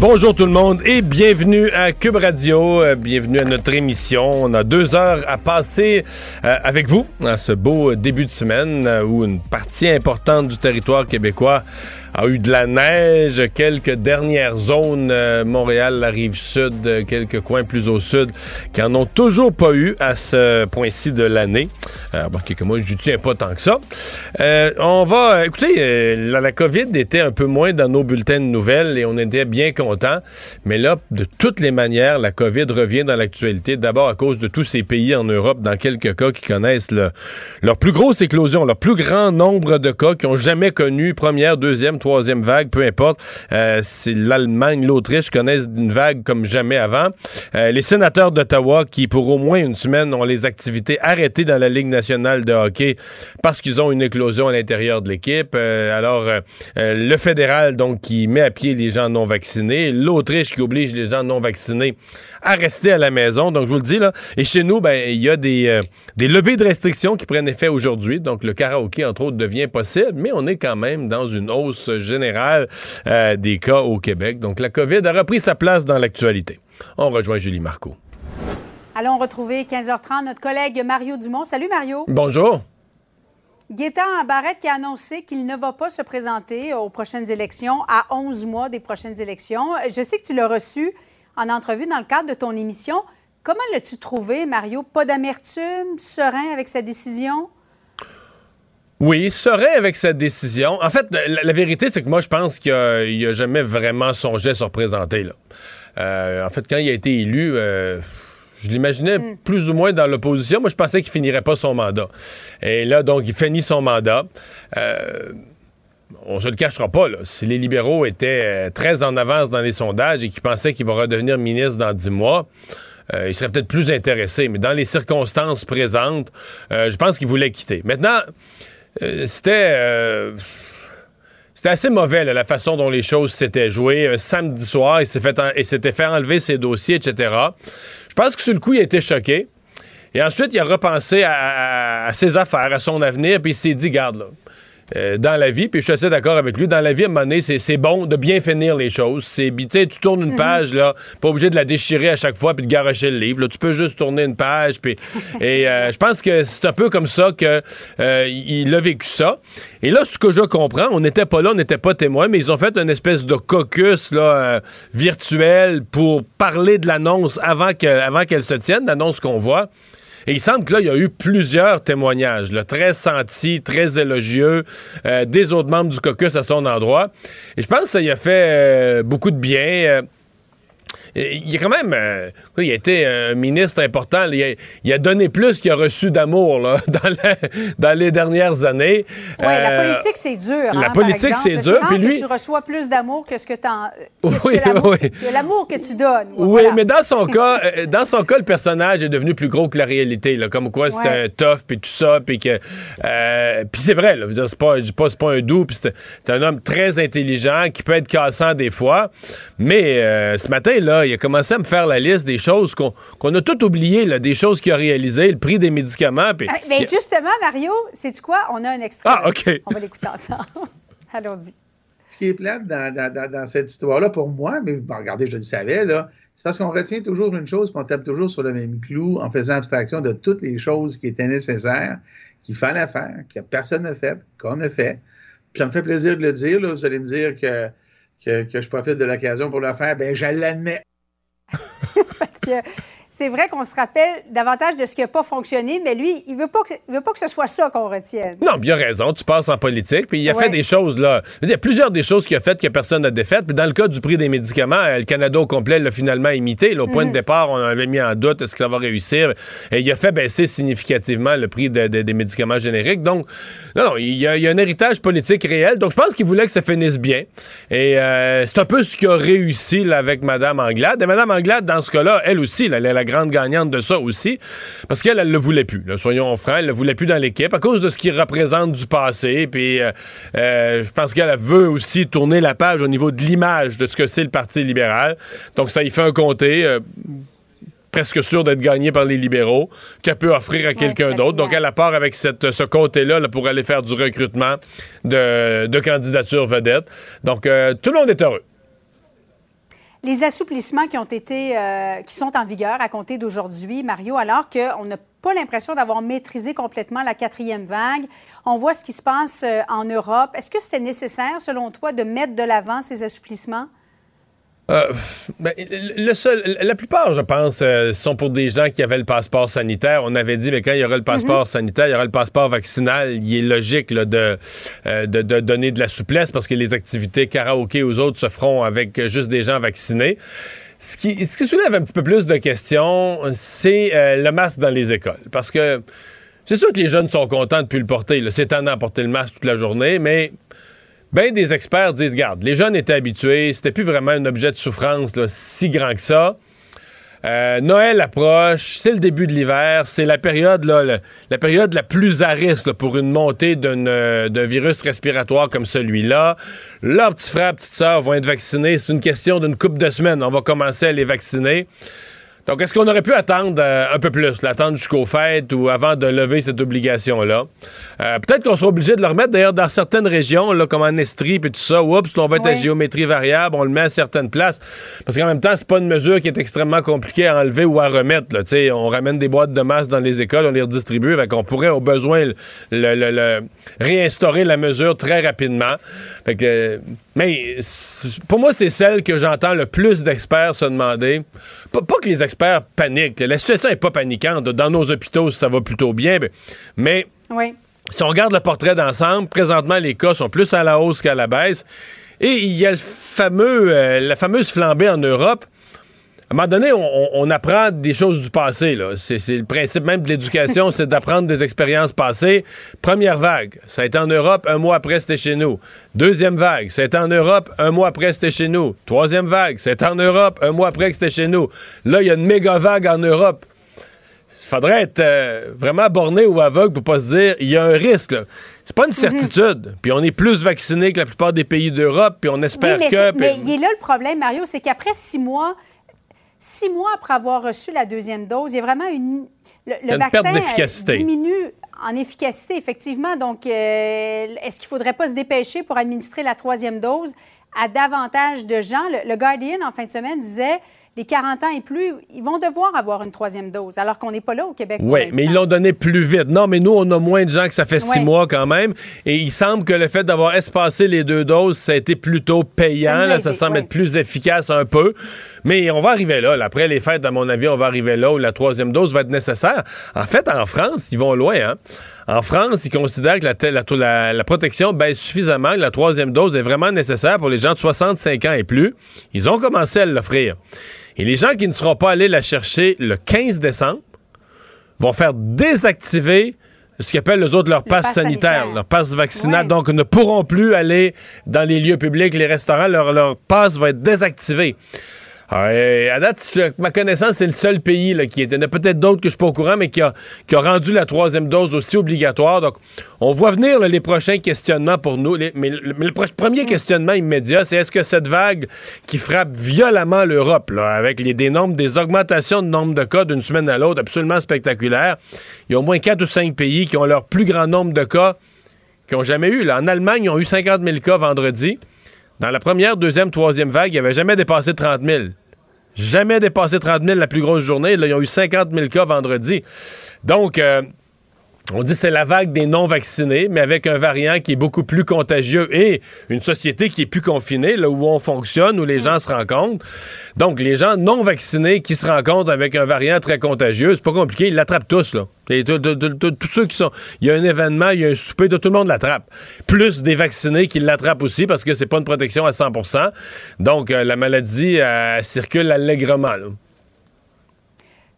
Bonjour tout le monde et bienvenue à Cube Radio, euh, bienvenue à notre émission. On a deux heures à passer euh, avec vous à ce beau début de semaine euh, où une partie importante du territoire québécois a eu de la neige, quelques dernières zones, euh, Montréal, la rive sud, euh, quelques coins plus au sud, qui en ont toujours pas eu à ce point-ci de l'année. Euh, bon, quelques mois, je tiens pas tant que ça. Euh, on va, écoutez, euh, la, COVID était un peu moins dans nos bulletins de nouvelles et on était bien contents. Mais là, de toutes les manières, la COVID revient dans l'actualité. D'abord à cause de tous ces pays en Europe, dans quelques cas, qui connaissent le- leur plus grosse éclosion, leur plus grand nombre de cas qui ont jamais connu première, deuxième, troisième vague, peu importe. Euh, l'Allemagne, l'Autriche connaissent une vague comme jamais avant. Euh, les sénateurs d'Ottawa qui, pour au moins une semaine, ont les activités arrêtées dans la Ligue nationale de hockey parce qu'ils ont une éclosion à l'intérieur de l'équipe. Euh, alors, le fédéral, donc, qui met à pied les gens non vaccinés. L'Autriche qui oblige les gens non vaccinés à rester à la maison. Donc, je vous le dis, là. Et chez nous, ben, il y a des, euh, des levées de restrictions qui prennent effet aujourd'hui. Donc, le karaoké, entre autres, devient possible. Mais on est quand même dans une hausse générale euh, des cas au Québec. Donc, la COVID a repris sa place dans l'actualité. On rejoint Julie Marco. Allons retrouver 15h30 notre collègue Mario Dumont. Salut Mario. Bonjour. Gaétan Barrette qui a annoncé qu'il ne va pas se présenter aux prochaines élections à 11 mois des prochaines élections. Je sais que tu l'as reçu en entrevue dans le cadre de ton émission. Comment l'as-tu trouvé, Mario? Pas d'amertume, serein avec sa décision? Oui, serait avec cette décision. En fait, la, la vérité, c'est que moi, je pense qu'il n'a jamais vraiment songé à se représenter. Là. Euh, en fait, quand il a été élu, euh, je l'imaginais plus ou moins dans l'opposition. Moi, je pensais qu'il finirait pas son mandat. Et là, donc, il finit son mandat. Euh, on se le cachera pas, là. Si les libéraux étaient euh, très en avance dans les sondages et qu'ils pensaient qu'il va redevenir ministre dans dix mois, euh, il serait peut-être plus intéressé. Mais dans les circonstances présentes, euh, je pense qu'il voulait quitter. Maintenant, c'était. c'était assez mauvais, la façon dont les choses s'étaient jouées. Un samedi soir, il s'était fait enlever ses dossiers, etc. Je pense que sur le coup, il a été choqué. Et ensuite, il a repensé à, à- à ses affaires, à son avenir, puis il s'est dit, garde là. Euh, dans la vie, puis je suis assez d'accord avec lui, dans la vie, à un moment donné, c'est, bon de bien finir les choses. C'est, tu sais, tu tournes une page, là, pas obligé de la déchirer à chaque fois puis de garocher le livre. là. Tu peux juste tourner une page. Puis, et euh, je pense que c'est un peu comme ça que euh, il a vécu ça. Et là, ce que je comprends, on n'était pas là, on n'était pas témoin, mais ils ont fait une espèce de caucus là, euh, virtuel pour parler de l'annonce avant, avant qu'elle se tienne, l'annonce qu'on voit. Et il semble que là, il y a eu plusieurs témoignages, très sentis, très élogieux, euh, des autres membres du caucus à son endroit. Et je pense que ça y a fait euh, beaucoup de bien. Il a quand même, euh, il a été un ministre important. Il a, il a donné plus qu'il a reçu d'amour là, dans, la- dans les dernières années. Oui, la Euh, politique, c'est dur. la hein, par politique, c'est dur, puis que lui- tu reçois plus d'amour que ce que tu Oui, l'amour oui. que l'amour que tu donnes. Oui, Voilà. mais dans son cas, euh, dans son cas, le personnage est devenu plus gros que la réalité. Là, comme quoi, c'était Ouais. un tough puis tout ça, puis que, euh, puis c'est vrai. Là, c'est pas, pas, pas un doux, puis c'est un homme très intelligent qui peut être cassant des fois. Mais ce matin là, là, il a commencé à me faire la liste des choses qu'on a toutes oubliées, là, des choses qu'il a réalisées, le prix des médicaments. Ah, Mais justement, Mario, sais-tu quoi? On a un extrait. Ah, OK. On va l'écouter ensemble. Allons-y. Ce qui est plate dans, dans- dans- dans cette histoire-là, pour moi, mais bon, regardez, je le savais, là, c'est parce qu'on retient toujours une chose, puis on tape toujours sur le même clou en faisant abstraction de toutes les choses qui étaient nécessaires, qu'il fallait faire, que personne n'a fait, qu'on a fait. Puis ça me fait plaisir de le dire. Là. Vous allez me dire que, que, que je profite de l'occasion pour le faire. Ben, je l'admets. Parce que c'est vrai qu'on se rappelle davantage de ce qui n'a pas fonctionné, mais lui, il ne veut, pas que- il veut pas que ce soit ça qu'on retienne. Non, bien raison, tu passes en politique, puis il a Ouais. fait des choses, là. Il y a plusieurs des choses qu'il a faites que personne n'a défaites, puis dans le cas du prix des médicaments, euh, le Canada au complet l'a finalement imité. là. au point de départ, on avait mis en doute est-ce que ça va réussir? Et il a fait baisser significativement le prix de- de- des médicaments génériques. Donc, non, non, il y, a, il y a un héritage politique réel. Donc, je pense qu'il voulait que ça finisse bien. Et euh, c'est un peu ce qu'il a réussi là, avec Mme Anglade. Et Mme Anglade, dans ce cas-là, elle aussi, là, elle est la grande gagnante de ça aussi, parce qu'elle, elle le voulait plus. là. soyons francs, elle le voulait plus dans l'équipe à cause de ce qu'il représente du passé. Puis, euh, euh, je pense qu'elle veut aussi tourner la page au niveau de l'image de ce que c'est le Parti libéral. Donc, ça y fait un comté. euh, presque sûr d'être gagné par les libéraux, qu'elle peut offrir à quelqu'un d'autre. Donc, elle a part avec cette, ce côté-là là, pour aller faire du recrutement de, de candidatures vedettes. Donc, euh, tout le monde est heureux. Les assouplissements euh, qui sont en vigueur à compter d'aujourd'hui, Mario, alors qu'on n'a pas l'impression d'avoir maîtrisé complètement la quatrième vague, on voit ce qui se passe euh, en Europe. Est-ce que c'était nécessaire, selon toi, de mettre de l'avant ces assouplissements? Euh, ben, le seul, la plupart, je pense, euh, sont pour des gens qui avaient le passeport sanitaire. On avait dit, mais quand il y aura le passeport sanitaire, il y aura le passeport vaccinal. Il est logique là, de, euh, de, de donner de la souplesse parce que les activités karaoké aux autres se feront avec juste des gens vaccinés. Ce qui, ce qui soulève un petit peu plus de questions, c'est euh, le masque dans les écoles. Parce que c'est sûr que les jeunes sont contents de plus le porter. C'est étonnant de porter le masque toute la journée, mais ben des experts disent, regarde, les jeunes étaient habitués, c'était plus vraiment un objet de souffrance si grand que ça. Euh, Noël approche, c'est le début de l'hiver, c'est la période la période la plus à risque pour une montée euh, d'un virus respiratoire comme celui-là. Leurs petits frères, petites sœurs vont être vaccinés. C'est une question d'une couple de semaines. On va commencer à les vacciner. Donc, est-ce qu'on aurait pu attendre euh, un peu plus, l'attendre jusqu'aux fêtes ou avant de lever cette obligation-là? Euh, Peut-être qu'on sera obligé de le remettre, d'ailleurs, dans certaines régions, là, comme en Estrie et tout ça. Oups, on va être à Oui. géométrie variable, on le met à certaines places. Parce qu'en même temps, c'est pas une mesure qui est extrêmement compliquée à enlever ou à remettre. Là. On ramène des boîtes de masse dans les écoles, on les redistribue. Fait qu'on pourrait, au besoin, le, le- le- le- réinstaurer la mesure très rapidement. Fait que, euh, mais pour moi, c'est celle que j'entends le plus d'experts se demander. Pas, pas que les experts paniquent. là. La situation n'est pas paniquante. Dans nos hôpitaux, ça va plutôt bien. mais- Mais Oui. si on regarde le portrait d'ensemble, présentement, les cas sont plus à la hausse qu'à la baisse. Et il y a le fameux, euh, la fameuse flambée en Europe. À un moment donné, on, apprend des choses du passé. là. C'est c'est le principe même de l'éducation, c'est d'apprendre des expériences passées. Première vague, ça a été en Europe, un mois après, c'était chez nous. Deuxième vague, ça a été en Europe, un mois après, c'était chez nous. Troisième vague, c'est en Europe, un mois après, c'était chez nous. Là, il y a une méga vague en Europe. Il faudrait être euh, vraiment borné ou aveugle pour pas se dire il y a un risque. là. C'est pas une certitude. Puis on est plus vacciné que la plupart des pays d'Europe, puis on espère Oui, mais, que. c'est- puis- mais il est là le problème, Mario, c'est qu'après six mois, six mois après avoir reçu la deuxième dose, il y a vraiment une. Le, une vaccin euh, diminue en efficacité, effectivement. Donc, euh, est-ce qu'il ne faudrait pas se dépêcher pour administrer la troisième dose à davantage de gens? Le, le Guardian, en fin de semaine, disait les 40 ans et plus, ils vont devoir avoir une troisième dose, alors qu'on n'est pas là au Québec. Oui, mais ils l'ont donné plus vite. Non, mais nous, on a moins de gens que ça fait six mois quand même. Et il semble que le fait d'avoir espacé les deux doses, ça a été plutôt payant. Ça là. semble ouais. être plus efficace un peu. Mais on va arriver là. là. Après les fêtes, à mon avis, on va arriver là où la troisième dose va être nécessaire. En fait, en France, ils vont loin. Hein? En France, ils considèrent que la, te- la, la- la protection baisse suffisamment, que la troisième dose est vraiment nécessaire pour les gens de 65 ans et plus. Ils ont commencé à l'offrir. Et les gens qui ne seront pas allés la chercher le 15 décembre vont faire désactiver ce qu'ils appellent les autres leur passe pass sanitaire, sanitaire. leur passe vaccinal. Ouais. Donc, ne pourront plus aller dans les lieux publics, les restaurants, leur, leur passe va être désactivé. à date, ma connaissance, c'est le seul pays là, qui est. Il y en a peut-être d'autres que je ne suis pas au courant, mais qui a, qui a rendu la troisième dose aussi obligatoire. Donc, on voit venir les prochains questionnements pour nous. mais, le, premier questionnement immédiat, c'est est-ce que cette vague qui frappe violemment l'Europe, avec les, des nombres, des augmentations de nombre de cas d'une semaine à l'autre absolument spectaculaires, il y a au moins quatre ou cinq pays qui ont leur plus grand nombre de cas qu'ils n'ont jamais eu. Là. En Allemagne, ils ont eu 50 000 cas vendredi. Dans la première, deuxième, troisième vague, il n'y avait jamais dépassé 30 000. Jamais dépassé 30 000 la plus grosse journée. Là, ils ont eu 50 000 cas vendredi. Donc, euh, on dit c'est la vague des non-vaccinés, mais avec un variant qui est beaucoup plus contagieux et une société qui est plus confinée, là où on fonctionne, où les gens se rencontrent. Donc, les gens non-vaccinés qui se rencontrent avec un variant très contagieux, c'est pas compliqué, ils l'attrapent tous, là. tous ceux qui sont... Il y a un événement, il y a un souper, tout le monde l'attrape. Plus des vaccinés qui l'attrapent aussi, parce que c'est pas une protection à 100% Donc, euh, la maladie circule allègrement.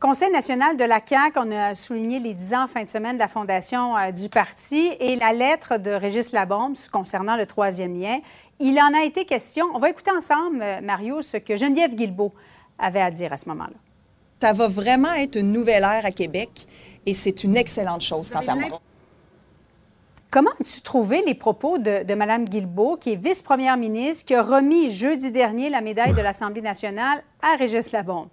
Conseil national de la CAQ, on a souligné les 10 ans en fin de semaine de la fondation euh, du parti et la lettre de Régis Labombe concernant le troisième lien. Il en a été question. On va écouter ensemble, euh, Mario, ce que Geneviève Guilbeault avait à dire à ce moment-là. Ça va vraiment être une nouvelle ère à Québec et c'est une excellente chose quant à moi. Comment as-tu trouvé les propos de, de Mme Guilbeault, qui est vice-première ministre, qui a remis jeudi dernier la médaille de l'Assemblée nationale à Régis Labombe?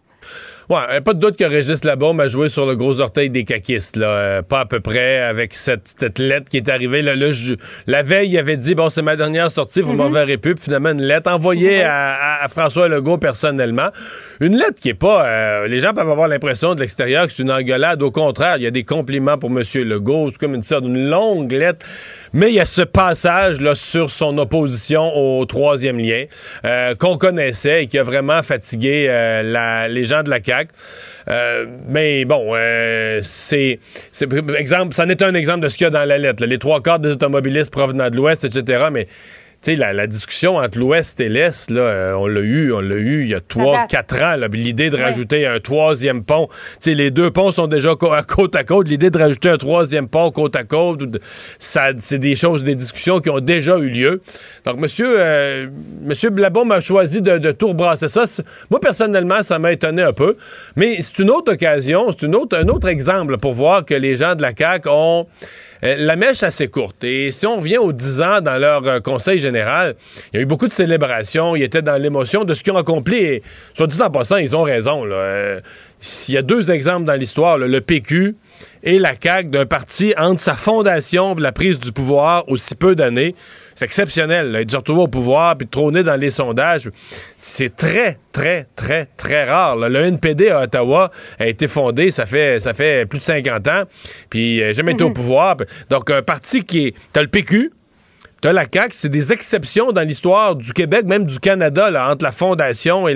Ouais, pas de doute que Régis Labombe a joué sur le gros orteil des caquistes, là. Euh, pas à peu près avec cette, cette, lettre qui est arrivée. Là, la veille, il avait dit Bon, c'est ma dernière sortie, vous m'en mm-hmm. verrez plus. Puis finalement, une lettre envoyée à, François Legault personnellement. Une lettre qui est pas. Euh, les gens peuvent avoir l'impression de l'extérieur que c'est une engueulade. Au contraire, il y a des compliments pour M. Legault. C'est comme une sorte d'une longue lettre. Mais il y a ce passage là, sur son opposition au troisième lien euh, qu'on connaissait et qui a vraiment fatigué la, les gens de la CAQ. Euh, mais bon, euh, c'est, exemple, ça n'est un exemple de ce qu'il y a dans la lettre. Les trois quarts des automobilistes provenant de l'Ouest, etc. Mais sais, la, discussion entre l'Ouest et l'Est, là, euh, on l'a eu, on l'a eu il y a trois, quatre ans, l'idée de rajouter un troisième pont. Sais, les deux ponts sont déjà à côte à côte. L'idée de rajouter un troisième pont côte à côte, ça, c'est des choses, des discussions qui ont déjà eu lieu. Donc, monsieur, euh, monsieur Blabon m'a choisi de, de tout rebrasser ça. Moi, personnellement, ça m'a étonné un peu. Mais c'est une autre occasion, c'est une autre, un autre exemple pour voir que les gens de la CAQ ont la mèche assez courte. Et si on revient aux 10 ans dans leur euh, conseil général, il y a eu beaucoup de célébrations, ils étaient dans l'émotion de ce qu'ils ont accompli. Et, soit dit en passant, ils ont raison. Euh, il y a deux exemples dans l'histoire, le PQ et la CAQ d'un parti entre sa fondation et la prise du pouvoir aussi peu d'années. C'est exceptionnel, là, de se retrouver au pouvoir puis de trôner dans les sondages. C'est très, très, très, très rare. Le NPD à Ottawa a été fondé, ça fait, ça fait plus de 50 ans, puis euh, jamais été au mhm. pouvoir. Donc, un parti qui est... T'as le PQ, T'as la CAQ, c'est des exceptions dans l'histoire du Québec, même du Canada, là, entre la fondation et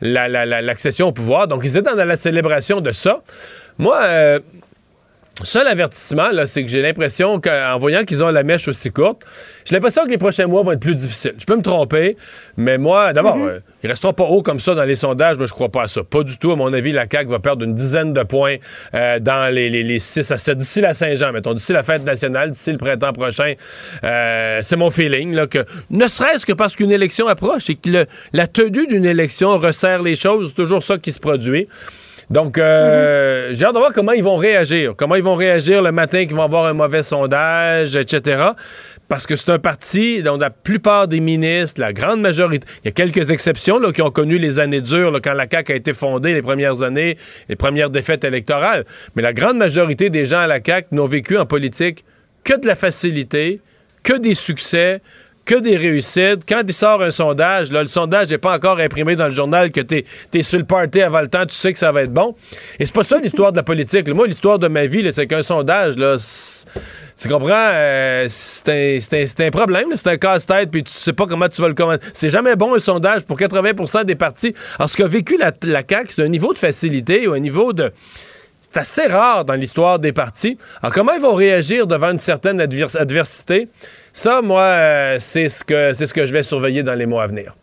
l'accession la, au pouvoir. Donc, ils étaient dans la célébration de ça. Moi, euh, Seul avertissement, c'est que j'ai l'impression qu'en voyant qu'ils ont la mèche aussi courte, j'ai l'impression que les prochains mois vont être plus difficiles. Je peux me tromper, mais moi, d'abord, mhm. euh, ils resteront pas hauts comme ça dans les sondages, mais je crois pas à ça. Pas du tout. À mon avis, la CAQ va perdre une dizaine de points euh, dans les, les, 6 à 7, d'ici la Saint-Jean, mettons, d'ici la fête nationale, d'ici le printemps prochain. Euh, c'est mon feeling, là, que ne serait-ce que parce qu'une élection approche et que la tenue d'une élection resserre les choses, c'est toujours ça qui se produit. Donc, euh, j'ai hâte de voir comment ils vont réagir. Comment ils vont réagir le matin qu'ils vont avoir un mauvais sondage, etc. Parce que c'est un parti dont la plupart des ministres, la grande majorité, il y a quelques exceptions qui ont connu les années dures quand la CAQ a été fondée, les premières années, les premières défaites électorales. Mais la grande majorité des gens à la CAQ n'ont vécu en politique que de la facilité, que des succès, que des réussites. Quand il sort un sondage, le sondage n'est pas encore imprimé dans le journal que tu es, sur le party avant le temps, tu sais que ça va être bon. Et c'est pas ça l'histoire de la politique. Moi, l'histoire de ma vie, c'est qu'un sondage, là, tu comprends, euh, c'est un, problème, c'est un casse-tête, puis tu sais pas comment tu vas le commenter. C'est jamais bon un sondage pour 80% des partis. Alors, ce qu'a vécu la, la CAQ, c'est un niveau de facilité ou un niveau de c'est assez rare dans l'histoire des partis. Alors, comment ils vont réagir devant une certaine adversité? Ça, moi, euh, c'est ce, que, ce que je vais surveiller dans les mois à venir.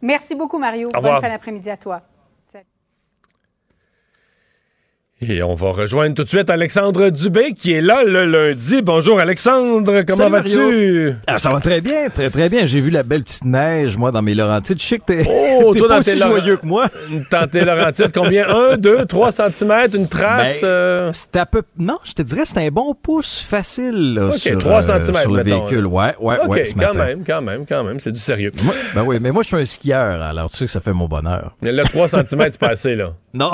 Merci beaucoup, Mario. Bonne fin d'après-midi à toi. Et on va rejoindre tout de suite Alexandre Dubé qui est là le lundi. Bonjour Alexandre, comment vas-tu? Ah, ça va très bien, très très bien. J'ai vu la belle petite neige, moi, dans mes Laurentides. Je sais que t'es oh, pas aussi joyeux que moi. Dans tes Laurentides, combien? Un, deux, trois centimètres, une trace? Ben, euh? C'est à peu... Non, je te dirais c'est un bon pouce facile là, OK, sur, 3 euh, centimètres, sur le mettons, véhicule. Ouais, ouais, ouais, ce quand même, quand même, quand même. C'est du sérieux. Moi- ben oui, mais moi, je suis un skieur, alors tu sais que ça fait mon bonheur. Mais Là, 3 centimètres, c'est pas assez, là. Non,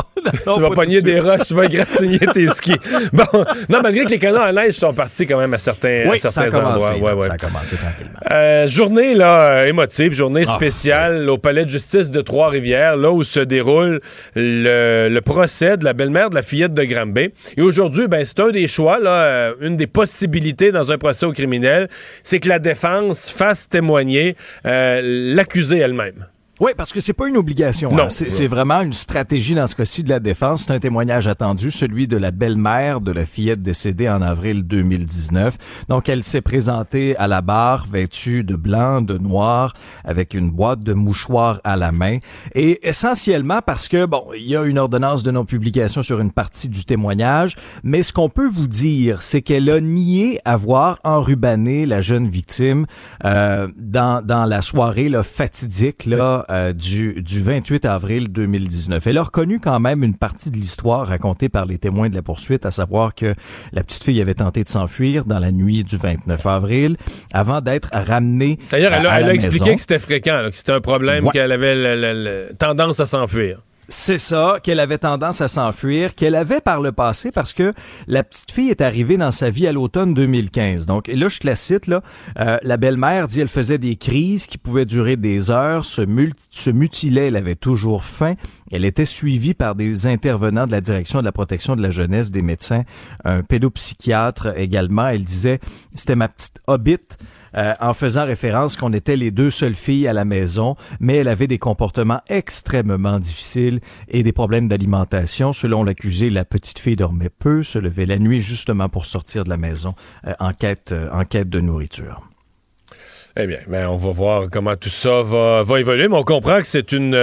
tu vas pogner des roches, vas tes skis. Bon, non, malgré que les canons à neige sont partis quand même à certains, à Oui, ça certains a commencé. endroits. là, Ouais, ouais. Ça a commencé tranquillement. Euh, journée là émotive, journée Ah, spéciale au palais de justice de Trois-Rivières, là où se déroule le, le procès de la belle-mère de la fillette de Granby. Et aujourd'hui, ben c'est un des choix là, euh, une des possibilités dans un procès au criminel, c'est que la défense fasse témoigner euh, l'accusée elle-même. Oui, parce que c'est pas une obligation. Non. hein. C'est c'est vraiment une stratégie dans ce cas-ci de la défense. C'est un témoignage attendu, celui de la belle-mère de la fillette décédée en avril 2019. Donc, elle s'est présentée à la barre vêtue de blanc, de noir, avec une boîte de mouchoirs à la main. Et essentiellement parce que, bon, il y a une ordonnance de non-publication sur une partie du témoignage, mais ce qu'on peut vous dire, c'est qu'elle a nié avoir enrubanné la jeune victime euh, dans, dans la soirée là, fatidique là, euh, du, du 28 avril 2019. Elle a reconnu quand même une partie de l'histoire racontée par les témoins de la poursuite, à savoir que la petite fille avait tenté de s'enfuir dans la nuit du 29 avril avant d'être ramenée D'ailleurs, elle, à- a- à elle la a expliqué que c'était fréquent, là, que c'était un problème, Ouais. qu'elle avait la- la- la tendance à s'enfuir. C'est ça, qu'elle avait tendance à s'enfuir, qu'elle avait par le passé parce que la petite fille est arrivée dans sa vie à l'automne 2015. Donc là, je te la cite, là, euh, la belle-mère dit elle faisait des crises qui pouvaient durer des heures, se, se mutilait, elle avait toujours faim. Elle était suivie par des intervenants de la direction de la protection de la jeunesse, des médecins, un pédopsychiatre également. Elle disait, c'était ma petite hobbit. Euh, en faisant référence qu'on était les deux seules filles à la maison, mais elle avait des comportements extrêmement difficiles et des problèmes d'alimentation. Selon l'accusé, la petite fille dormait peu, se levait la nuit justement pour sortir de la maison euh, en quête, euh, en quête de nourriture. Eh bien, ben, on va voir comment tout ça va, va évoluer, mais on comprend que c'est une.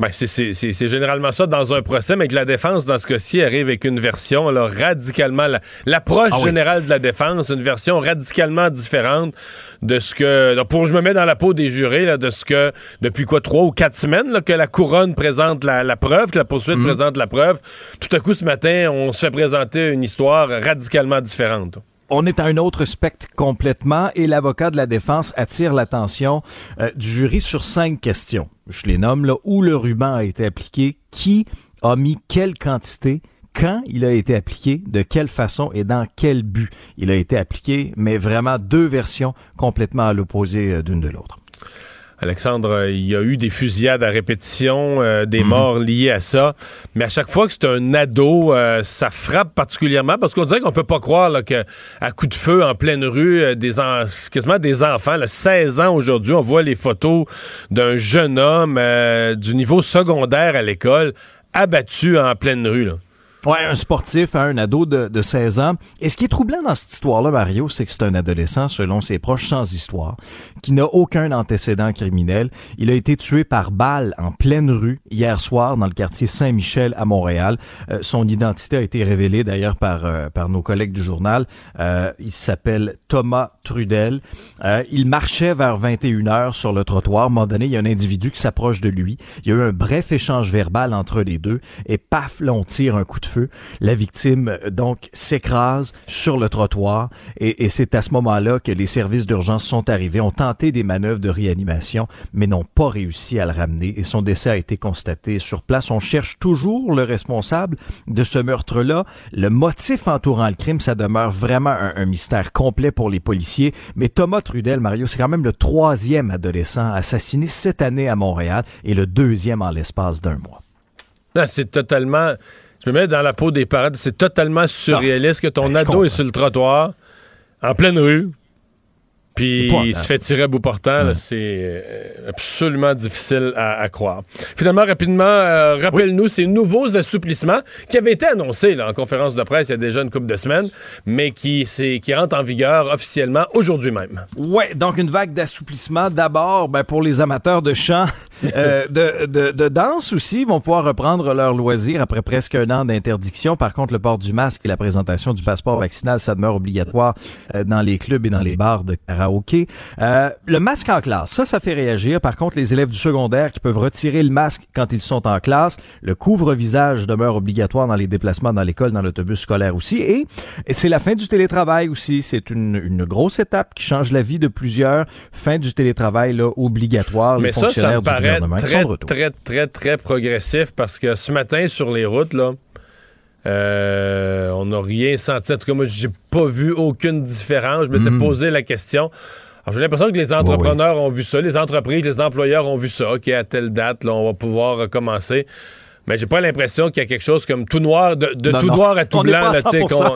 Ben, c'est- c'est c'est- c'est généralement ça dans un procès, mais que la défense, dans ce cas-ci, arrive avec une version là, radicalement. la- L'approche Ah oui. générale de la défense, une version radicalement différente de ce que. là, pour je me mets dans la peau des jurés, là, de ce que, depuis quoi, trois ou quatre semaines, là, que la couronne présente la, la preuve, que la poursuite Mhm. présente la preuve. Tout à coup, ce matin, on se fait présenter une histoire radicalement différente. On est à un autre spectre complètement et l'avocat de la défense attire l'attention euh, du jury sur cinq questions. Je les nomme là. Où le ruban a été appliqué, qui a mis quelle quantité, quand il a été appliqué, de quelle façon et dans quel but il a été appliqué, mais vraiment deux versions complètement à l'opposé euh, d'une de l'autre. Alexandre, il y a eu des fusillades à répétition, euh, des morts liées à ça, mais à chaque fois que c'est un ado, euh, ça frappe particulièrement parce qu'on dirait qu'on peut pas croire là, que à coup de feu en pleine rue, euh, des en- quasiment des enfants, là, 16 ans aujourd'hui, on voit les photos d'un jeune homme euh, du niveau secondaire à l'école abattu en pleine rue. Là. Ouais, un sportif, hein, un ado de, de 16 ans. Et ce qui est troublant dans cette histoire-là, Mario, c'est que c'est un adolescent, selon ses proches, sans histoire, qui n'a aucun antécédent criminel. Il a été tué par balle en pleine rue hier soir dans le quartier Saint-Michel à Montréal. Euh, son identité a été révélée d'ailleurs par, euh, par nos collègues du journal. Euh, il s'appelle Thomas Trudel. Euh, il marchait vers 21 heures sur le trottoir. À un moment donné, il y a un individu qui s'approche de lui. Il y a eu un bref échange verbal entre les deux et paf, là, on tire un coup de La victime, euh, donc, s'écrase sur le trottoir et, c'est à ce moment-là que les services d'urgence sont arrivés, ont tenté des manœuvres de réanimation, mais n'ont pas réussi à le ramener et son décès a été constaté sur place. On cherche toujours le responsable de ce meurtre-là. Le motif entourant le crime, ça demeure vraiment un, un mystère complet pour les policiers. Mais Thomas Trudel, Mario, c'est quand même le troisième adolescent assassiné cette année à Montréal et le deuxième en l'espace d'un mois. Là, c'est totalement. Je me mets dans la peau des parents. C'est totalement surréaliste que ton Ben, ado est sur le trottoir, en pleine rue. Puis il se fait tirer à bout portant. C'est euh, absolument difficile à, croire. Finalement, rapidement, euh, rappelle-nous ces nouveaux assouplissements qui avaient été annoncés là, en conférence de presse il y a déjà une couple de semaines, mais qui, qui rentrent en vigueur officiellement aujourd'hui même. Oui, donc une vague d'assouplissement. D'abord, ben, pour les amateurs de chant, euh, de, de, de, danse aussi, vont pouvoir reprendre leur loisir après presque un an d'interdiction. Par contre, le port du masque et la présentation du passeport vaccinal, ça demeure obligatoire dans les clubs et dans les bars de karaoké OK. Euh, le masque en classe, ça, ça fait réagir. Par contre, les élèves du secondaire qui peuvent retirer le masque quand ils sont en classe, le couvre-visage demeure obligatoire dans les déplacements dans l'école, dans l'autobus scolaire aussi. Et, c'est la fin du télétravail aussi. C'est une, une, grosse étape qui change la vie de plusieurs. Fin du télétravail là, obligatoire. Mais ça, ça me paraît très, très, très, très progressif parce que ce matin, sur les routes, là, euh, on n'a rien senti. En tout cas, moi, j'ai pas vu aucune différence. Je m'étais mm. posé la question. J'ai l'impression que les entrepreneurs ont vu ça, les entreprises, les employeurs ont vu ça, OK, à telle date, là, on va pouvoir recommencer. Mais j'ai pas l'impression qu'il y a quelque chose comme tout noir, de, tout noir à tout blanc.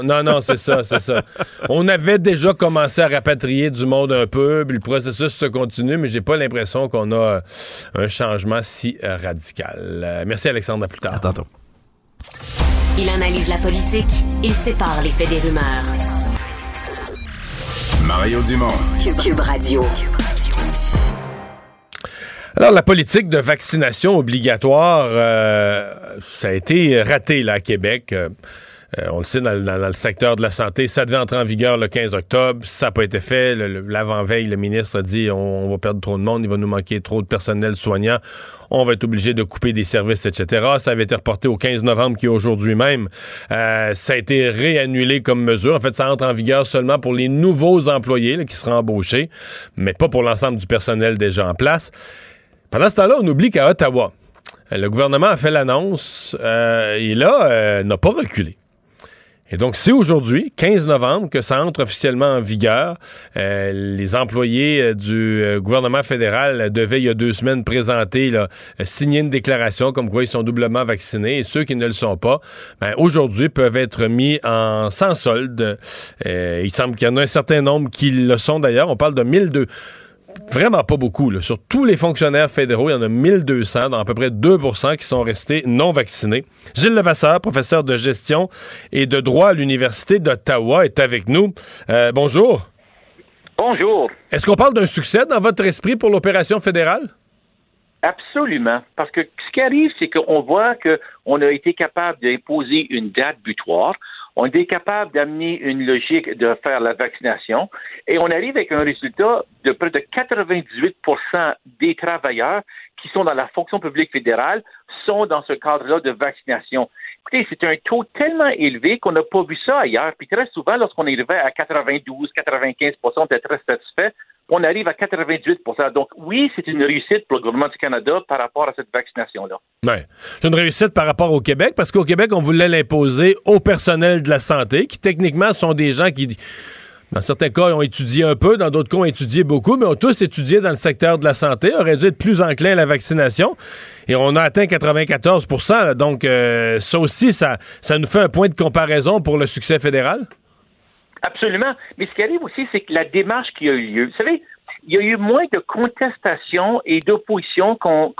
non, non, c'est ça, c'est ça. On avait déjà commencé à rapatrier du monde un peu, puis le processus se continue, mais j'ai pas l'impression qu'on a un changement si radical. Euh, merci Alexandre, à plus tard. À tantôt. Il analyse la politique, il sépare les faits des rumeurs. Mario Dumont. Cube, Radio. Alors, la politique de vaccination obligatoire, euh, ça a été raté là, à Québec. Euh, euh, on le sait, dans, le secteur de la santé, ça devait entrer en vigueur le 15 octobre. Ça n'a pas été fait. L'avant-veille, le, ministre a dit on, va perdre trop de monde, il va nous manquer trop de personnel soignant. On va être obligé de couper des services, etc. Ça avait été reporté au 15 novembre, qui est aujourd'hui même. Euh, ça a été réannulé comme mesure. En fait, ça entre en vigueur seulement pour les nouveaux employés qui seront embauchés, mais pas pour l'ensemble du personnel déjà en place. Pendant ce temps-là, on oublie qu'à Ottawa, le gouvernement a fait l'annonce euh, et là, n'a pas reculé. Et donc, c'est aujourd'hui, 15 novembre, que ça entre officiellement en vigueur. Euh, les employés euh, du euh, gouvernement fédéral devaient, il y a deux semaines, présenter, là, signer une déclaration comme quoi ils sont doublement vaccinés. Et ceux qui ne le sont pas, ben, aujourd'hui, peuvent être mis en sans solde. il semble qu'il y en a un certain nombre qui le sont d'ailleurs. On parle de 1002 vraiment pas beaucoup. Là. Sur tous les fonctionnaires fédéraux, il y en a 1200, dans à peu près 2% qui sont restés non vaccinés. Gilles Levasseur, professeur de gestion et de droit à l'Université d'Ottawa, est avec nous. Euh, bonjour. Bonjour. Est-ce qu'on parle d'un succès dans votre esprit pour l'opération fédérale? Absolument. Parce que ce qui arrive, c'est qu'on voit qu'on a été capable d'imposer une date butoir on est capable d'amener une logique de faire la vaccination et on arrive avec un résultat de près de 98% des travailleurs qui sont dans la fonction publique fédérale sont dans ce cadre-là de vaccination. Écoutez, c'est un taux tellement élevé qu'on n'a pas vu ça ailleurs. Puis très souvent, lorsqu'on arrivait à 92, 95% on était très satisfait on arrive à 98 Donc oui, c'est une réussite pour le gouvernement du Canada par rapport à cette vaccination-là. Ouais. C'est une réussite par rapport au Québec, parce qu'au Québec, on voulait l'imposer au personnel de la santé, qui techniquement sont des gens qui... Dans certains cas, ont étudié un peu, dans d'autres cas, ont étudié beaucoup, mais ont tous étudié dans le secteur de la santé, auraient dû être plus enclins à la vaccination. Et on a atteint 94 Donc, euh, ça aussi, ça, ça nous fait un point de comparaison pour le succès fédéral? Absolument. Mais ce qui arrive aussi, c'est que la démarche qui a eu lieu, vous savez, il y a eu moins de contestation et d'opposition qu'on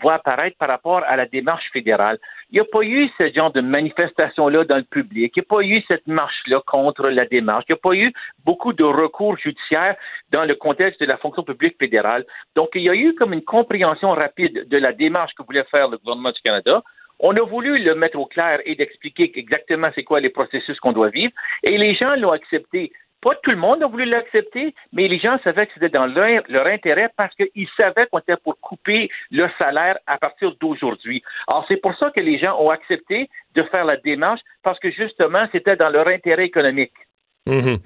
voit apparaître par rapport à la démarche fédérale. Il n'y a pas eu ce genre de manifestation-là dans le public. Il n'y a pas eu cette marche-là contre la démarche. Il n'y a pas eu beaucoup de recours judiciaires dans le contexte de la fonction publique fédérale. Donc, il y a eu comme une compréhension rapide de la démarche que voulait faire le gouvernement du Canada. On a voulu le mettre au clair et d'expliquer exactement c'est quoi les processus qu'on doit vivre, et les gens l'ont accepté. Pas tout le monde a voulu l'accepter, mais les gens savaient que c'était dans leur, leur, intérêt parce qu'ils savaient qu'on était pour couper le salaire à partir d'aujourd'hui. Alors, c'est pour ça que les gens ont accepté de faire la démarche parce que justement, c'était dans leur intérêt économique. Mhm.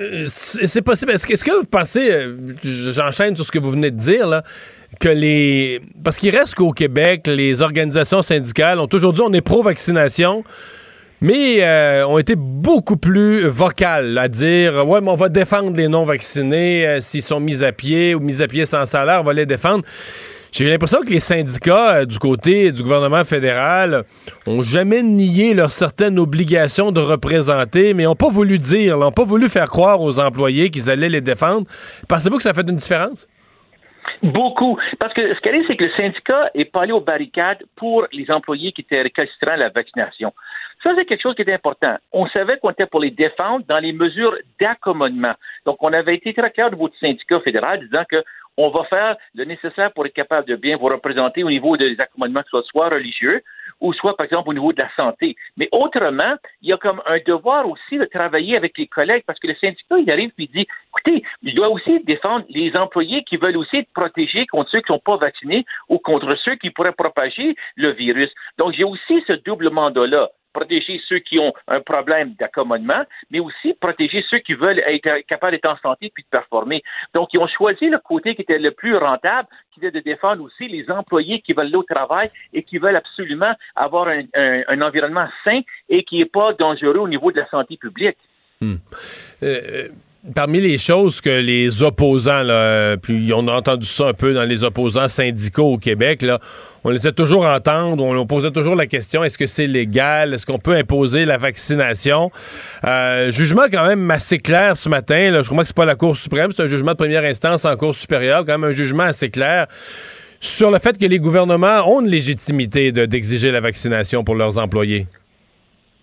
Euh, c'est possible. Est-ce que, vous pensez, euh, j'enchaîne sur ce que vous venez de dire, là, que les. Parce qu'il reste qu'au Québec, les organisations syndicales ont toujours dit on est pro-vaccination, mais euh, ont été beaucoup plus vocales à dire ouais, mais on va défendre les non-vaccinés s'ils sont mis à pied ou mis à pied sans salaire, on va les défendre. J'ai l'impression que les syndicats euh, du côté du gouvernement fédéral ont jamais nié leur certaine obligation de représenter, mais n'ont pas voulu dire, n'ont pas voulu faire croire aux employés qu'ils allaient les défendre. Pensez-vous que ça fait une différence? Beaucoup. Parce que ce qui arrive, c'est que le syndicat est pas allé aux barricades pour les employés qui étaient récalcitrants à la vaccination. Ça, c'est quelque chose qui est important. On savait qu'on était pour les défendre dans les mesures d'accommodement. Donc, on avait été très clair de votre syndicat fédéral disant que on va faire le nécessaire pour être capable de bien vous représenter au niveau des accommodements, que ce soit religieux ou soit, par exemple, au niveau de la santé. Mais autrement, il y a comme un devoir aussi de travailler avec les collègues parce que le syndicat, il arrive et il dit, écoutez, il doit aussi défendre les employés qui veulent aussi être protégés contre ceux qui ne sont pas vaccinés ou contre ceux qui pourraient propager le virus. Donc, j'ai aussi ce double mandat-là protéger ceux qui ont un problème d'accommodement, mais aussi protéger ceux qui veulent être capables d'être en santé puis de performer. Donc, ils ont choisi le côté qui était le plus rentable, qui était de défendre aussi les employés qui veulent aller au travail et qui veulent absolument avoir un, environnement sain et qui n'est pas dangereux au niveau de la santé publique. Euh, Parmi les choses que les opposants, là, puis on a entendu ça un peu dans les opposants syndicaux au Québec, là, on laissait toujours entendre, on, posait toujours la question est-ce que c'est légal, est-ce qu'on peut imposer la vaccination? Euh, Jugement quand même assez clair ce matin. Là, je crois que c'est pas la Cour suprême, c'est un jugement de première instance en Cour supérieure, quand même un jugement assez clair sur le fait que les gouvernements ont une légitimité d'exiger la vaccination pour leurs employés.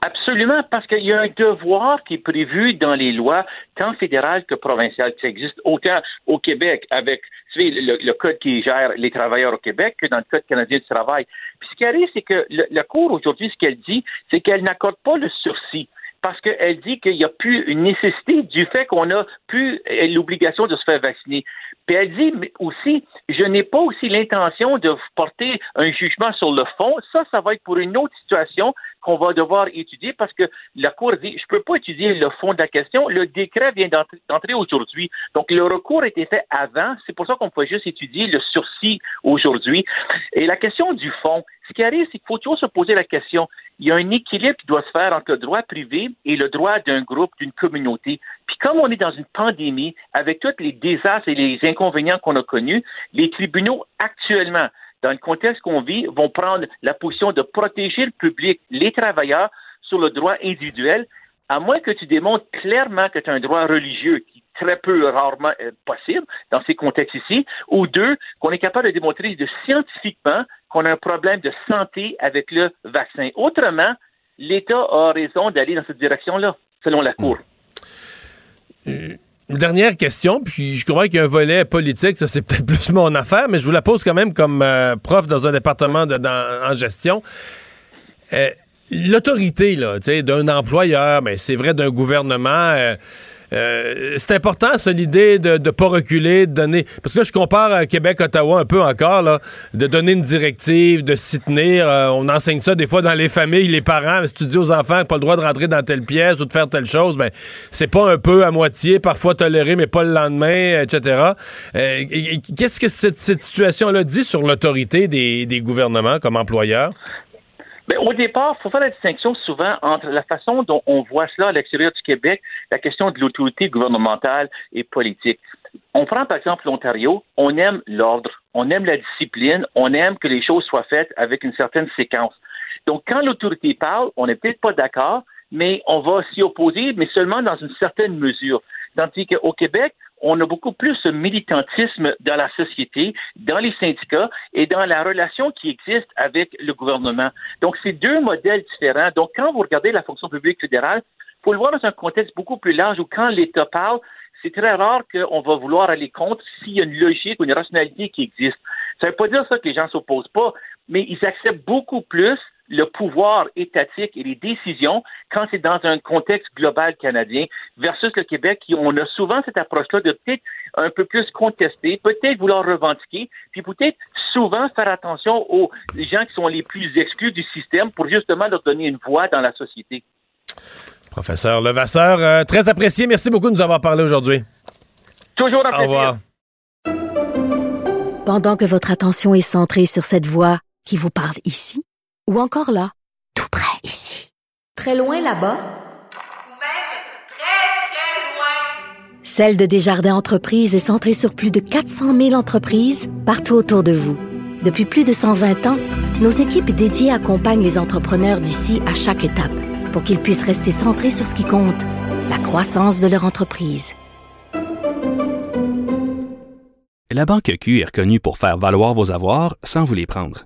Absolument, parce qu'il y a un devoir qui est prévu dans les lois, tant fédérales que provinciales, qui existe autant au Québec avec le, code qui gère les travailleurs au Québec que dans le code canadien du travail. Puis ce qui arrive, c'est que la Cour aujourd'hui, ce qu'elle dit, c'est qu'elle n'accorde pas le sursis parce qu'elle dit qu'il n'y a plus une nécessité du fait qu'on a plus l'obligation de se faire vacciner. Puis elle dit aussi, je n'ai pas aussi l'intention de porter un jugement sur le fond. Ça, ça va être pour une autre situation qu'on va devoir étudier parce que la Cour dit, je peux pas étudier le fond de la question. Le décret vient d'entrer aujourd'hui. Donc, le recours a été fait avant. C'est pour ça qu'on peut juste étudier le sursis aujourd'hui. Et la question du fond, ce qui arrive, c'est qu'il faut toujours se poser la question. Il y a un équilibre qui doit se faire entre le droit privé et le droit d'un groupe, d'une communauté. Puis comme on est dans une pandémie, avec tous les désastres et les inconvénients qu'on a connus, les tribunaux actuellement, dans le contexte qu'on vit, vont prendre la position de protéger le public, les travailleurs, sur le droit individuel, à moins que tu démontres clairement que tu as un droit religieux qui est très peu rarement euh, possible dans ces contextes ici, ou deux, qu'on est capable de démontrer scientifiquement qu'on a un problème de santé avec le vaccin. Autrement, l'État a raison d'aller dans cette direction-là, selon la Cour. Euh, une dernière question, puis je comprends qu'il y a un volet politique, ça c'est peut-être plus mon affaire, mais je vous la pose quand même comme euh, prof dans un département en gestion. Euh, l'autorité là, d'un employeur, mais c'est vrai d'un gouvernement euh, c'est important, ça, l'idée de ne pas reculer, de donner. Parce que là, je compare Québec-Ottawa un peu encore, là, de donner une directive, de s'y tenir. Euh, on enseigne ça des fois dans les familles, les parents. Si tu dis aux enfants pas le droit de rentrer dans telle pièce ou de faire telle chose, ben, c'est pas un peu à moitié, parfois toléré, mais pas le lendemain, etc. Euh, qu'est-ce que cette, situation-là dit sur l'autorité des, des gouvernements comme employeurs? Mais au départ, il faut faire la distinction souvent entre la façon dont on voit cela à l'extérieur du Québec, la question de l'autorité gouvernementale et politique. On prend par exemple l'Ontario, on aime l'ordre, on aime la discipline, on aime que les choses soient faites avec une certaine séquence. Donc quand l'autorité parle, on n'est peut-être pas d'accord, mais on va s'y opposer, mais seulement dans une certaine mesure. Tandis qu'au Québec, on a beaucoup plus de militantisme dans la société, dans les syndicats et dans la relation qui existe avec le gouvernement. Donc, c'est deux modèles différents. Donc, quand vous regardez la fonction publique fédérale, il faut le voir dans un contexte beaucoup plus large où quand l'État parle, c'est très rare qu'on va vouloir aller contre s'il y a une logique ou une rationalité qui existe. Ça ne veut pas dire ça que les gens s'opposent pas, mais ils acceptent beaucoup plus le pouvoir étatique et les décisions quand c'est dans un contexte global canadien versus le Québec, qui on a souvent cette approche-là de peut-être un peu plus contester, peut-être vouloir revendiquer, puis peut-être souvent faire attention aux gens qui sont les plus exclus du système pour justement leur donner une voix dans la société. Professeur Levasseur, euh, très apprécié. Merci beaucoup de nous avoir parlé aujourd'hui. Toujours un plaisir. Au revoir. Pendant que votre attention est centrée sur cette voix qui vous parle ici, ou encore là, tout près ici, très loin là-bas, ou même très, très loin. Celle de Desjardins Entreprises est centrée sur plus de 400 000 entreprises partout autour de vous. Depuis plus de 120 ans, nos équipes dédiées accompagnent les entrepreneurs d'ici à chaque étape pour qu'ils puissent rester centrés sur ce qui compte, la croissance de leur entreprise. La Banque Q est reconnue pour faire valoir vos avoirs sans vous les prendre.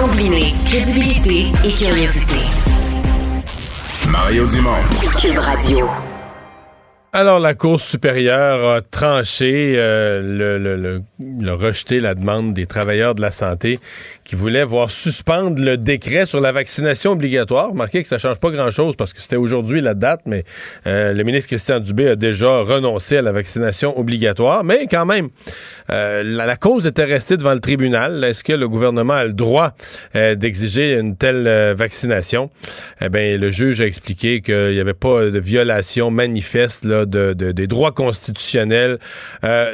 Combiner crédibilité et curiosité. Mario Dumont. Cube Radio. Alors, la Cour supérieure a tranché, euh, le, le, le- le rejeté la demande des travailleurs de la santé qui voulaient voir suspendre le décret sur la vaccination obligatoire. Remarquez que ça change pas grand-chose parce que c'était aujourd'hui la date, mais euh, le ministre Christian Dubé a déjà renoncé à la vaccination obligatoire. Mais quand même, euh, la, la cause était restée devant le tribunal. Est-ce que le gouvernement a le droit euh, d'exiger une telle euh, vaccination? Eh bien, le juge a expliqué qu'il n'y avait pas de violation manifeste là, de, de- des droits constitutionnels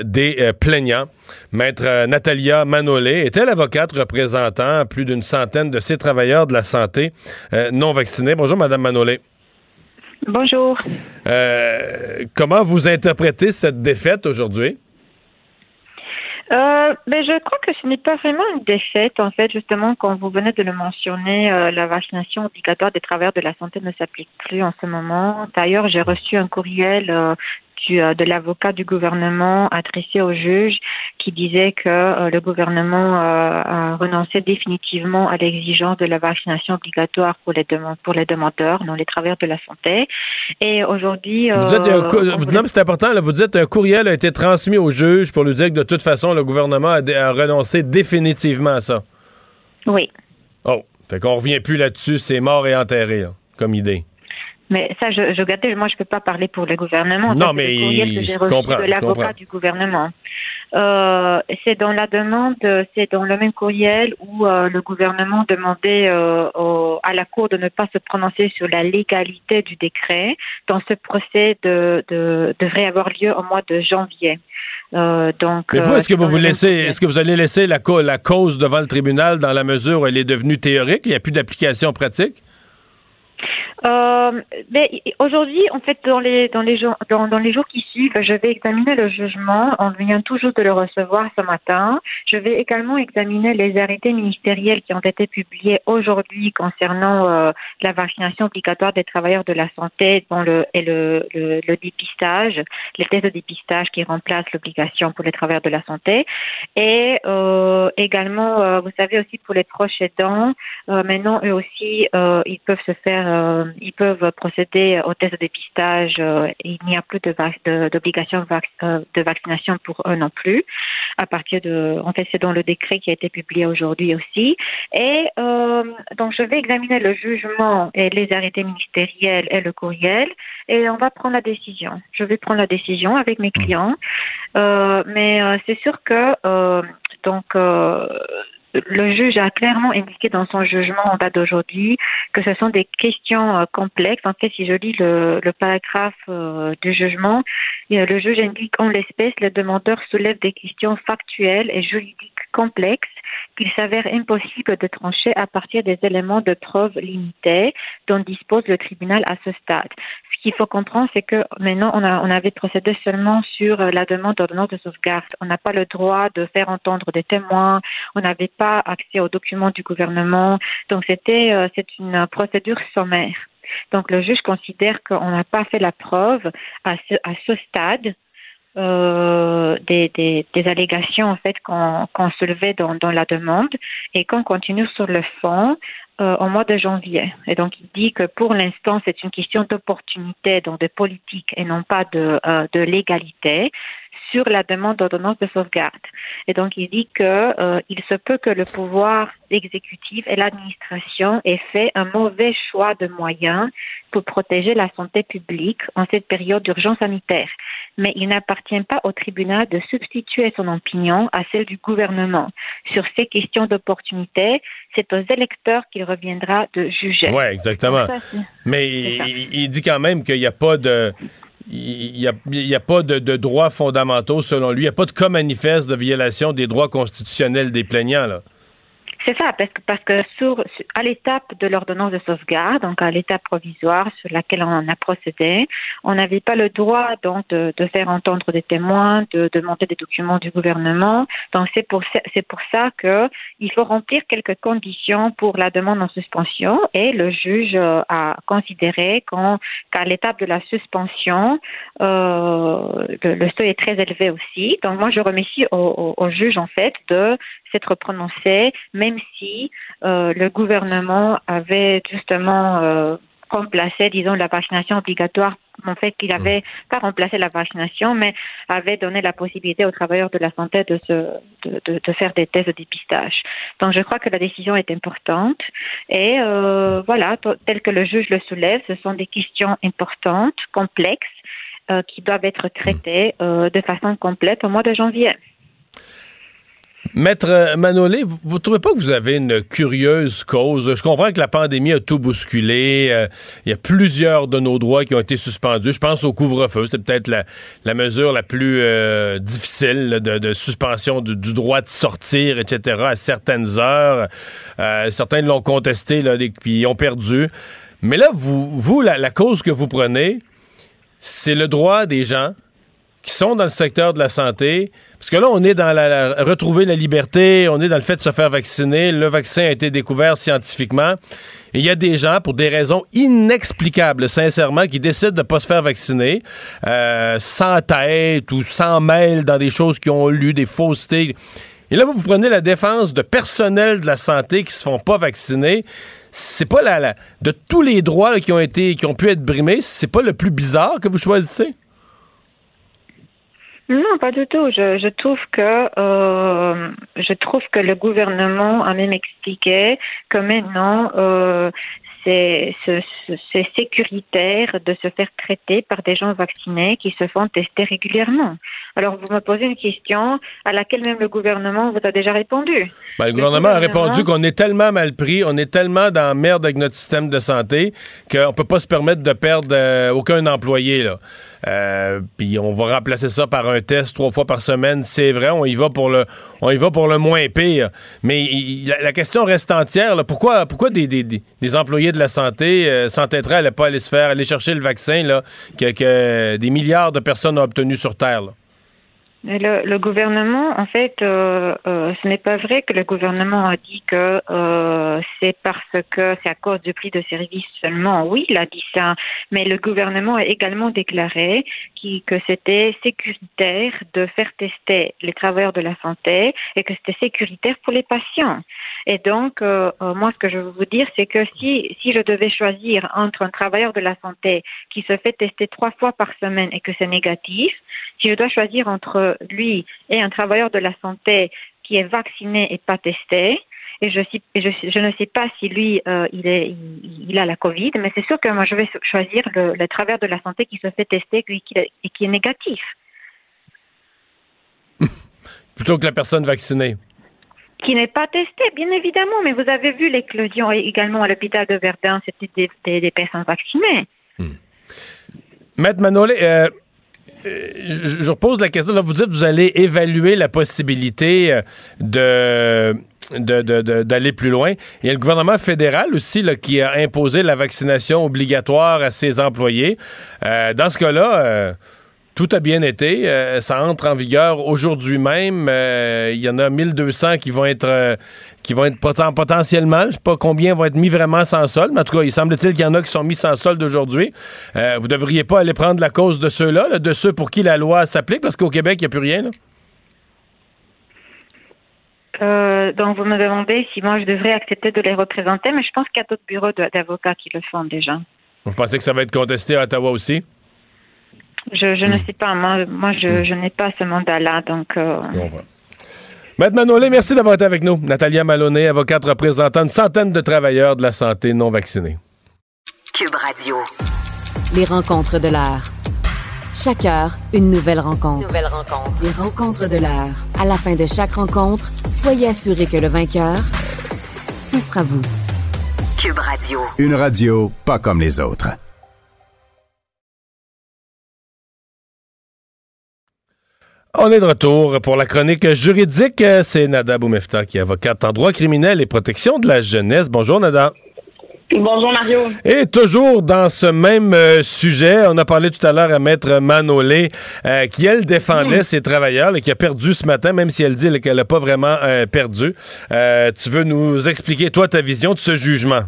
des plaignants. Maître Natalia Manolé était l'avocate représentant plus d'une centaine de ces travailleurs de la santé non vaccinés. Bonjour, Madame Manolé. Bonjour. Comment vous interprétez cette défaite aujourd'hui? Euh, ben, je crois que ce n'est pas vraiment une défaite, en fait, justement, quand vous venez de le mentionner, euh, la vaccination obligatoire des travailleurs de la santé ne s'applique plus en ce moment. D'ailleurs, j'ai reçu un courriel euh, du, euh, de l'avocat du gouvernement adressé au juge qui disait que euh, le gouvernement euh, a renoncé définitivement à l'exigence de la vaccination obligatoire pour les, demandes, pour les demandeurs, non les travailleurs de la santé. Et aujourd'hui... Vous dites, un non, mais c'est important, là, vous dites un courriel a été transmis au juge pour lui dire que de toute façon, le gouvernement a, renoncé définitivement à ça. Oui. Oh, fait qu'on revient plus là-dessus, c'est mort et enterré, là, comme idée. Mais ça, je, je gardais, moi, je peux pas parler pour le gouvernement. Non, Ça, mais le courriel que j'ai reçu de l'avocat du gouvernement. Euh, c'est dans la demande, c'est dans le même courriel où euh, le gouvernement demandait euh, au- à la Cour de ne pas se prononcer sur la légalité du décret. Dans ce procès de, de- devrait avoir lieu au mois de janvier. Donc, Mais vous, est-ce que vous vous laissez, est-ce que vous allez laisser la cause devant le tribunal dans la mesure où elle est devenue théorique, il n'y a plus d'application pratique? Euh, ben, aujourd'hui, en fait, dans les dans les jours dans, dans les jours qui suivent, je vais examiner le jugement. On vient toujours de le recevoir ce matin. Je vais également examiner les arrêtés ministériels qui ont été publiés aujourd'hui concernant euh, la vaccination obligatoire des travailleurs de la santé dont le, et le, le, le dépistage, les tests de dépistage qui remplacent l'obligation pour les travailleurs de la santé. Et euh, également, euh, vous savez aussi pour les proches aidants, euh, maintenant eux aussi, ils peuvent se faire, euh, ils peuvent procéder au test de dépistage. euh, il n'y a plus de de- d'obligation vac- euh, de vaccination pour eux non plus. À partir de, en fait, c'est dans le décret qui a été publié aujourd'hui aussi. Et euh, donc, je vais examiner le jugement et les arrêtés ministériels et le courriel, et on va prendre la décision. Je vais prendre la décision avec mes clients, Euh, mais c'est sûr que donc le juge a clairement indiqué dans son jugement en date d'aujourd'hui que ce sont des questions euh, complexes. En fait, si je lis le, paragraphe euh, du jugement, euh, le juge indique en l'espèce, le demandeur soulève des questions factuelles et juridiques complexes qu'il s'avère impossible de trancher à partir des éléments de preuve limités dont dispose le tribunal à ce stade. Ce qu'il faut comprendre, c'est que maintenant, on, on avait procédé seulement sur la demande d'ordonnance de sauvegarde. On n'a pas le droit de faire entendre des témoins, on n'avait pas accès aux documents du gouvernement. Donc, c'était euh, c'est une procédure sommaire. Donc, le juge considère qu'on n'a pas fait la preuve à ce, stade euh, des, allégations en fait qu'on qu'on soulevait dans, la demande et qu'on continue sur le fond euh, au mois de janvier. Et donc, il dit que pour l'instant, c'est une question d'opportunité, donc de politique et non pas de légalité sur la demande d'ordonnance de sauvegarde. Et donc, il dit que euh, il se peut que le pouvoir exécutif et l'administration aient fait un mauvais choix de moyens pour protéger la santé publique en cette période d'urgence sanitaire. Mais il n'appartient pas au tribunal de substituer son opinion à celle du gouvernement. Sur ces questions d'opportunité, c'est aux électeurs qu'il reviendra de juger. Oui, exactement. Mais il, il, dit quand même qu'il n'y a pas de il n'y a, y a, pas de, droits fondamentaux selon lui. Il n'y a pas de cas manifeste de violation des droits constitutionnels des plaignants. Là. C'est ça, parce que, parce que sur, à l'étape de l'ordonnance de sauvegarde, donc à l'étape provisoire sur laquelle on a procédé, on n'avait pas le droit donc de, de, faire entendre des témoins, de demander des documents du gouvernement. Donc c'est pour c'est pour ça que il faut remplir quelques conditions pour la demande en suspension et le juge a considéré qu'à l'étape de la suspension, euh, le, le, seuil est très élevé aussi. Donc moi je remercie au, au, au juge en fait de s'être prononcé, même si euh, le gouvernement avait justement euh, remplacé, disons, la vaccination obligatoire. En fait, qu'il avait pas remplacé la vaccination, mais avait donné la possibilité aux travailleurs de la santé de, se, de, de, de faire des tests de dépistage. Donc, je crois que la décision est importante. Et euh, voilà, tel que le juge le soulève, ce sont des questions importantes, complexes, euh, qui doivent être traitées euh, de façon complète au mois de janvier. Maître Manolé, vous ne trouvez pas que vous avez une curieuse cause? Je comprends que la pandémie a tout bousculé. Euh, il y a plusieurs de nos droits qui ont été suspendus. Je pense au couvre-feu. C'est peut-être la, mesure la plus euh, difficile de, suspension du, droit de sortir, etc., à certaines heures. Euh, certains l'ont contesté, là, puis ont perdu. Mais là, vous, la cause que vous prenez, c'est le droit des gens qui sont dans le secteur de la santé. Parce que là, on est dans la, retrouver la liberté, on est dans le fait de se faire vacciner. Le vaccin a été découvert scientifiquement. Il y a des gens, pour des raisons inexplicables, sincèrement, qui décident de ne pas se faire vacciner, euh, sans tête ou sans mail dans des choses qu'ils ont lues, des faussetés. Et là, vous, vous prenez la défense de personnel de la santé qui se font pas vacciner. C'est pas la, de tous les droits qui ont été, qui ont pu être brimés, c'est pas le plus bizarre que vous choisissez? Non, pas du tout. Je, je trouve que euh, je trouve que le gouvernement a même expliqué que maintenant euh, c'est sécuritaire de se faire traiter par des gens vaccinés qui se font tester régulièrement. Alors, vous me posez une question à laquelle même le gouvernement vous a déjà répondu. Ben, le, le, gouvernement, a répondu qu'on est tellement mal pris, on est tellement dans la merde avec notre système de santé qu'on peut pas se permettre de perdre euh, aucun employé. Là. Euh, puis on va remplacer ça par un test trois fois par semaine. C'est vrai, on y va pour le, on y va pour le moins pire. Mais il, la, la, question reste entière. Là. Pourquoi, pourquoi des, des, des, employés de la santé euh, s'entêteraient à ne pas aller se faire, aller chercher le vaccin là, que, que des milliards de personnes ont obtenu sur Terre? Là? Le, le, gouvernement, en fait, euh, euh, ce n'est pas vrai que le gouvernement a dit que euh, c'est parce que c'est à cause du prix de service seulement. Oui, il a dit ça, mais le gouvernement a également déclaré qui, que c'était sécuritaire de faire tester les travailleurs de la santé et que c'était sécuritaire pour les patients. Et donc, euh, moi, ce que je veux vous dire, c'est que si, si je devais choisir entre un travailleur de la santé qui se fait tester trois fois par semaine et que c'est négatif, si je dois choisir entre lui et un travailleur de la santé qui est vacciné et pas testé, et je, je, je ne sais pas si lui, euh, il, est, il, a la COVID, mais c'est sûr que moi, je vais choisir le, le travailleur de la santé qui se fait tester et qui est négatif. Plutôt que la personne vaccinée qui n'est pas testé, bien évidemment, mais vous avez vu l'éclosion également à l'hôpital de Verdun, c'était des, des, des, personnes vaccinées. Hmm. Maître Manolé, euh, je, je repose la question. Vous dites que vous allez évaluer la possibilité de d'aller plus loin. Il y a le gouvernement fédéral aussi qui a imposé la vaccination obligatoire à ses employés. Euh, dans ce cas-là, euh, tout a bien été. Euh, ça entre en vigueur aujourd'hui même. Euh, il y en a 1200 qui vont être euh, qui vont être potentiellement, je sais pas combien vont être mis vraiment sans solde, mais en tout cas, il semble-t-il qu'il y en a qui sont mis sans solde aujourd'hui. vous devriez pas aller prendre la cause de ceux-là, de ceux pour qui la loi s'applique, parce qu'au Québec, il n'y a plus rien. donc, vous me demandez si moi je devrais accepter de les représenter, mais je pense qu'il y a d'autres bureaux d'avocats qui le font déjà. Vous pensez que ça va être contesté à Ottawa aussi? Je, ne sais pas. Moi, moi je, n'ai pas ce mandat-là. Donc. Euh... Maître Manolé, merci d'avoir été avec nous. Natalia Maloney, avocate représentant une centaine de travailleurs de la santé non vaccinés. Cube Radio. Les rencontres de l'heure. Chaque heure, une nouvelle rencontre. Nouvelle rencontre. Les rencontres de l'heure. À la fin de chaque rencontre, soyez assurés que le vainqueur, ce sera vous. Cube Radio. Une radio pas comme les autres. On est de retour pour la chronique juridique. C'est Nada Boumefta qui est avocate en droit criminel et protection de la jeunesse. Bonjour Nada. Bonjour Mario. Et toujours dans ce même euh, sujet, on a parlé tout à l'heure à Maître Manolé, euh, qui elle défendait ses travailleurs et qui a perdu ce matin, même si elle dit qu'elle n'a pas vraiment euh, perdu. tu veux nous expliquer, toi, ta vision de ce jugement?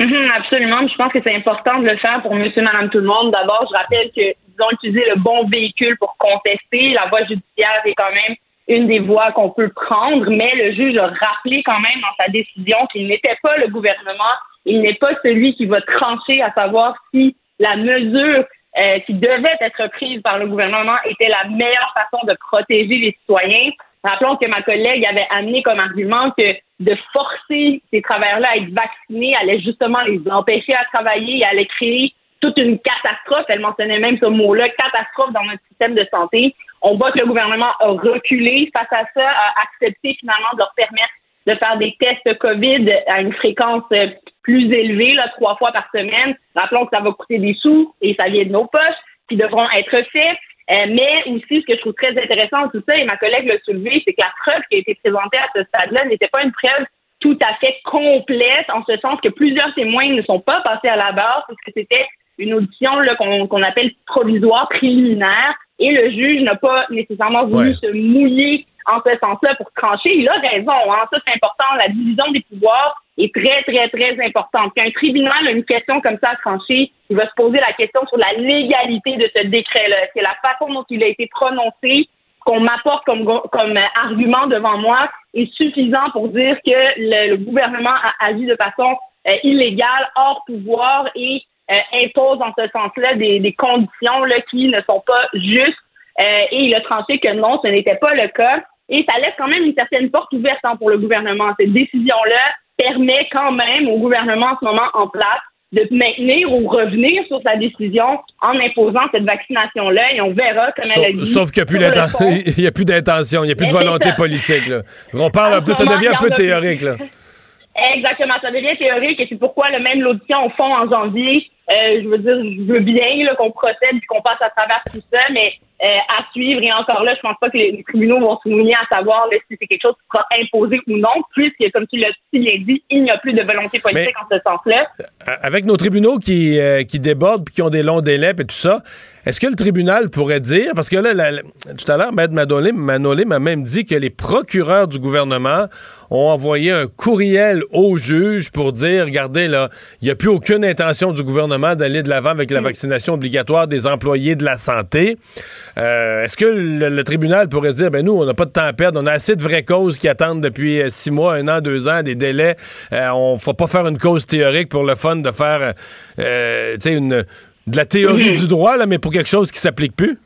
Mhm, absolument. Je pense que c'est important de le faire pour monsieur, madame, tout le monde. D'abord, je rappelle que ont utilisé le bon véhicule pour contester. La voie judiciaire est quand même une des voies qu'on peut prendre, mais le juge a rappelé quand même dans sa décision qu'il n'était pas le gouvernement, il n'est pas celui qui va trancher à savoir si la mesure euh, qui devait être prise par le gouvernement était la meilleure façon de protéger les citoyens. Rappelons que ma collègue avait amené comme argument que de forcer ces travailleurs-là à être vaccinés allait justement les empêcher à travailler et allait créer toute une catastrophe. Elle mentionnait même ce mot-là, catastrophe dans notre système de santé. On voit que le gouvernement a reculé face à ça, a accepté finalement de leur permettre de faire des tests COVID à une fréquence plus élevée, là, trois fois par semaine. Rappelons que ça va coûter des sous et ça vient de nos poches qui devront être faits. Euh, mais aussi, ce que je trouve très intéressant tout ça, et ma collègue l'a soulevé, c'est que la preuve qui a été présentée à ce stade-là n'était pas une preuve tout à fait complète, en ce sens que plusieurs témoins ne sont pas passés à la barre, parce que c'était une audition qu'on appelle provisoire, préliminaire, et le juge n'a pas nécessairement voulu se mouiller en ce sens-là pour trancher. Il a raison, hein, ça c'est important. La division des pouvoirs est très, très, très importante. Quand un tribunal a une question comme ça à trancher, il va se poser la question sur la légalité de ce décret-là. C'est la façon dont il a été prononcé qu'on m'apporte comme, comme argument devant moi est suffisant pour dire que le, gouvernement a agi de façon euh, illégale, hors pouvoir et euh, impose en ce sens-là des, conditions là, qui ne sont pas justes. Euh, et il a tranché que non, ce n'était pas le cas. Et ça laisse quand même une certaine porte ouverte hein, pour le gouvernement. Cette décision-là permet quand même au gouvernement en ce moment en place de maintenir ou revenir sur sa décision en imposant cette vaccination-là et on verra, comme elle a dit. Sauf qu'il n'y a plus d'intention, il n'y a plus de volonté politique. Là. On parle un peu, ça devient un peu théorique. Là. Exactement, ça devient théorique et c'est pourquoi le même l'audition au fond en janvier euh, je veux dire, je veux bien qu'on procède et qu'on passe à travers tout ça, mais euh, à suivre. Et encore là, je pense pas que les, tribunaux vont se mouiller à savoir si c'est quelque chose qui sera imposé ou non, puisque, comme tu l'as si bien dit, il n'y a plus de volonté politique en ce sens-là. Euh, avec nos tribunaux qui, qui débordent et qui ont des longs délais et tout ça, est-ce que le tribunal pourrait dire, parce que là, tout à l'heure, Maître Manolé m'a même dit que les procureurs du gouvernement ont envoyé un courriel au juge pour dire, regardez, là, il n'y a plus aucune intention du gouvernement d'aller de l'avant avec la mm. vaccination obligatoire des employés de la santé. Euh, est-ce que le, tribunal pourrait dire, ben nous, on n'a pas de temps à perdre, on a assez de vraies causes qui attendent depuis euh, six mois, un an, deux ans, des délais. Euh, on ne faut pas faire une cause théorique pour le fun de faire, tu sais, une de la théorie du droit, là, mais pour quelque chose qui s'applique plus?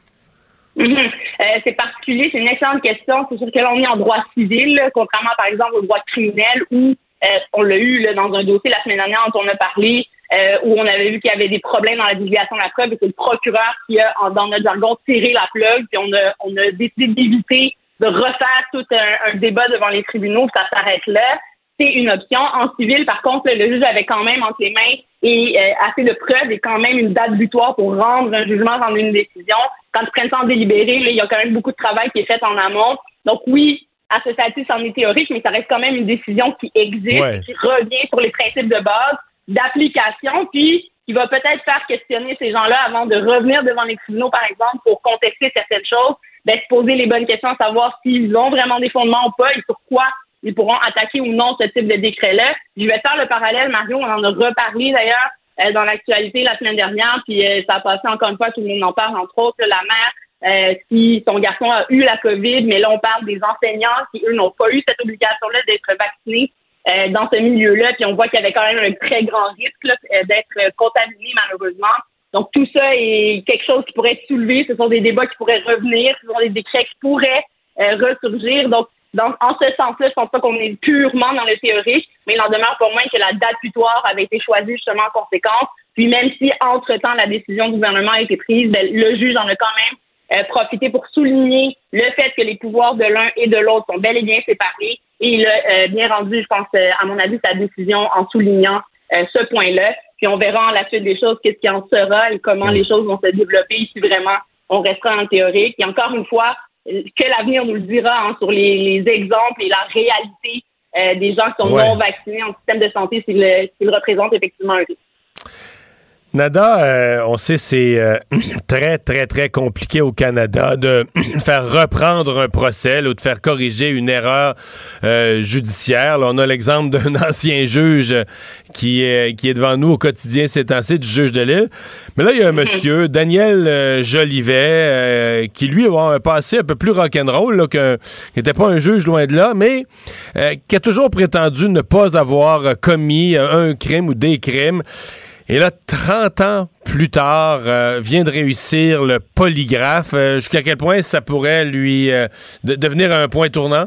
Mhm. Euh, c'est particulier, c'est une excellente question. C'est sûr que l'on est en droit civil, contrairement par exemple au droit criminel où euh, on l'a eu là, dans un dossier la semaine dernière dont on a parlé, euh, où on avait vu qu'il y avait des problèmes dans la divulgation de la preuve et c'est le procureur qui a, dans notre jargon, tiré la plug, puis on a, on a décidé d'éviter de refaire tout un, débat devant les tribunaux, ça s'arrête là c'est une option. En civil, par contre, le juge avait quand même entre les mains et euh, assez de preuves et quand même une date butoir pour rendre un jugement, rendre une décision. Quand ils prennent temps délibéré, il y a quand même beaucoup de travail qui est fait en amont. Donc oui, à ce stade-ci, c'en est théorique, mais ça reste quand même une décision qui existe, qui revient sur les principes de base d'application. Puis qui va peut-être faire questionner ces gens-là avant de revenir devant les tribunaux, par exemple, pour contester certaines choses, ben, se poser les bonnes questions, savoir s'ils ont vraiment des fondements ou pas et sur quoi ils pourront attaquer ou non ce type de décret-là. Je vais faire le parallèle, Mario, on en a reparlé d'ailleurs euh, dans l'actualité la semaine dernière, puis euh, ça a passé encore une fois, tout le monde en parle, entre autres, la mère euh, si son garçon a eu la COVID, mais là, on parle des enseignants qui, eux, n'ont pas eu cette obligation-là d'être vaccinés dans ce milieu-là, puis on voit qu'il y avait quand même un très grand risque d'être contaminé, malheureusement. Donc, tout ça est quelque chose qui pourrait être soulevé. Ce sont des débats qui pourraient revenir. Ce sont des décrets qui pourraient ressurgir. Donc, donc, en ce sens-là, je pense pas qu'on est purement dans le théorique, mais il en demeure pour moins que la date butoir avait été choisie justement en conséquence. Puis même si, entre-temps, la décision du gouvernement a été prise, ben, le juge en a quand même euh, profité pour souligner le fait que les pouvoirs de l'un et de l'autre sont bel et bien séparés. Et il a euh, bien rendu, je pense, euh, à mon avis, sa décision en soulignant ce point-là. Puis on verra en la suite des choses qu'est-ce qui en sera et comment les choses vont se développer si vraiment on restera en théorique. Et encore une fois, que l'avenir nous le dira hein, sur les, exemples et la réalité euh, des gens qui sont non vaccinés en système de santé s'ils représentent effectivement un risque. Nada, euh, on sait c'est euh, très, très, très compliqué au Canada de faire reprendre un procès ou de faire corriger une erreur euh, judiciaire. on a l'exemple d'un ancien juge qui est, qui est devant nous au quotidien c'est ainsi du juge de l'île. Mais là, il y a un monsieur, Daniel Jolivet, qui lui a un passé un peu plus rock'n'roll, qui n'était pas un juge loin de là, mais qui a toujours prétendu ne pas avoir commis un crime ou des crimes. Et là, 30 ans plus tard, euh, vient de réussir le polygraphe. Euh, jusqu'à quel point ça pourrait lui euh, devenir un point tournant?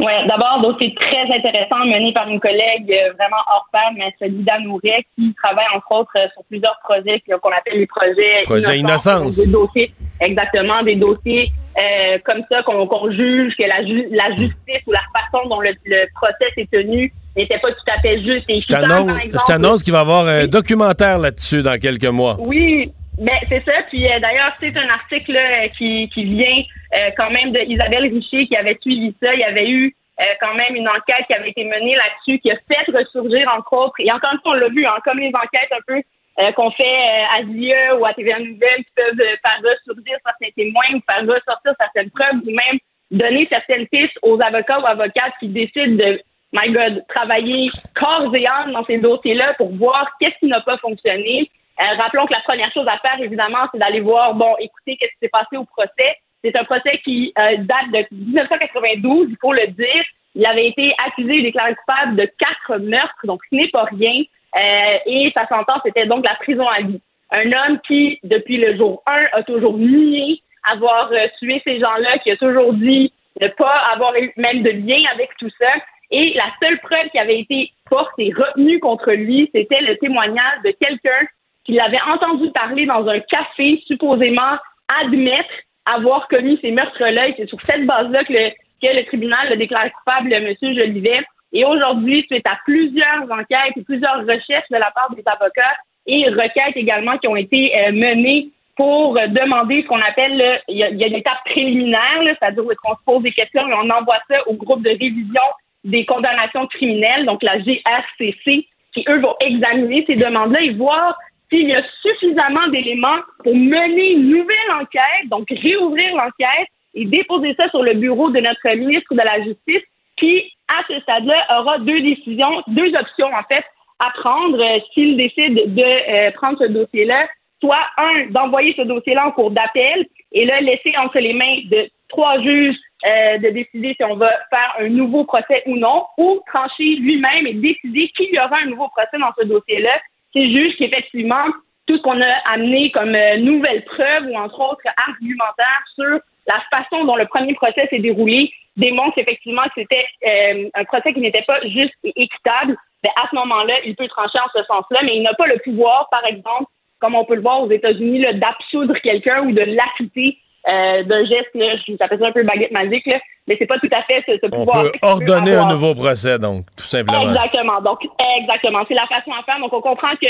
Oui, d'abord, dossier très intéressant mené par une collègue vraiment hors pair, mais Lida Nouret, qui travaille entre autres sur plusieurs projets qu'on appelle les projets Projet Innocence. Des dossiers, exactement, des dossiers comme ça qu'on juge que la, la justice ou la façon dont le, le procès est tenu n'était pas tout à fait juste. Et je t'annonce qu'il va y avoir un documentaire là-dessus dans quelques mois. Oui, ben, c'est ça. Puis euh, d'ailleurs, c'est un article euh, qui, qui vient euh, quand même de Isabelle Richer qui avait suivi ça. Il y avait eu quand même une enquête qui avait été menée là-dessus, qui a fait ressurgir entre autres. Et encore une fois, on l'a vu, hein, comme les enquêtes un peu qu'on fait à ZIE ou à TVA Nouvelle qui peuvent faire ressurgir certains témoins ou faire ressortir certaines preuves ou même donner certaines pistes aux avocats ou avocates qui décident de my God, travailler corps et âme dans ces dossiers-là pour voir qu'est-ce qui n'a pas fonctionné. Euh, rappelons que la première chose à faire, évidemment, c'est d'aller voir, bon, écoutez, qu'est-ce qui s'est passé au procès. C'est un procès qui euh, date de 1992, il faut le dire. Il avait été accusé et déclaré coupable de quatre meurtres, donc ce n'est pas rien. Euh, et sa sentence était donc la prison à vie. Un homme qui, depuis le jour 1, a toujours nié avoir tué ces gens-là, qui a toujours dit ne pas avoir eu même de lien avec tout ça. Et la seule preuve qui avait été forte et retenue contre lui, c'était le témoignage de quelqu'un qui l'avait entendu parler dans un café, supposément admettre avoir commis ces meurtres-là. Et c'est sur cette base-là que le, que le tribunal le déclaré coupable, M. Jolivet. Et aujourd'hui, suite à plusieurs enquêtes et plusieurs recherches de la part des avocats et requêtes également qui ont été euh, menées pour demander ce qu'on appelle, il y, a, une étape préliminaire, c'est-à-dire qu'on se pose des questions et on envoie ça au groupe de révision des condamnations criminelles, donc la GRCC, qui, eux, vont examiner ces demandes-là et voir s'il y a suffisamment d'éléments pour mener une nouvelle enquête, donc réouvrir l'enquête et déposer ça sur le bureau de notre ministre de la Justice, qui, à ce stade-là, aura deux décisions, deux options, en fait, à prendre euh, s'il décide de euh, prendre ce dossier-là. Soit, un, d'envoyer ce dossier-là en cours d'appel et le laisser entre les mains de trois juges euh, de décider si on va faire un nouveau procès ou non, ou trancher lui-même et décider qu'il y aura un nouveau procès dans ce dossier-là. C'est juste qu'effectivement, tout ce qu'on a amené comme euh, nouvelle preuve ou entre autres argumentaire sur la façon dont le premier procès s'est déroulé démontre effectivement que c'était euh, un procès qui n'était pas juste et équitable. Ben, à ce moment-là, il peut trancher en ce sens-là, mais il n'a pas le pouvoir, par exemple, comme on peut le voir aux États-Unis, d'absoudre quelqu'un ou de l'acquitter euh, d'un geste, là, je appelle ça un peu baguette magique, là, mais c'est pas tout à fait ce, ce pouvoir. On peut ordonner un nouveau procès, donc, tout simplement. Exactement. Donc, exactement. C'est la façon à faire. Donc, on comprend que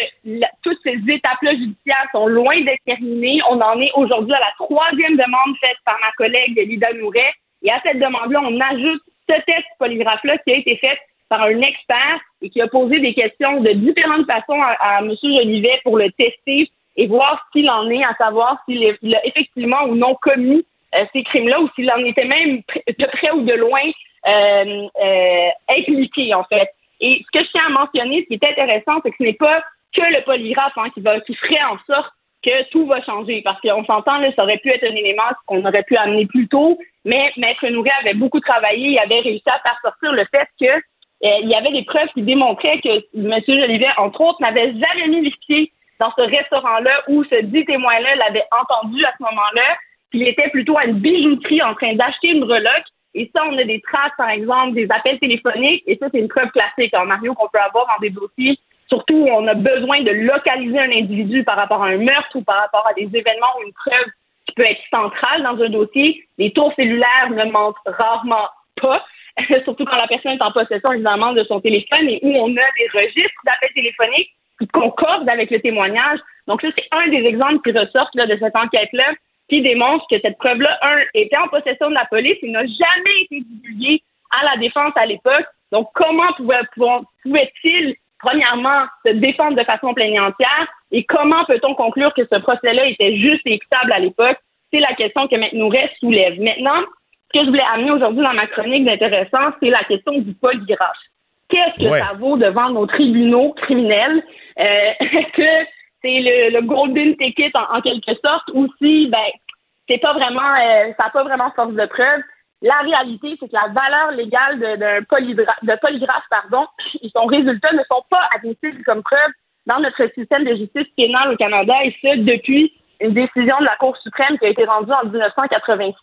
toutes ces étapes-là judiciaires sont loin d'être terminées. On en est aujourd'hui à la troisième demande faite par ma collègue Lida Nouret. Et à cette demande-là, on ajoute ce test polygraphe-là qui a été fait par un expert et qui a posé des questions de différentes façons à, M. Jolivet pour le tester et voir s'il en est, à savoir s'il a effectivement ou non commis euh, ces crimes-là ou s'il en était même de près ou de loin euh, euh, impliqué, en fait. Et ce que je tiens à mentionner, ce qui est intéressant, c'est que ce n'est pas que le polygraphe hein, qui, va, qui ferait en sorte que tout va changer. Parce qu'on s'entend, ça aurait pu être un élément qu'on aurait pu amener plus tôt, mais Maître Nourret avait beaucoup travaillé, il avait réussi à faire sortir le fait que euh, il y avait des preuves qui démontraient que M. Jolivet, entre autres, n'avait jamais mis les pieds dans ce restaurant-là où ce dit témoin-là l'avait entendu à ce moment-là, qu'il était plutôt à une bijouterie en train d'acheter une breloque. Et ça, on a des traces, par exemple, des appels téléphoniques. Et ça, c'est une preuve classique, en hein, Mario, qu'on peut avoir dans des dossiers Surtout, on a besoin de localiser un individu par rapport à un meurtre ou par rapport à des événements ou une preuve qui peut être centrale dans un dossier. Les tours cellulaires ne mentent rarement pas, surtout quand la personne est en possession, évidemment, de son téléphone et où on a des registres d'appels téléphoniques qui avec le témoignage. Donc, ça, c'est un des exemples qui ressortent là, de cette enquête-là qui démontre que cette preuve-là, un, était en possession de la police et n'a jamais été divulguée à la défense à l'époque. Donc, comment pouvait-il premièrement, se défendre de façon entière et comment peut-on conclure que ce procès-là était juste et équitable à l'époque? C'est la question que Nourret soulève. Maintenant, ce que je voulais amener aujourd'hui dans ma chronique d'intéressant, c'est la question du polygraphe. Qu'est-ce que ça vaut devant nos tribunaux criminels? Euh, est-ce que c'est le, golden ticket en, quelque sorte ou si ben c'est pas vraiment euh, ça n'a pas vraiment force de preuve? La réalité, c'est que la valeur légale d'un de polygraphe pardon, et son résultat ne sont pas admissibles comme preuve dans notre système de justice pénale au Canada, et ce, depuis une décision de la Cour suprême qui a été rendue en 1987,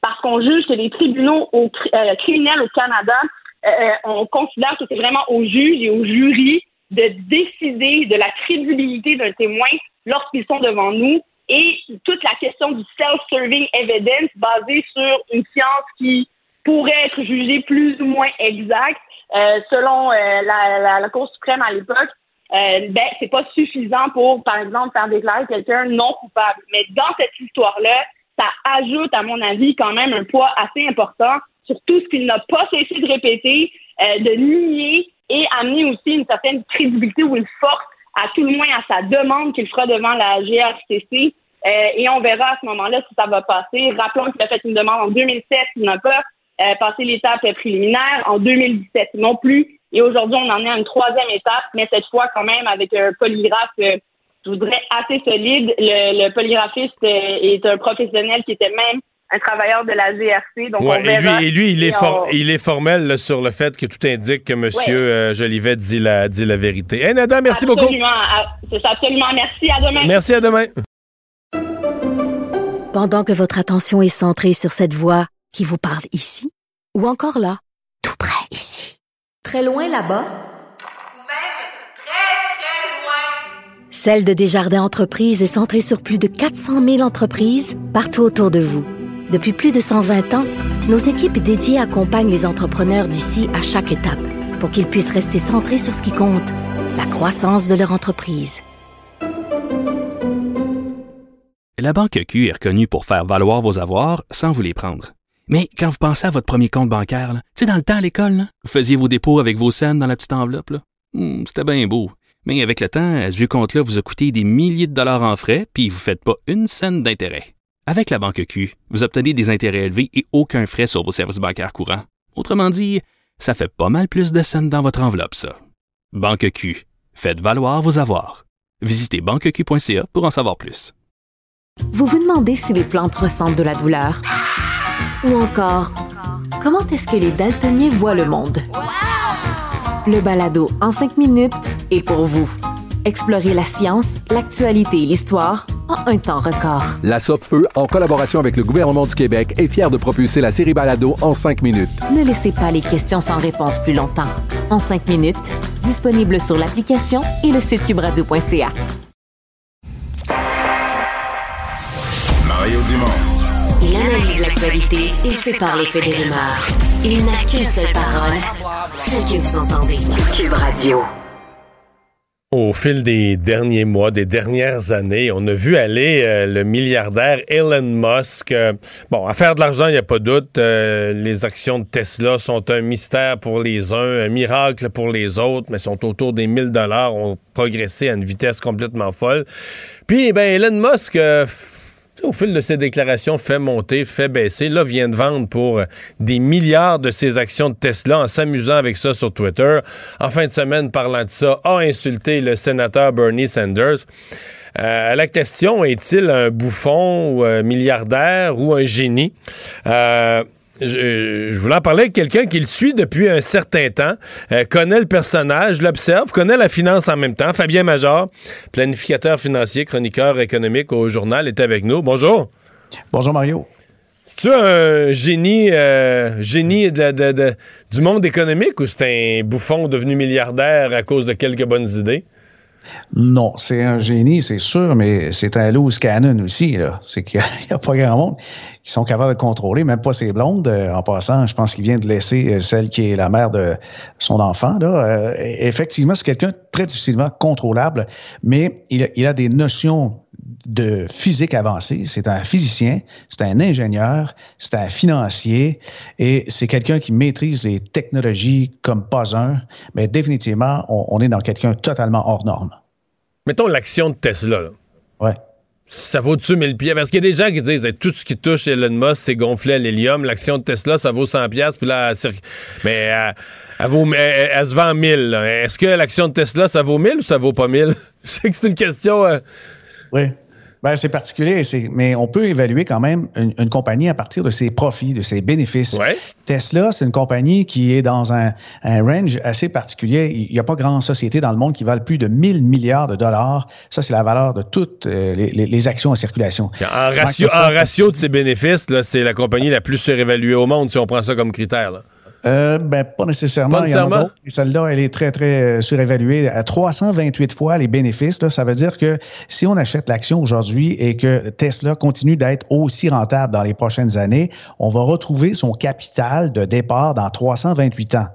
parce qu'on juge que les tribunaux au, euh, criminels au Canada, euh, on considère que c'est vraiment aux juges et aux jurys de décider de la crédibilité d'un témoin lorsqu'ils sont devant nous et toute la question du self-serving evidence basée sur une science qui pourrait être jugée plus ou moins exacte euh, selon euh, la, la, Cour suprême à l'époque, euh, ben c'est pas suffisant pour, par exemple, faire déclarer quelqu'un non coupable. Mais dans cette histoire-là, ça ajoute, à mon avis, quand même un poids assez important sur tout ce qu'il n'a pas cessé de répéter, euh, de nier et amener aussi une certaine crédibilité ou une force à tout le moins à sa demande qu'il fera devant la GRCC. Euh, et on verra à ce moment-là si ça va passer. Rappelons qu'il a fait une demande en 2007, il n'a pas euh, passé l'étape préliminaire, en 2017 non plus. Et aujourd'hui, on en est à une troisième étape, mais cette fois quand même avec un polygraphe, euh, je voudrais, assez solide. Le, le polygraphiste est un professionnel qui était même un travailleur de la GRC. Donc on verra et lui, il, est il est formel sur le fait que tout indique que M. Euh, Jolivet dit la, dit la vérité. Hey, Nada, merci absolument, beaucoup. C'est absolument. Merci. À demain. Merci. À demain. Pendant que votre attention est centrée sur cette voix qui vous parle ici, ou encore là, tout près ici, très loin là-bas, Celle de Desjardins Entreprises est centrée sur plus de 400 000 entreprises partout autour de vous. Depuis plus de 120 ans, nos équipes dédiées accompagnent les entrepreneurs d'ici à chaque étape pour qu'ils puissent rester centrés sur ce qui compte, la croissance de leur entreprise. La Banque Q est reconnue pour faire valoir vos avoirs sans vous les prendre. Mais quand vous pensez à votre premier compte bancaire, tu sais, dans le temps à l'école, vous faisiez vos dépôts avec vos scènes dans la petite enveloppe. Hmm, c'était bien beau. Mais avec le temps, ce compte-là vous a coûté des milliers de dollars en frais, puis vous ne faites pas une scène d'intérêt. Avec la banque Q, vous obtenez des intérêts élevés et aucun frais sur vos services bancaires courants. Autrement dit, ça fait pas mal plus de scènes dans votre enveloppe, ça. Banque Q, faites valoir vos avoirs. Visitez banqueq.ca pour en savoir plus. Vous vous demandez si les plantes ressentent de la douleur? Ou encore, comment est-ce que les daltoniens voient le monde? Le balado en cinq minutes est pour vous. Explorez la science, l'actualité et l'histoire en un temps record. La Feu, en collaboration avec le gouvernement du Québec, est fière de propulser la série Balado en cinq minutes. Ne laissez pas les questions sans réponse plus longtemps. En cinq minutes, disponible sur l'application et le site cubradio.ca. Mario Dumont. Il analyse l'actualité et sépare les faits des rumeurs. Il n'a qu'une seule parole, celle que vous entendez. Cube Radio. Au fil des derniers mois, des dernières années, on a vu aller euh, le milliardaire Elon Musk. Euh, bon, à faire de l'argent, il n'y a pas doute. Euh, les actions de Tesla sont un mystère pour les uns, un miracle pour les autres, mais sont autour des 1000 dollars, ont progressé à une vitesse complètement folle. Puis, ben, Elon Musk au fil de ses déclarations, fait monter, fait baisser. Là, vient de vendre pour euh, des milliards de ses actions de Tesla en s'amusant avec ça sur Twitter. En fin de semaine, parlant de ça, a insulté le sénateur Bernie Sanders. Euh, la question, est-il un bouffon ou un milliardaire ou un génie? Euh, je, voulais en parler avec quelqu'un qui le suit depuis un certain temps, euh, connaît le personnage, l'observe, connaît la finance en même temps. Fabien Major, planificateur financier, chroniqueur économique au journal, est avec nous. Bonjour. Bonjour Mario. C'est-tu un génie, euh, génie du monde économique ou c'est un bouffon devenu milliardaire à cause de quelques bonnes idées? Non, c'est un génie, c'est sûr, mais c'est un loose cannon aussi. C'est qu'il n'y a, pas grand monde qui sont capables de contrôler, même pas ses blondes. Euh, en passant, je pense qu'il vient de laisser euh, celle qui est la mère de son enfant. Euh, effectivement, c'est quelqu'un très difficilement contrôlable, mais il a des notions de physique avancée. C'est un physicien, c'est un ingénieur, c'est un financier et c'est quelqu'un qui maîtrise les technologies comme pas un. Mais définitivement, on, on est dans quelqu'un totalement hors norme. Mettons l'action de Tesla. Là. Ouais ça vaut-tu 1000 pieds? Parce qu'il y a des gens qui disent tout ce qui touche Elon Musk, c'est gonflé à l'hélium. L'action de Tesla, ça vaut 100 pièces puis là, mais elle, elle, se vend 1000. Est-ce que l'action de Tesla, ça vaut 1000 ou ça vaut pas 1000? Je sais que c'est une question... Euh, oui. Ben, c'est particulier, mais on peut évaluer quand même une, compagnie à partir de ses profits, de ses bénéfices. Tesla, c'est une compagnie qui est dans un, range assez particulier. Il n'y a pas grande société dans le monde qui valent plus de 1000 milliards de dollars. Ça, c'est la valeur de toutes euh, les, actions en circulation. En ratio, en ratio de ses bénéfices, c'est la compagnie la plus surévaluée au monde, si on prend ça comme critère. Là. Euh, ben, pas nécessairement. Pas nécessairement. Celle-là, elle est très, très euh, surévaluée à 328 fois les bénéfices. ça veut dire que si on achète l'action aujourd'hui et que Tesla continue d'être aussi rentable dans les prochaines années, on va retrouver son capital de départ dans 328 ans.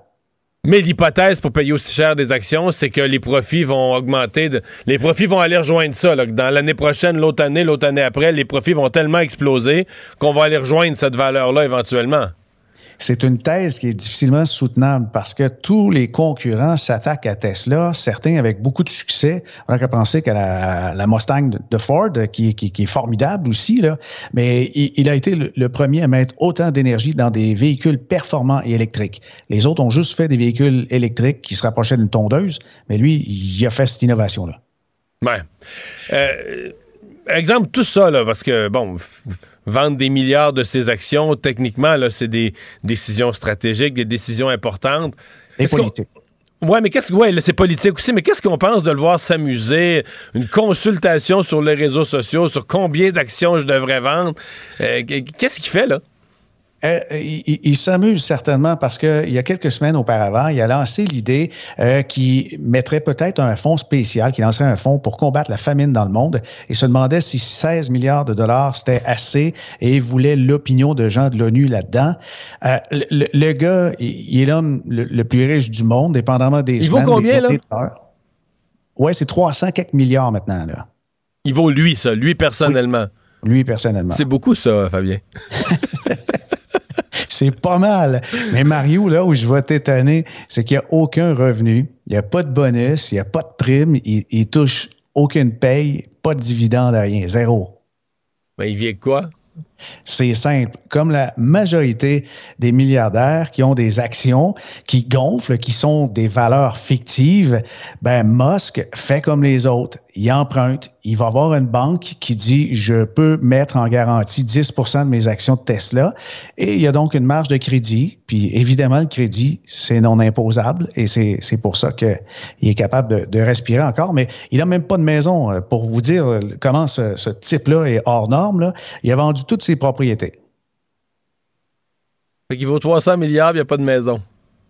Mais l'hypothèse pour payer aussi cher des actions, c'est que les profits vont augmenter. les profits vont aller rejoindre ça. dans l'année prochaine, l'autre année, l'autre année après, les profits vont tellement exploser qu'on va aller rejoindre cette valeur-là éventuellement c'est une thèse qui est difficilement soutenable parce que tous les concurrents s'attaquent à Tesla, certains avec beaucoup de succès. On aurait penser qu'à la, la, Mustang de Ford, qui, qui, est formidable aussi, là, mais il, a été le, premier à mettre autant d'énergie dans des véhicules performants et électriques. Les autres ont juste fait des véhicules électriques qui se rapprochaient d'une tondeuse, mais lui, il a fait cette innovation-là. Ouais. Euh, exemple, tout ça, là, parce que, bon vendre des milliards de ses actions, techniquement, là, c'est des décisions stratégiques, des décisions importantes. Et politiques. Ouais, mais qu'est-ce que ouais, c'est politique aussi, mais qu'est-ce qu'on pense de le voir s'amuser, une consultation sur les réseaux sociaux sur combien d'actions je devrais vendre? Euh, Qu'est-ce qu'il fait là? Euh, il, s'amuse certainement parce qu'il y a quelques semaines auparavant, il a lancé l'idée euh, qui mettrait peut-être un fonds spécial, qui lancerait un fonds pour combattre la famine dans le monde et se demandait si 16 milliards de dollars c'était assez et il voulait l'opinion de gens de l'ONU là-dedans. Euh, le, gars, il, est l'homme le, plus riche du monde, dépendamment des Il vaut combien, là? Oui, c'est 300 quelques milliards maintenant, là. Il vaut lui, ça, lui personnellement. Lui personnellement. C'est beaucoup, ça, Fabien. C'est pas mal. Mais Mario, là où je vais t'étonner, c'est qu'il n'y a aucun revenu, il n'y a pas de bonus, il n'y a pas de prime, il, il, touche aucune paye, pas de dividende, rien, zéro. Mais il vient de quoi? C'est simple. Comme la majorité des milliardaires qui ont des actions qui gonflent, qui sont des valeurs fictives, ben Musk fait comme les autres. Il emprunte. Il va avoir une banque qui dit je peux mettre en garantie 10% de mes actions de Tesla. Et il y a donc une marge de crédit. Puis évidemment, le crédit, c'est non imposable. Et c'est pour ça qu'il est capable de, respirer encore. Mais il n'a même pas de maison. Euh, pour vous dire comment ce, ce type-là est hors norme, là, il a vendu toutes ses propriétés. Fait qu'il vaut 300 milliards, il n'y a pas de maison.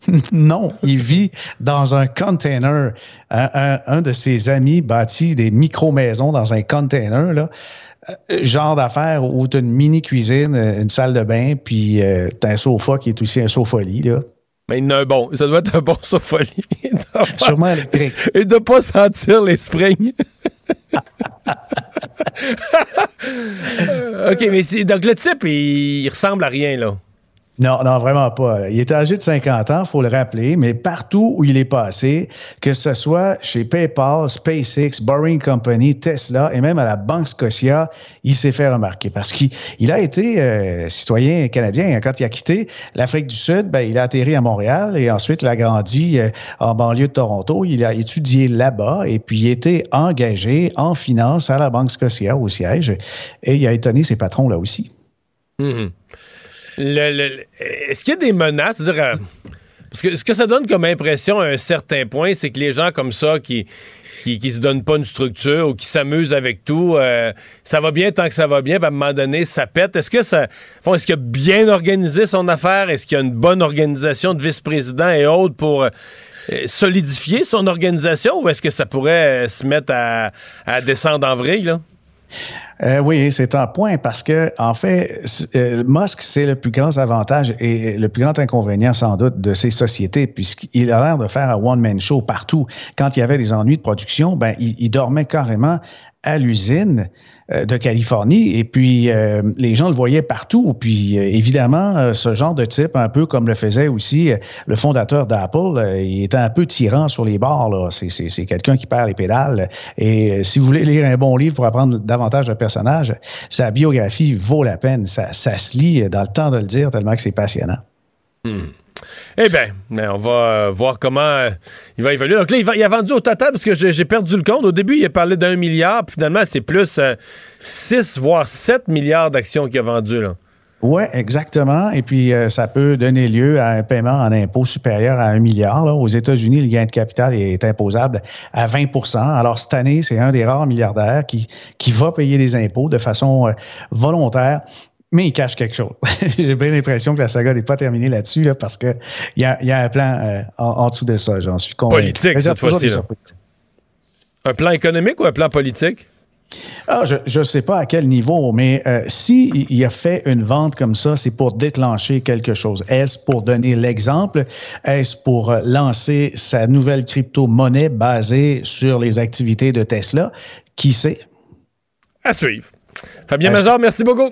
non, il vit dans un container. Un, de ses amis bâtit des micro-maisons dans un container, là. Euh, genre d'affaires où tu as une mini cuisine, une salle de bain, puis euh, tu as un sofa qui est aussi un sofa lit. Là. Mais il a un bon. Ça doit être un bon Sofoli. Sûrement électrique. Et de pas sentir les springs. OK, mais donc le type, il ressemble à rien, là. Non, non, vraiment pas. Il est âgé de 50 ans, faut le rappeler, mais partout où il est passé, que ce soit chez PayPal, SpaceX, Boring Company, Tesla et même à la Banque Scotia, il s'est fait remarquer parce qu'il a été euh, citoyen canadien. Quand il a quitté l'Afrique du Sud, ben, il a atterri à Montréal et ensuite il a grandi euh, en banlieue de Toronto. Il a étudié là-bas et puis il était engagé en finance à la Banque Scotia au siège et il a étonné ses patrons là aussi. Est-ce qu'il y a des menaces? Euh, parce que ce que ça donne comme impression à un certain point, c'est que les gens comme ça qui, qui, se donnent pas une structure ou qui s'amusent avec tout, euh, ça va bien tant que ça va bien, puis à un moment donné, ça pète. Est-ce que ça. est-ce qu'il a bien organisé son affaire? Est-ce qu'il y a une bonne organisation de vice-président et autres pour. Euh, solidifier son organisation ou est-ce que ça pourrait se mettre à, descendre en vrille? Euh, oui, c'est un point parce que, en fait, euh, Musk, c'est le plus grand avantage et le plus grand inconvénient, sans doute, de ces sociétés, puisqu'il a l'air de faire un one-man show partout. Quand il y avait des ennuis de production, ben, il dormait carrément à l'usine. Euh, de Californie. Et puis, euh, les gens le voyaient partout. Puis, euh, évidemment, ce genre de type, un peu comme le faisait aussi le fondateur d'Apple, il était un peu tyran sur les bords. C'est quelqu'un qui perd les pédales. Et si vous voulez lire un bon livre pour apprendre davantage de personnages, sa biographie vaut la peine. Ça, ça se lit dans le temps de le dire tellement que c'est passionnant. Hmm. Eh bien, on va euh, voir comment euh, il va évoluer. Donc là, il, a vendu au total, parce que j'ai perdu le compte. Au début, il a parlé d'un milliard, puis finalement, c'est plus 6, euh, voire 7 milliards d'actions qu'il a vendues. Oui, exactement. Et puis, ça peut donner lieu à un paiement en impôt supérieur à un milliard. Aux États-Unis, le gain de capital est imposable à 20% Alors, cette année, c'est un des rares milliardaires qui, qui va payer des impôts de façon volontaire mais il cache quelque chose. J'ai bien l'impression que la saga n'est pas terminée là-dessus, là, parce qu'il y a, y a un plan euh, en, dessous de ça, j'en suis convaincu. Politique, cette fois-ci. Un plan économique ou un plan politique? Ah, je ne sais pas à quel niveau, mais euh, s'il il a fait une vente comme ça, c'est pour déclencher quelque chose. Est-ce pour donner l'exemple? Est-ce pour euh, lancer sa nouvelle crypto-monnaie basée sur les activités de Tesla? Qui sait? À suivre. Fabien Major, merci beaucoup.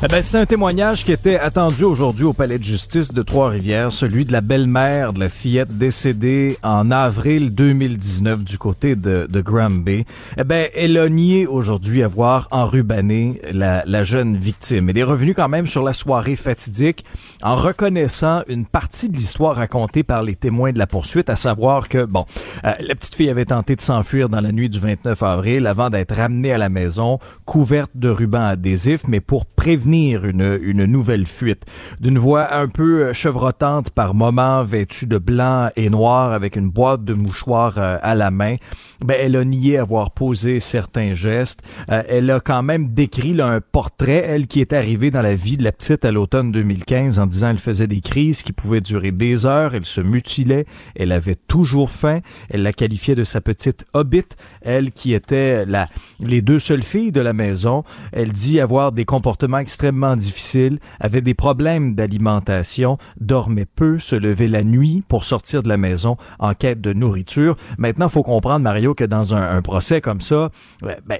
Eh ben, c'est un témoignage qui était attendu aujourd'hui au palais de justice de Trois-Rivières, celui de la belle-mère de la fillette décédée en avril 2019 du côté de, de Granby. Eh ben, elle a nié aujourd'hui avoir enrubanné la, la jeune victime. Elle est revenue quand même sur la soirée fatidique en reconnaissant une partie de l'histoire racontée par les témoins de la poursuite, à savoir que, bon, euh, la petite fille avait tenté de s'enfuir dans la nuit du 29 avril avant d'être ramenée à la maison, couverte de rubans adhésifs, mais pour prévenir une, nouvelle fuite. D'une voix un peu euh, chevrotante par moments, vêtue de blanc et noir avec une boîte de mouchoirs euh, à la main, ben, elle a nié avoir posé certains gestes. Euh, elle a quand même décrit un portrait, elle qui est arrivée dans la vie de la petite à l'automne 2015 en disant elle faisait des crises qui pouvaient durer des heures, elle se mutilait, elle avait toujours faim, elle la qualifiait de sa petite hobbit, elle qui était la, les deux seules filles de la maison. Elle dit avoir des comportements extrêmement difficiles, avait des problèmes d'alimentation, dormait peu, se levait la nuit pour sortir de la maison en quête de nourriture. Maintenant, faut comprendre, Mario, que dans un, procès comme ça, ben,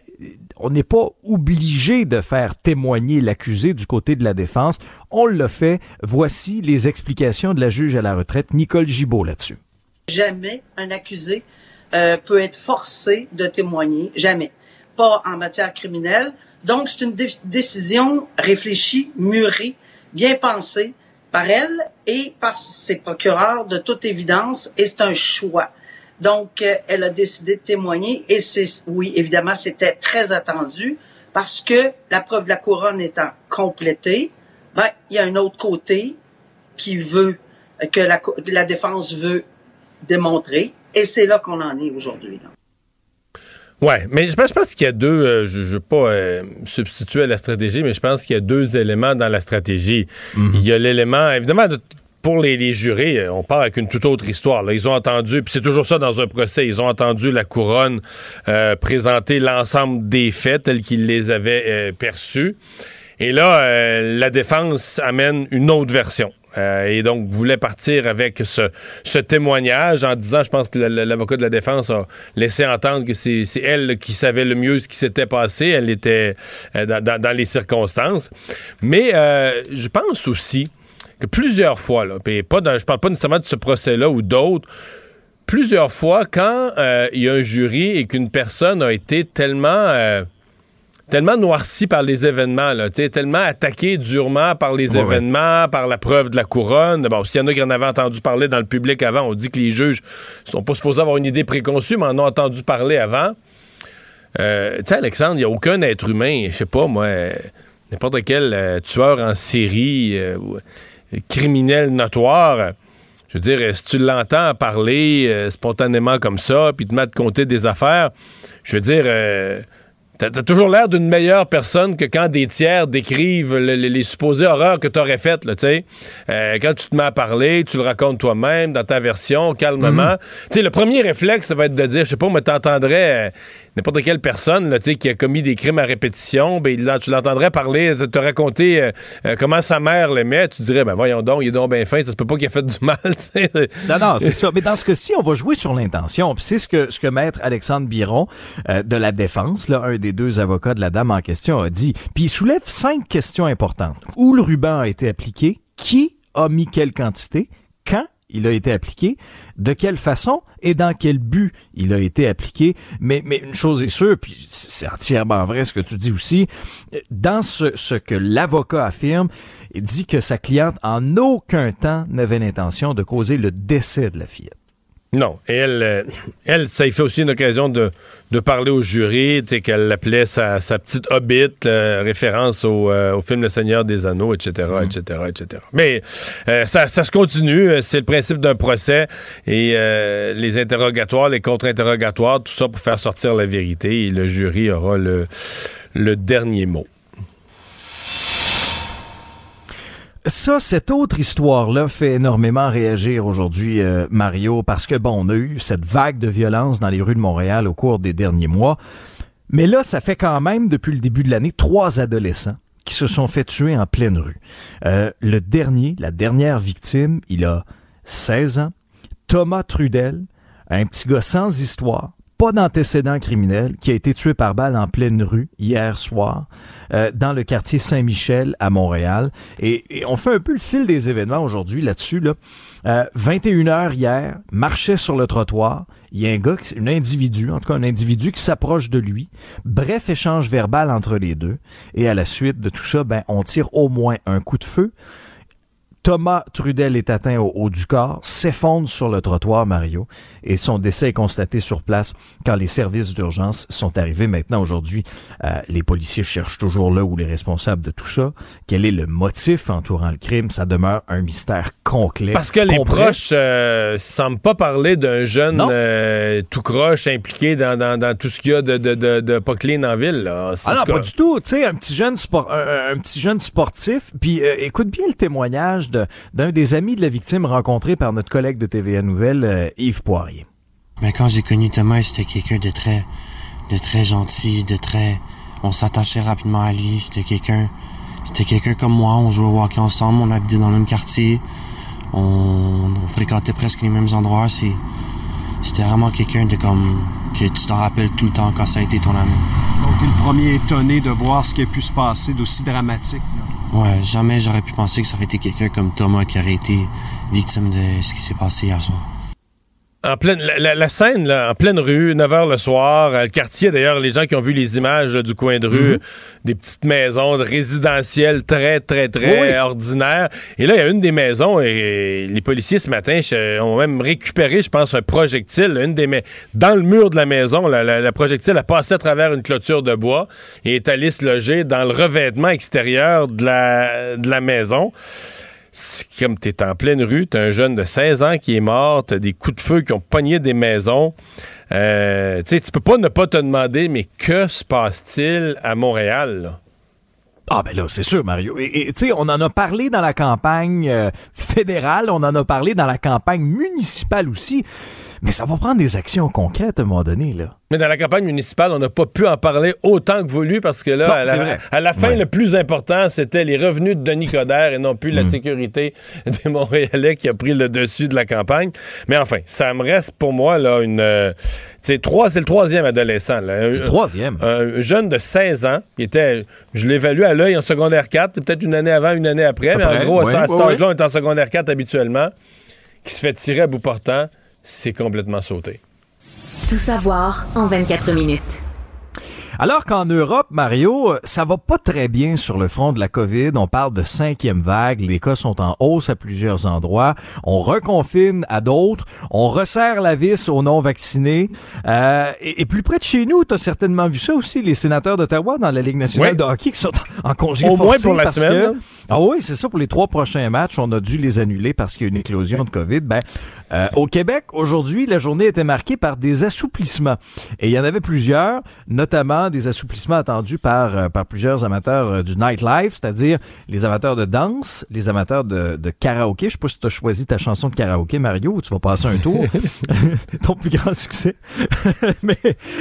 on n'est pas obligé de faire témoigner l'accusé du côté de la défense. On le fait. Voici les explications de la juge à la retraite, Nicole Gibault, là-dessus. Jamais un accusé euh, peut être forcé de témoigner. Jamais. Pas en matière criminelle, donc, c'est une décision réfléchie, mûrie, bien pensée par elle et par ses procureurs de toute évidence, et c'est un choix. Donc, euh, elle a décidé de témoigner, et c'est, oui, évidemment, c'était très attendu, parce que la preuve de la couronne étant complétée, ben, il y a un autre côté qui veut, que la, la défense veut démontrer, et c'est là qu'on en est aujourd'hui. Ouais, mais je pense, je pense qu'il y a deux, euh, je ne veux pas euh, substituer à la stratégie, mais je pense qu'il y a deux éléments dans la stratégie. Mhm. Il y a l'élément, évidemment, pour les, jurés, euh, on part avec une toute autre histoire. Là. Ils ont entendu, puis c'est toujours ça dans un procès, ils ont entendu la couronne présenter l'ensemble des faits tels qu'ils les avaient perçus. Et là, la défense amène une autre version. Euh, et donc voulait partir avec ce, témoignage en disant, je pense que l'avocat de la défense a laissé entendre que c'est elle qui savait le mieux ce qui s'était passé. Elle était euh, dans, les circonstances. Mais euh, je pense aussi que plusieurs fois, là, pas je parle pas nécessairement de ce procès-là ou d'autres, plusieurs fois, quand il y a un jury et qu'une personne a été tellement tellement noirci par les événements, là, tellement attaqué durement par les événements, par la preuve de la couronne. Bon, s'il y en a qui en avaient entendu parler dans le public avant, on dit que les juges sont pas supposés avoir une idée préconçue, mais en ont entendu parler avant. Euh, tu sais, Alexandre, il n'y a aucun être humain, je sais pas, moi, n'importe quel euh, tueur en série, euh, criminel notoire. Je veux dire, si tu l'entends parler spontanément comme ça, puis te mettre compter des affaires, je veux dire T'as toujours l'air d'une meilleure personne que quand des tiers décrivent les supposées horreurs que t'aurais faites, là, tu sais. Euh, quand tu te mets à parler, tu le racontes toi-même dans ta version, calmement. Tu sais, le premier réflexe, ça va être de dire, je sais pas, mais t'entendrais euh, n'importe quelle personne là, qui a commis des crimes à répétition, ben, là, tu l'entendrais parler, te, raconter euh, euh, comment sa mère l'aimait, tu dirais, ben voyons donc, il est donc bien fin, ça se peut pas qu'il ait fait du mal. non, non, c'est ça. Mais dans ce cas-ci, on va jouer sur l'intention. c'est ce que, ce que maître Alexandre Biron euh, de la défense, là, un des deux avocats de la dame en question, a dit. Puis il soulève cinq questions importantes. Où le ruban a été appliqué? Qui a mis quelle quantité? Quand il a été appliqué, de quelle façon et dans quel but il a été appliqué. Mais, mais une chose est sûre, puis c'est entièrement vrai ce que tu dis aussi, dans ce, ce que l'avocat affirme, il dit que sa cliente en aucun temps n'avait l'intention de causer le décès de la fillette. Non. Et elle, euh, elle, ça y fait aussi une occasion de, de parler au jury, qu'elle l'appelait sa, sa, petite hobbit, euh, référence au, euh, au, film Le Seigneur des Anneaux, etc., etc., etc. Mais ça, ça, se continue. C'est le principe d'un procès et les interrogatoires, les contre-interrogatoires, tout ça pour faire sortir la vérité. Et le jury aura le, le dernier mot. Ça, cette autre histoire-là fait énormément réagir aujourd'hui, euh, Mario, parce que, bon, on a eu cette vague de violence dans les rues de Montréal au cours des derniers mois. Mais là, ça fait quand même, depuis le début de l'année, trois adolescents qui se sont fait tuer en pleine rue. Euh, le dernier, la dernière victime, il a 16 ans. Thomas Trudel, un petit gars sans histoire, pas d'antécédent criminel, qui a été tué par balle en pleine rue hier soir euh, dans le quartier Saint-Michel à Montréal. Et, on fait un peu le fil des événements aujourd'hui là-dessus. Là. 21 euh, heures hier, marchait sur le trottoir. Il y a un gars, un individu, en tout cas un individu qui s'approche de lui. Bref échange verbal entre les deux. Et à la suite de tout ça, ben, on tire au moins un coup de feu. Thomas Trudel est atteint au haut du corps, s'effondre sur le trottoir, Mario, et son décès est constaté sur place quand les services d'urgence sont arrivés. Maintenant, aujourd'hui, euh, les policiers cherchent toujours là où les responsables de tout ça. Quel est le motif entourant le crime? Ça demeure un mystère complet. Parce que les proches euh, semblent pas parler d'un jeune euh, tout croche impliqué dans, tout ce qu'il y a de, de, de, pas clean en ville. Là. Ah non, pas du tout. Tu sais, un petit jeune sport, un, petit jeune sportif. Puis écoute bien le témoignage de d'un des amis de la victime rencontré par notre collègue de TVA Nouvelle, euh, Yves Poirier. Mais quand j'ai connu Thomas, c'était quelqu'un de très, de très gentil, de très, on s'attachait rapidement à lui. C'était quelqu'un, c'était quelqu'un comme moi. On jouait au hockey ensemble, on habitait dans le même quartier, on, fréquentait presque les mêmes endroits. C'est, c'était vraiment quelqu'un de comme que tu t'en rappelles tout le temps quand ça a été ton ami. Donc, le premier étonné de voir ce qui a pu se passer d'aussi dramatique. Ouais, jamais j'aurais pu penser que ça aurait été quelqu'un comme Thomas qui aurait été victime de ce qui s'est passé hier soir. En pleine, la, scène, là, en pleine rue, 9 h le soir, le quartier, d'ailleurs, les gens qui ont vu les images du coin de rue, mhm. des petites maisons de résidentielles très, très, très ordinaires. Et là, il y a une des maisons, et, les policiers ce matin ont même récupéré, je pense, un projectile, une des dans le mur de la maison. La, la, projectile a passé à travers une clôture de bois et est allé se loger dans le revêtement extérieur de la, de la maison comme tu es en pleine rue, tu un jeune de 16 ans qui est mort, tu des coups de feu qui ont pogné des maisons. Euh, tu peux pas ne pas te demander, mais que se passe-t-il à Montréal? Ah ben là, c'est sûr, Mario. Et tu sais, on en a parlé dans la campagne euh, fédérale, on en a parlé dans la campagne municipale aussi. Mais ça va prendre des actions concrètes à un moment donné, là. Mais dans la campagne municipale, on n'a pas pu en parler autant que voulu parce que là, à, la, fin, le plus important, c'était les revenus de Denis Coderre et non plus la hmm. sécurité des Montréalais qui a pris le dessus de la campagne. Mais enfin, ça me reste pour moi là une. Euh, c'est trois, c'est le troisième adolescent. Là. Le troisième. Un, jeune de 16 ans. Il était, je l'évalue à l'œil en secondaire 4, peut-être une année avant, une année après, mais en gros, à, cet âge-là, on est en secondaire 4 habituellement, qui se fait tirer à bout portant c'est complètement sauté. Tout savoir en 24 minutes. Alors qu'en Europe, Mario, ça va pas très bien sur le front de la COVID. On parle de cinquième vague. Les cas sont en hausse à plusieurs endroits. On reconfine à d'autres. On resserre la vis aux non-vaccinés. Euh, et, plus près de chez nous, tu as certainement vu ça aussi, les sénateurs d'Ottawa dans la Ligue nationale de hockey qui sont en congé Au moins pour la semaine. ah oui, c'est ça. Pour les trois prochains matchs, on a dû les annuler parce qu'il y a une éclosion de COVID. Ben, euh, au Québec, aujourd'hui, la journée était marquée par des assouplissements. Et il y en avait plusieurs, notamment des assouplissements attendus par, euh, par plusieurs amateurs euh, du nightlife, c'est-à-dire les amateurs de danse, les amateurs de, de karaoké. Je sais pas si tu as choisi ta chanson de karaoké, Mario, ou tu vas passer un tour. Ton plus grand succès. Mais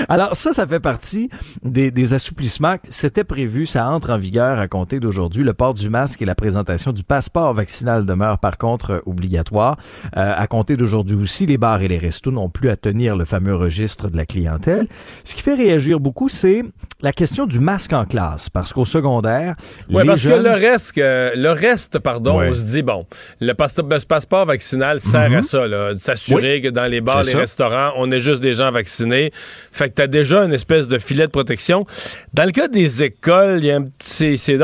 alors ça, ça fait partie des, des assouplissements. C'était prévu, ça entre en vigueur à compter d'aujourd'hui. Le port du masque et la présentation du passeport vaccinal demeurent par contre obligatoires à compter d'aujourd'hui aussi, les bars et les restos n'ont plus à tenir le fameux registre de la clientèle. Ce qui fait réagir beaucoup, c'est la question du masque en classe, parce qu'au secondaire, oui, parce que le reste, le reste, pardon, on se dit bon, le, passeport vaccinal sert à mhm. ça, de s'assurer que dans les bars, les restaurants, on est juste des gens vaccinés. Fait que t'as déjà une espèce de filet de protection. Dans le cas des écoles, c'est c'est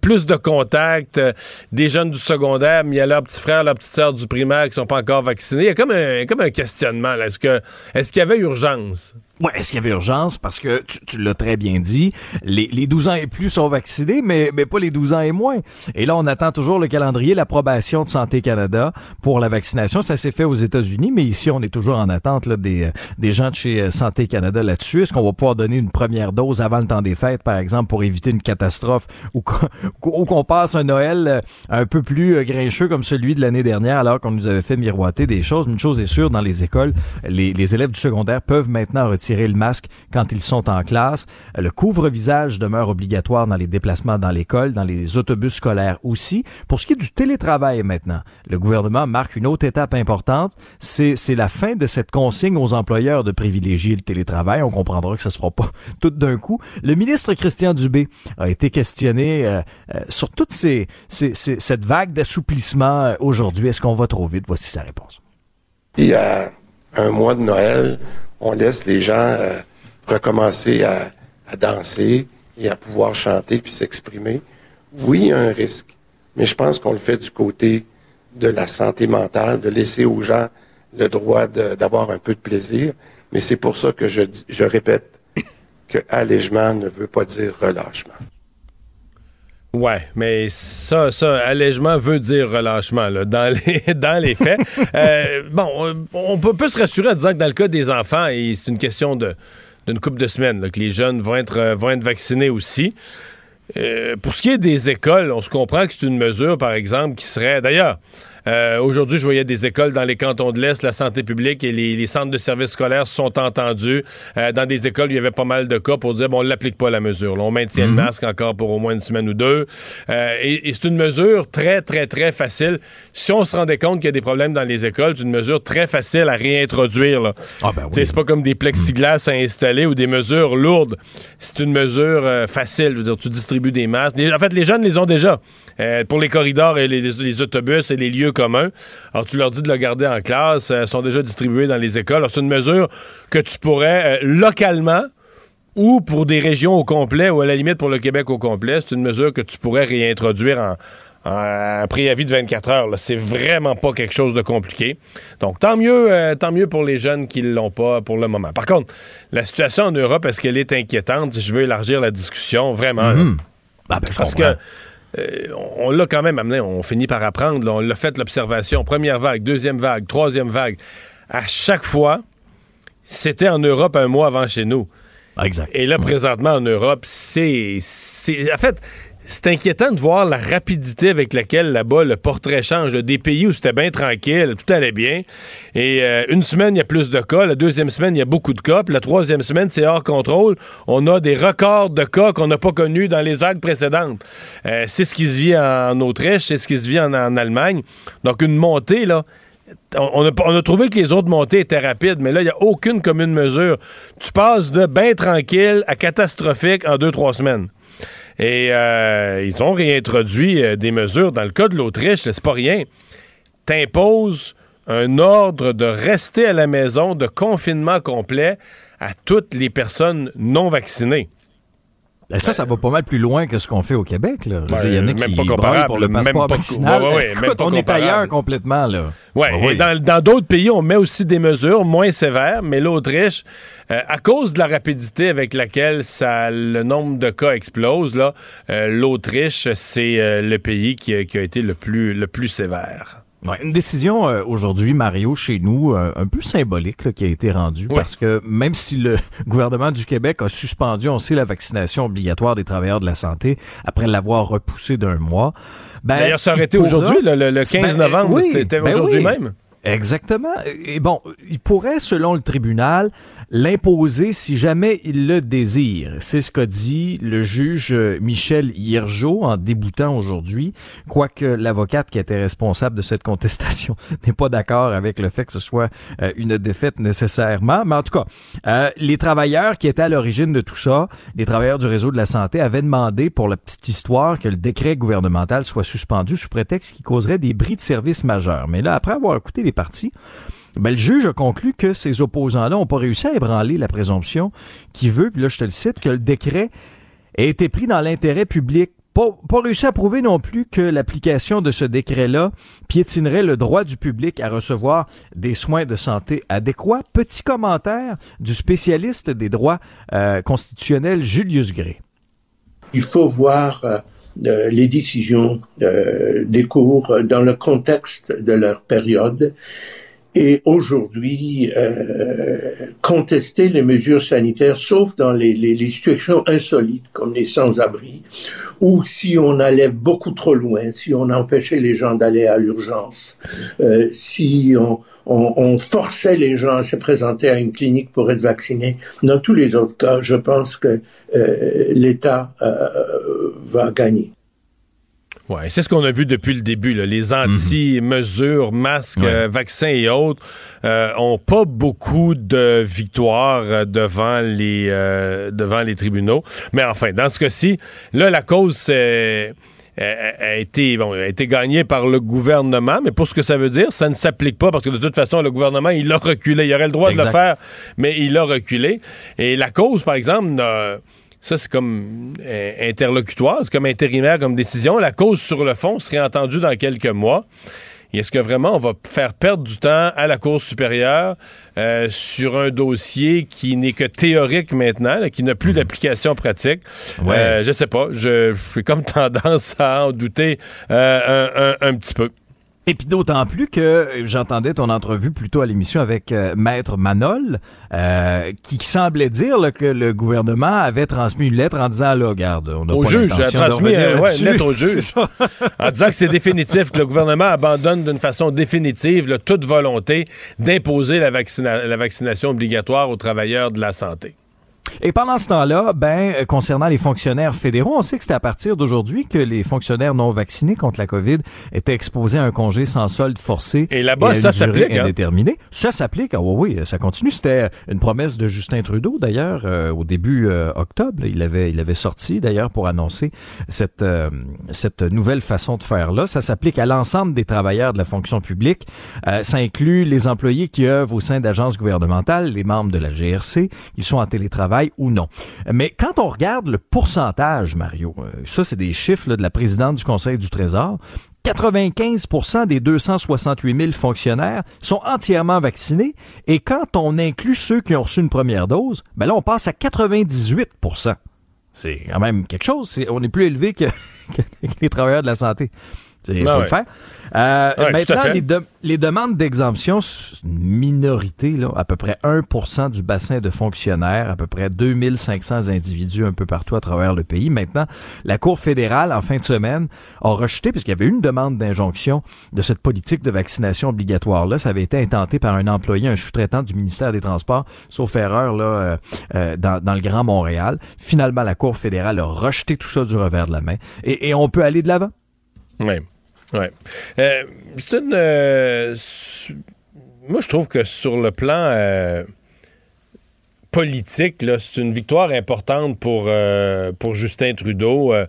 plus de contact, euh, des jeunes du secondaire, mais il y a leurs petits frères, leurs petites sœurs du primaire qui sont pas encore vaccinés. Il y a comme un, comme un questionnement. Est-ce que est-ce qu'il y avait urgence? Ouais, est-ce qu'il y avait urgence? Parce que tu, l'as très bien dit, les, les 12 ans et plus sont vaccinés, mais, mais pas les 12 ans et moins. Et là, on attend toujours le calendrier, l'approbation de Santé Canada pour la vaccination. Ça s'est fait aux États-Unis, mais ici, on est toujours en attente là, des, euh, des gens de chez euh, Santé Canada là-dessus. Est-ce qu'on va pouvoir donner une première dose avant le temps des fêtes, par exemple, pour éviter une catastrophe ou qu'on passe un Noël euh, un peu plus grincheux comme celui de l'année dernière, alors qu'on nous avait fait miroiter des choses? Une chose est sûre, dans les écoles, les, les élèves du secondaire peuvent maintenant retirer retirer le masque quand ils sont en classe. Le couvre-visage demeure obligatoire dans les déplacements dans l'école, dans les autobus scolaires aussi. Pour ce qui est du télétravail maintenant, le gouvernement marque une autre étape importante. C'est la fin de cette consigne aux employeurs de privilégier le télétravail. On comprendra que ça se fera pas tout d'un coup. Le ministre Christian Dubé a été questionné euh, euh, sur toute ces, ces, cette vague d'assouplissement euh, aujourd'hui. Est-ce qu'on va trop vite? Voici sa réponse. Il y a un mois de Noël, on laisse les gens recommencer à, à danser et à pouvoir chanter puis s'exprimer. Oui, il y a un risque, mais je pense qu'on le fait du côté de la santé mentale, de laisser aux gens le droit d'avoir un peu de plaisir. Mais c'est pour ça que je, je répète que allègement ne veut pas dire relâchement. Ouais, mais ça, ça, allègement veut dire relâchement, là, dans les, dans les faits. Euh, bon, on peut, peut, se rassurer en disant que dans le cas des enfants, c'est une question d'une couple de semaines, que les jeunes vont être, euh, vont être vaccinés aussi. Euh, pour ce qui est des écoles, on se comprend que c'est une mesure, par exemple, qui serait. D'ailleurs, euh, aujourd'hui, je voyais des écoles dans les cantons de l'Est, la santé publique et les, centres de services scolaires sont entendus. Euh, dans des écoles, il y avait pas mal de cas pour dire, bon, on l'applique pas la mesure. on maintient le mhm. masque encore pour au moins une semaine ou deux. Euh, et, c'est une mesure très, très, très facile. Si on se rendait compte qu'il y a des problèmes dans les écoles, c'est une mesure très facile à réintroduire. Ah ben C'est pas comme des plexiglas à installer ou des mesures lourdes. C'est une mesure facile. Je veux dire, tu distribues des masques. En fait, les jeunes les ont déjà. pour les corridors et les, les autobus et les lieux commun. Alors, tu leur dis de le garder en classe, elles sont déjà distribuées dans les écoles. Alors, c'est une mesure que tu pourrais euh, localement ou pour des régions au complet, ou à la limite pour le Québec au complet, c'est une mesure que tu pourrais réintroduire en, préavis de 24 heures. C'est vraiment pas quelque chose de compliqué. Donc, tant mieux, euh, tant mieux pour les jeunes qui ne l'ont pas pour le moment. Par contre, la situation en Europe, est-ce qu'elle est inquiétante? Je veux élargir la discussion, vraiment. Mm-hmm. Ah, ben, Parce que euh, on l'a quand même amené, on finit par apprendre, on l'a fait l'observation, première vague, deuxième vague, troisième vague. À chaque fois, c'était en Europe un mois avant chez nous. Exact. Et là, présentement, en Europe, c'est. En fait, c'est inquiétant de voir la rapidité avec laquelle là-bas le portrait change. Des pays où c'était bien tranquille, tout allait bien. Et euh, une semaine, il y a plus de cas. La deuxième semaine, il y a beaucoup de cas. Puis la troisième semaine, c'est hors contrôle. On a des records de cas qu'on n'a pas connus dans les vagues précédentes. Euh, c'est ce qui se vit en Autriche, c'est ce qui se vit en, Allemagne. Donc une montée, là. On a, on a, trouvé que les autres montées étaient rapides, mais là, il n'y a aucune commune mesure. Tu passes de bien tranquille à catastrophique en deux, trois semaines. Et euh, ils ont réintroduit euh, des mesures. Dans le cas de l'Autriche, c'est pas rien. T'imposes un ordre de rester à la maison, de confinement complet à toutes les personnes non vaccinées. Ben, ça, ça va pas mal plus loin que ce qu'on fait au Québec. Là. Ben, il y en a qui pour le passeport vaccinal. on est ailleurs complètement. Là. Ouais, dans d'autres pays, on met aussi des mesures moins sévères, mais l'Autriche, euh, à cause de la rapidité avec laquelle ça, le nombre de cas explose, là, euh, l'Autriche, c'est euh, le pays qui, qui, a été le plus, le plus sévère une décision euh, aujourd'hui, Mario, chez nous, euh, un peu symbolique qui a été rendue parce que même si le gouvernement du Québec a suspendu, on sait, la vaccination obligatoire des travailleurs de la santé après l'avoir repoussé d'un mois. Ben, D'ailleurs, ça aurait été aujourd'hui, le, 15 ben, novembre, c'était ben aujourd'hui même. Exactement. Et bon, il pourrait, selon le tribunal, l'imposer si jamais il le désire. C'est ce qu'a dit le juge Michel Hiergeau en déboutant aujourd'hui, quoique l'avocate qui était responsable de cette contestation n'est pas d'accord avec le fait que ce soit euh, une défaite nécessairement. Mais en tout cas, euh, les travailleurs qui étaient à l'origine de tout ça, les travailleurs du réseau de la santé, avaient demandé pour la petite histoire que le décret gouvernemental soit suspendu sous prétexte qu'il causerait des bris de service majeurs. Mais là, après avoir écouté parties, ben, le juge a conclu que ces opposants-là n'ont pas réussi à ébranler la présomption qui veut, puis là je te le cite, que le décret a été pris dans l'intérêt public. Pas, pas réussi à prouver non plus que l'application de ce décret-là piétinerait le droit du public à recevoir des soins de santé adéquats. Petit commentaire du spécialiste des droits euh, constitutionnels Julius Gray. Il faut voir euh, les décisions euh, des cours dans le contexte de leur période et aujourd'hui euh, contester les mesures sanitaires, sauf dans les, les, les situations insolites comme les sans-abri, ou si on allait beaucoup trop loin, si on empêchait les gens d'aller à l'urgence, euh, si on, on, on, forçait les gens à se présenter à une clinique pour être vaccinés. Dans tous les autres cas, je pense que euh, l'État euh, va gagner. Oui, c'est ce qu'on a vu depuis le début. Là. Les anti-mesures, masques, Ouais. euh, vaccins et autres euh, ont pas beaucoup de victoires euh, devant les euh, devant les tribunaux. Mais enfin, dans ce cas-ci, là, la cause a, été bon, a été gagnée par le gouvernement. Mais pour ce que ça veut dire, ça ne s'applique pas parce que de toute façon, le gouvernement, il a reculé. Il aurait le droit de le faire, mais il a reculé. Et la cause, par exemple, n'a- ça, c'est comme euh, interlocutoire, c'est comme intérimaire comme décision. La cause sur le fond serait entendue dans quelques mois. Et est-ce que vraiment on va faire perdre du temps à la Cour supérieure euh, sur un dossier qui n'est que théorique maintenant, là, qui n'a plus d'application pratique? Ouais. Euh, je sais pas. Je- J'ai comme tendance à en douter euh, un, un- un petit peu. Et puis d'autant plus que euh, j'entendais ton entrevue plutôt à l'émission avec euh, Maître Manol, euh, qui semblait dire là, que le gouvernement avait transmis une lettre en disant là, regarde, on Au pas juge, a transmis euh, ouais, une lettre au juge. Ça. en disant que c'est définitif, que le gouvernement abandonne d'une façon définitive là, toute volonté d'imposer la, vaccina- la vaccination obligatoire aux travailleurs de la santé. Et pendant ce temps-là, ben, euh, concernant les fonctionnaires fédéraux, on sait que c'est à partir d'aujourd'hui que les fonctionnaires non vaccinés contre la COVID étaient exposés à un congé sans solde forcé. Et là-bas, ça s'applique, hein? Ça s'applique. Ah oui, oui, ça continue. C'était une promesse de Justin Trudeau, d'ailleurs, euh, au début euh, octobre. Il avait, il avait sorti, d'ailleurs, pour annoncer cette, euh, cette nouvelle façon de faire-là. Ça s'applique à l'ensemble des travailleurs de la fonction publique. Ça inclut les employés qui œuvrent au sein d'agences gouvernementales, les membres de la GRC, qu'ils sont en télétravail ou non. Mais quand on regarde le pourcentage, Mario, euh, ça c'est des chiffres de la présidente du Conseil du Trésor, 95% des 268 000 fonctionnaires sont entièrement vaccinés et quand on inclut ceux qui ont reçu une première dose, ben là on passe à 98% C'est quand même quelque chose. On est plus élevé que les travailleurs de la santé. Il faut Ah le faire. Euh, Ouais, maintenant, les, de- les demandes d'exemption, c'est une minorité, là, à peu près 1% du bassin de fonctionnaires, à peu près 2500 individus un peu partout à travers le pays. Maintenant, la Cour fédérale, en fin de semaine, a rejeté, puisqu'il y avait une demande d'injonction de cette politique de vaccination obligatoire-là. Ça avait été intenté par un employé, un sous-traitant du ministère des Transports, sauf erreur, là, euh, euh, dans, dans le Grand Montréal. Finalement, la Cour fédérale a rejeté tout ça du revers de la main. Et, et on peut aller de l'avant. Oui. Ouais. Euh, c'est une. euh, moi, je trouve que sur le plan euh, politique, c'est une victoire importante pour, pour Justin Trudeau. Euh,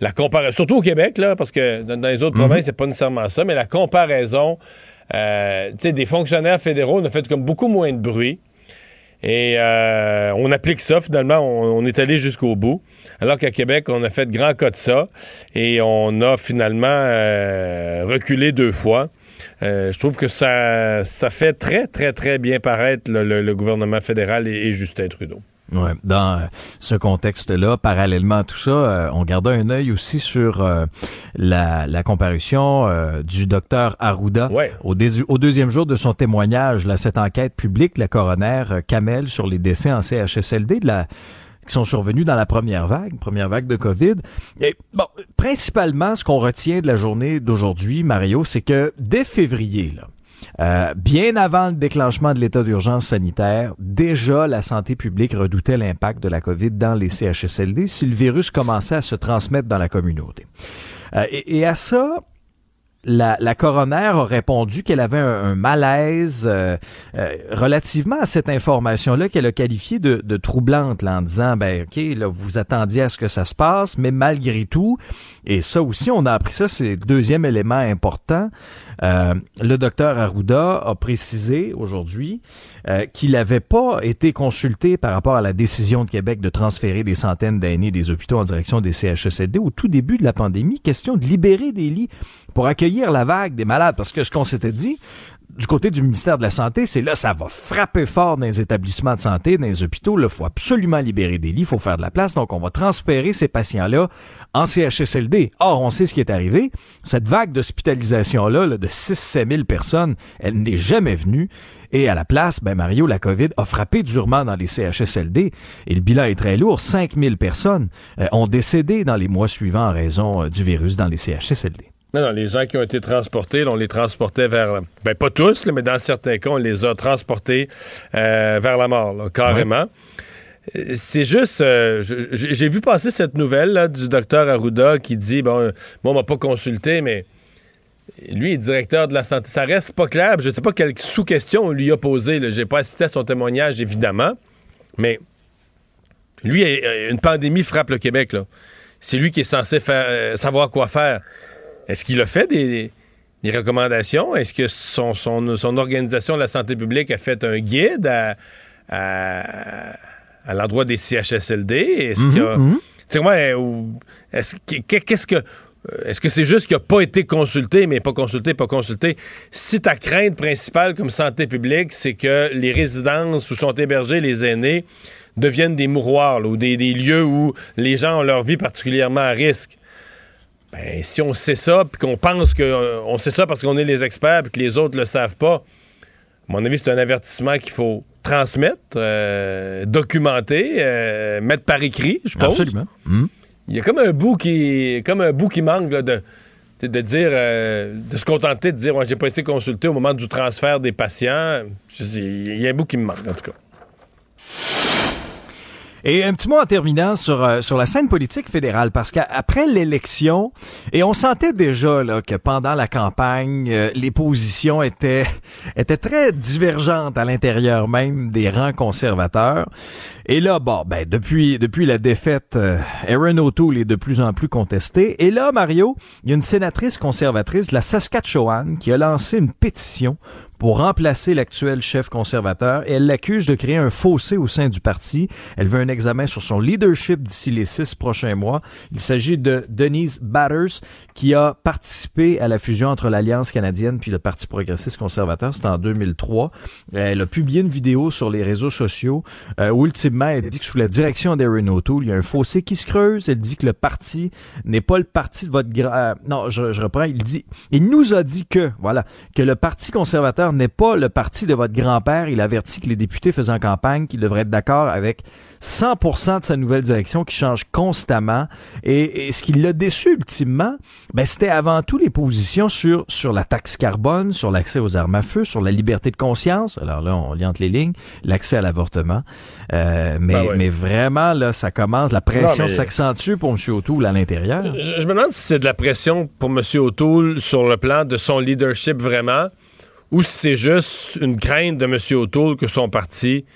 la comparaison, surtout au Québec, là, parce que dans, dans les autres Mhm. provinces, c'est pas nécessairement ça, mais la comparaison, euh, des fonctionnaires fédéraux on a fait comme beaucoup moins de bruit. Et euh, on applique ça, finalement, on, est allé jusqu'au bout. Alors qu'à Québec, on a fait grand cas de ça et on a finalement euh, reculé deux fois. Euh, je trouve que ça, ça fait très, très, très bien paraître le, gouvernement fédéral et Justin Trudeau. Ouais, dans euh, ce contexte-là, parallèlement à tout ça, euh, on gardait un œil aussi sur euh, la, la comparution euh, du docteur Arruda au, dés- au deuxième jour de son témoignage, là, cette enquête publique, la coroner euh, Kamel sur les décès en CHSLD de la qui sont survenus dans la première vague, première vague de COVID. Et bon, principalement, ce qu'on retient de la journée d'aujourd'hui, Mario, c'est que dès février, là, euh, bien avant le déclenchement de l'état d'urgence sanitaire, déjà la santé publique redoutait l'impact de la COVID dans les CHSLD si le virus commençait à se transmettre dans la communauté. Euh, et, et à ça, la, la coroner a répondu qu'elle avait un, un malaise euh, euh, relativement à cette information-là qu'elle a qualifiée de, de troublante là, en disant ben ok là vous attendiez à ce que ça se passe mais malgré tout et ça aussi on a appris ça c'est le deuxième élément important euh, le docteur Arruda a précisé aujourd'hui euh, qu'il n'avait pas été consulté par rapport à la décision de Québec de transférer des centaines d'aînés des hôpitaux en direction des CHSLD au tout début de la pandémie question de libérer des lits pour accueillir la vague des malades. Parce que ce qu'on s'était dit du côté du ministère de la Santé, c'est là, ça va frapper fort dans les établissements de santé, dans les hôpitaux. Il faut absolument libérer des lits, il faut faire de la place. Donc, on va transférer ces patients-là en CHSLD. Or, on sait ce qui est arrivé. Cette vague d'hospitalisation-là, là, de 6-7 000 personnes, elle n'est jamais venue. Et à la place, ben Mario, la COVID a frappé durement dans les CHSLD et le bilan est très lourd. 5000 personnes euh, ont décédé dans les mois suivants en raison euh, du virus dans les CHSLD. Non, non, les gens qui ont été transportés, on les transportait vers, ben pas tous, mais dans certains cas, on les a transportés euh, vers la mort, carrément. C'est juste, j'ai vu passer cette nouvelle du docteur Arruda qui dit, bon, moi, on m'a pas consulté, mais lui est directeur de la santé. Ça reste pas clair. Je ne sais pas quelle sous-question on lui a posée. Je n'ai pas assisté à son témoignage, évidemment. Mais lui, euh, une pandémie frappe le Québec. C'est lui qui est censé faire, euh, savoir quoi faire. Est-ce qu'il a fait des, recommandations? Est-ce que son, son, organisation de la santé publique a fait un guide à, à, l'endroit des CHSLD? Est-ce qu'il a. Qu'est-ce que est-ce que c'est juste qu'il n'a pas été consulté, mais pas consulté, pas consulté? Si ta crainte principale comme santé publique, c'est que les résidences où sont hébergés les aînés deviennent des mouroirs ou des, lieux où les gens ont leur vie particulièrement à risque. Ben, si on sait ça, puis qu'on pense qu'on euh, sait ça parce qu'on est les experts, puis que les autres le savent pas, à mon avis, c'est un avertissement qu'il faut transmettre, euh, documenter, mettre par écrit, je pense. Absolument. Hum. Il y a comme un bout qui, comme un bout qui manque de, de dire, euh, de se contenter de dire, moi, j'ai pas été consulté au moment du transfert des patients. Il y a un bout qui me manque, en tout cas. Et un petit mot en terminant sur, euh, sur la scène politique fédérale, parce qu'après l'élection, et on sentait déjà là, que pendant la campagne, euh, les positions étaient, étaient très divergentes à l'intérieur même des rangs conservateurs. Et là, bon, ben depuis depuis la défaite, euh, Aaron O'Toole est de plus en plus contesté. Et là, Mario, il y a une sénatrice conservatrice de la Saskatchewan qui a lancé une pétition pour remplacer l'actuel chef conservateur elle l'accuse de créer un fossé au sein du parti. Elle veut un examen sur son leadership d'ici les six prochains mois. Il s'agit de Denise Batters qui a participé à la fusion entre l'Alliance canadienne puis le Parti progressiste conservateur. C'était en 2003. Elle a publié une vidéo sur les réseaux sociaux euh, où ultimement elle dit que sous la direction d'Erin O'Toole, il y a un fossé qui se creuse. Elle dit que le parti n'est pas le parti de votre grand... Euh, non, je, je reprends. Il dit, il nous a dit que, voilà, que le Parti conservateur n'est pas le parti de votre grand-père. Il avertit que les députés faisant campagne qu'ils devraient être d'accord avec 100% de sa nouvelle direction qui change constamment. Et, ce qui l'a déçu ultimement, ben, c'était avant tout les positions sur, sur la taxe carbone, sur l'accès aux armes à feu, sur la liberté de conscience. Alors là, on lit entre les lignes, l'accès à l'avortement. Euh, mais, ben mais vraiment, là, ça commence, la pression s'accentue pour M. O'Toole à l'intérieur. Je, je, me demande si c'est de la pression pour M. O'Toole sur le plan de son leadership vraiment ou si c'est juste une crainte de M. O'Toole que son parti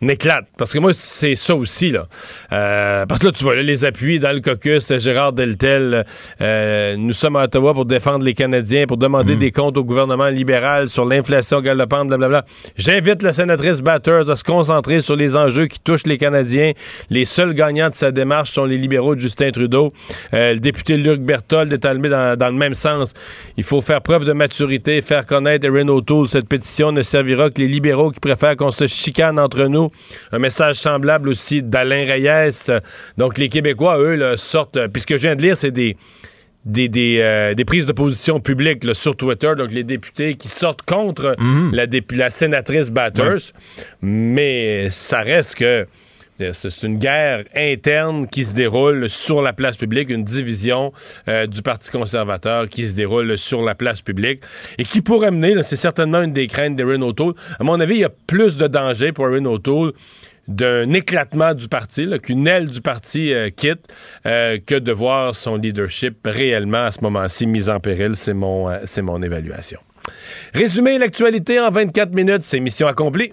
n'éclate. Parce que moi, c'est ça aussi, là. Euh, parce que là, tu vois, les appuis dans le caucus, Gérard Deltel, euh, nous sommes à Ottawa pour défendre les Canadiens, pour demander mm. des comptes au gouvernement libéral sur l'inflation galopante, blablabla. J'invite la sénatrice Batters à se concentrer sur les enjeux qui touchent les Canadiens. Les seuls gagnants de sa démarche sont les libéraux de Justin Trudeau. Euh, le député Luc Berthold est allumé dans, dans, le même sens. Il faut faire preuve de maturité, faire connaître Erin O'Toole. Cette pétition ne servira que les libéraux qui préfèrent qu'on se chicane entre nous un message semblable aussi d'Alain Reyes. Donc, les Québécois, eux, sortent. Puis ce que je viens de lire, c'est des. Des, des, euh, prises de position publiques sur Twitter, donc les députés qui sortent contre mhm. la, la, sénatrice Batters, mais ça reste que c'est une guerre interne qui se déroule sur la place publique, une division euh, du Parti conservateur qui se déroule sur la place publique et qui pourrait mener, c'est certainement une des craintes d'Erin O'Toole. À mon avis, il y a plus de danger pour Erin O'Toole d'un éclatement du parti, qu'une aile du parti euh, quitte, euh, que de voir son leadership réellement à ce moment-ci mis en péril. C'est mon, mon évaluation. Résumer l'actualité en 24 minutes, c'est mission accomplie.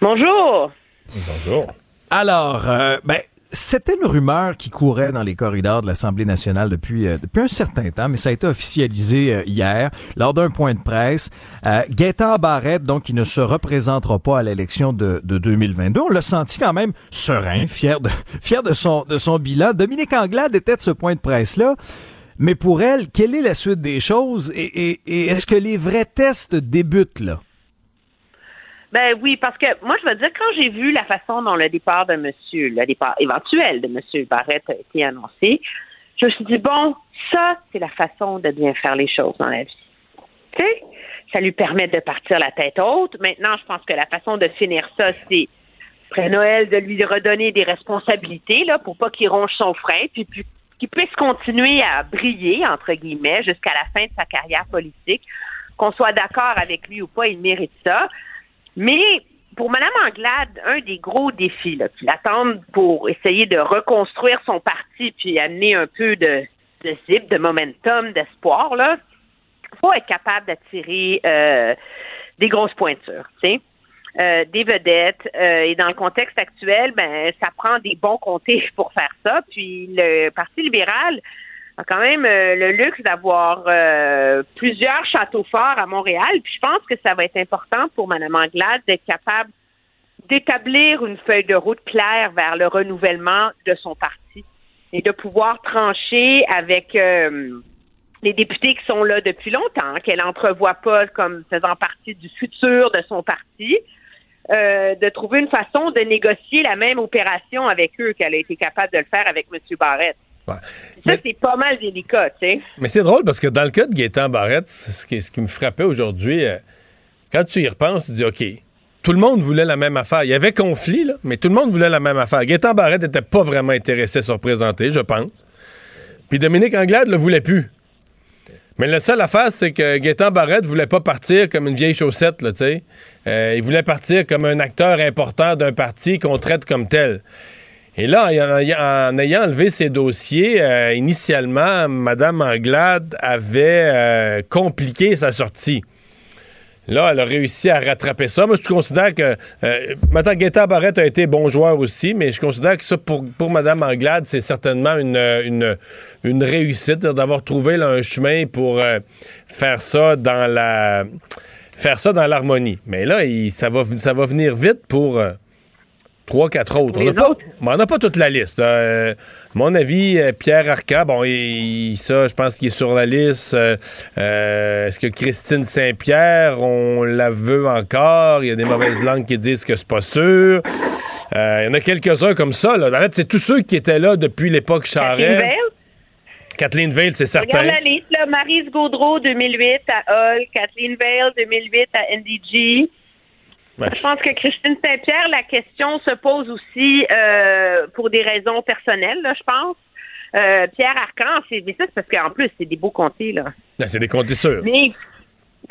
Bonjour. Bonjour. Alors, euh, ben, c'était une rumeur qui courait dans les corridors de l'Assemblée nationale depuis, euh, depuis un certain temps, mais ça a été officialisé euh, hier lors d'un point de presse. Euh, Gaétan Barrette, donc, qui ne se représentera pas à l'élection de, de 2022, on l'a senti quand même serein, fier de, fier de son, de son bilan. Dominique Anglade était de ce point de presse-là. Mais pour elle, quelle est la suite des choses? Et, et, et est-ce que les vrais tests débutent là? Ben oui, parce que moi, je veux dire, quand j'ai vu la façon dont le départ de monsieur, le départ éventuel de monsieur Barrett a été annoncé, je me suis dit, bon, ça, c'est la façon de bien faire les choses dans la vie. Tu sais, ça lui permet de partir la tête haute. Maintenant, je pense que la façon de finir ça, c'est après Noël, de lui redonner des responsabilités, là, pour pas qu'il ronge son frein, puis, puis qu'il puisse continuer à briller, entre guillemets, jusqu'à la fin de sa carrière politique. Qu'on soit d'accord avec lui ou pas, il mérite ça. Mais pour Mme Anglade, un des gros défis là, qui l'attendent pour essayer de reconstruire son parti puis amener un peu de, zip, de momentum, d'espoir, là, faut être capable d'attirer euh, des grosses pointures, tu sais. Euh, des vedettes euh, et dans le contexte actuel, ben ça prend des bons comtés pour faire ça. Puis le Parti libéral a quand même euh, le luxe d'avoir euh, plusieurs châteaux forts à Montréal. Puis je pense que ça va être important pour Mme Anglade d'être capable d'établir une feuille de route claire vers le renouvellement de son parti et de pouvoir trancher avec euh, les députés qui sont là depuis longtemps, qu'elle entrevoit pas comme faisant partie du futur de son parti. de trouver une façon de négocier la même opération avec eux qu'elle a été capable de le faire avec M. Ça, c'est pas mal délicat, tu sais. Mais c'est drôle parce que dans le cas de Gaétan Barrette, ce qui, ce qui me frappait aujourd'hui, euh, quand tu y repenses, tu dis OK, tout le monde voulait la même affaire. Il y avait conflit, là, mais tout le monde voulait la même affaire. Gaétan Barrette n'était pas vraiment intéressé à se représenter, je pense. Puis Dominique Anglade le voulait plus. Mais la seule affaire, c'est que Gaétan Barrette voulait pas partir comme une vieille chaussette, là, tu sais. Euh, il voulait partir comme un acteur important d'un parti qu'on traite comme tel. Et là, en, ayant enlevé ces dossiers, euh, initialement, Mme Anglade avait euh, compliqué sa sortie. Là, elle a réussi à rattraper ça. Moi, je considère que. Euh, Mme Guetta Barrette a été bon joueur aussi, mais je considère que ça, pour, pour Mme Anglade, c'est certainement une, une, une réussite d'avoir trouvé un chemin pour faire ça dans la. faire ça dans l'harmonie. Mais là, ça, va, ça va venir vite pour trois, quatre autres. On n'a pas, toute la liste. Euh, mon avis, euh, Pierre Arca, bon, il, ça, je pense qu'il est sur la liste. Euh, est-ce que Christine Saint-Pierre, on la veut encore? Il y a des mauvaises langues qui disent que c'est pas sûr. Il y en a quelques-uns comme ça. Là. En fait, c'est tous ceux qui étaient là depuis l'époque Charest. Kathleen Veil, c'est certain. Regarde la liste, là. Marise Gaudreau, 2008 à Hull. Kathleen Veil, 2008 à NDG. Je pense que Christine Saint-Pierre, la question se pose aussi euh, pour des raisons personnelles, là, je pense. Euh, Pierre Arcan, c'est mais ça, c'est parce qu'en plus, c'est des beaux comtés, là. Ben, c'est des comtés sûrs. Mais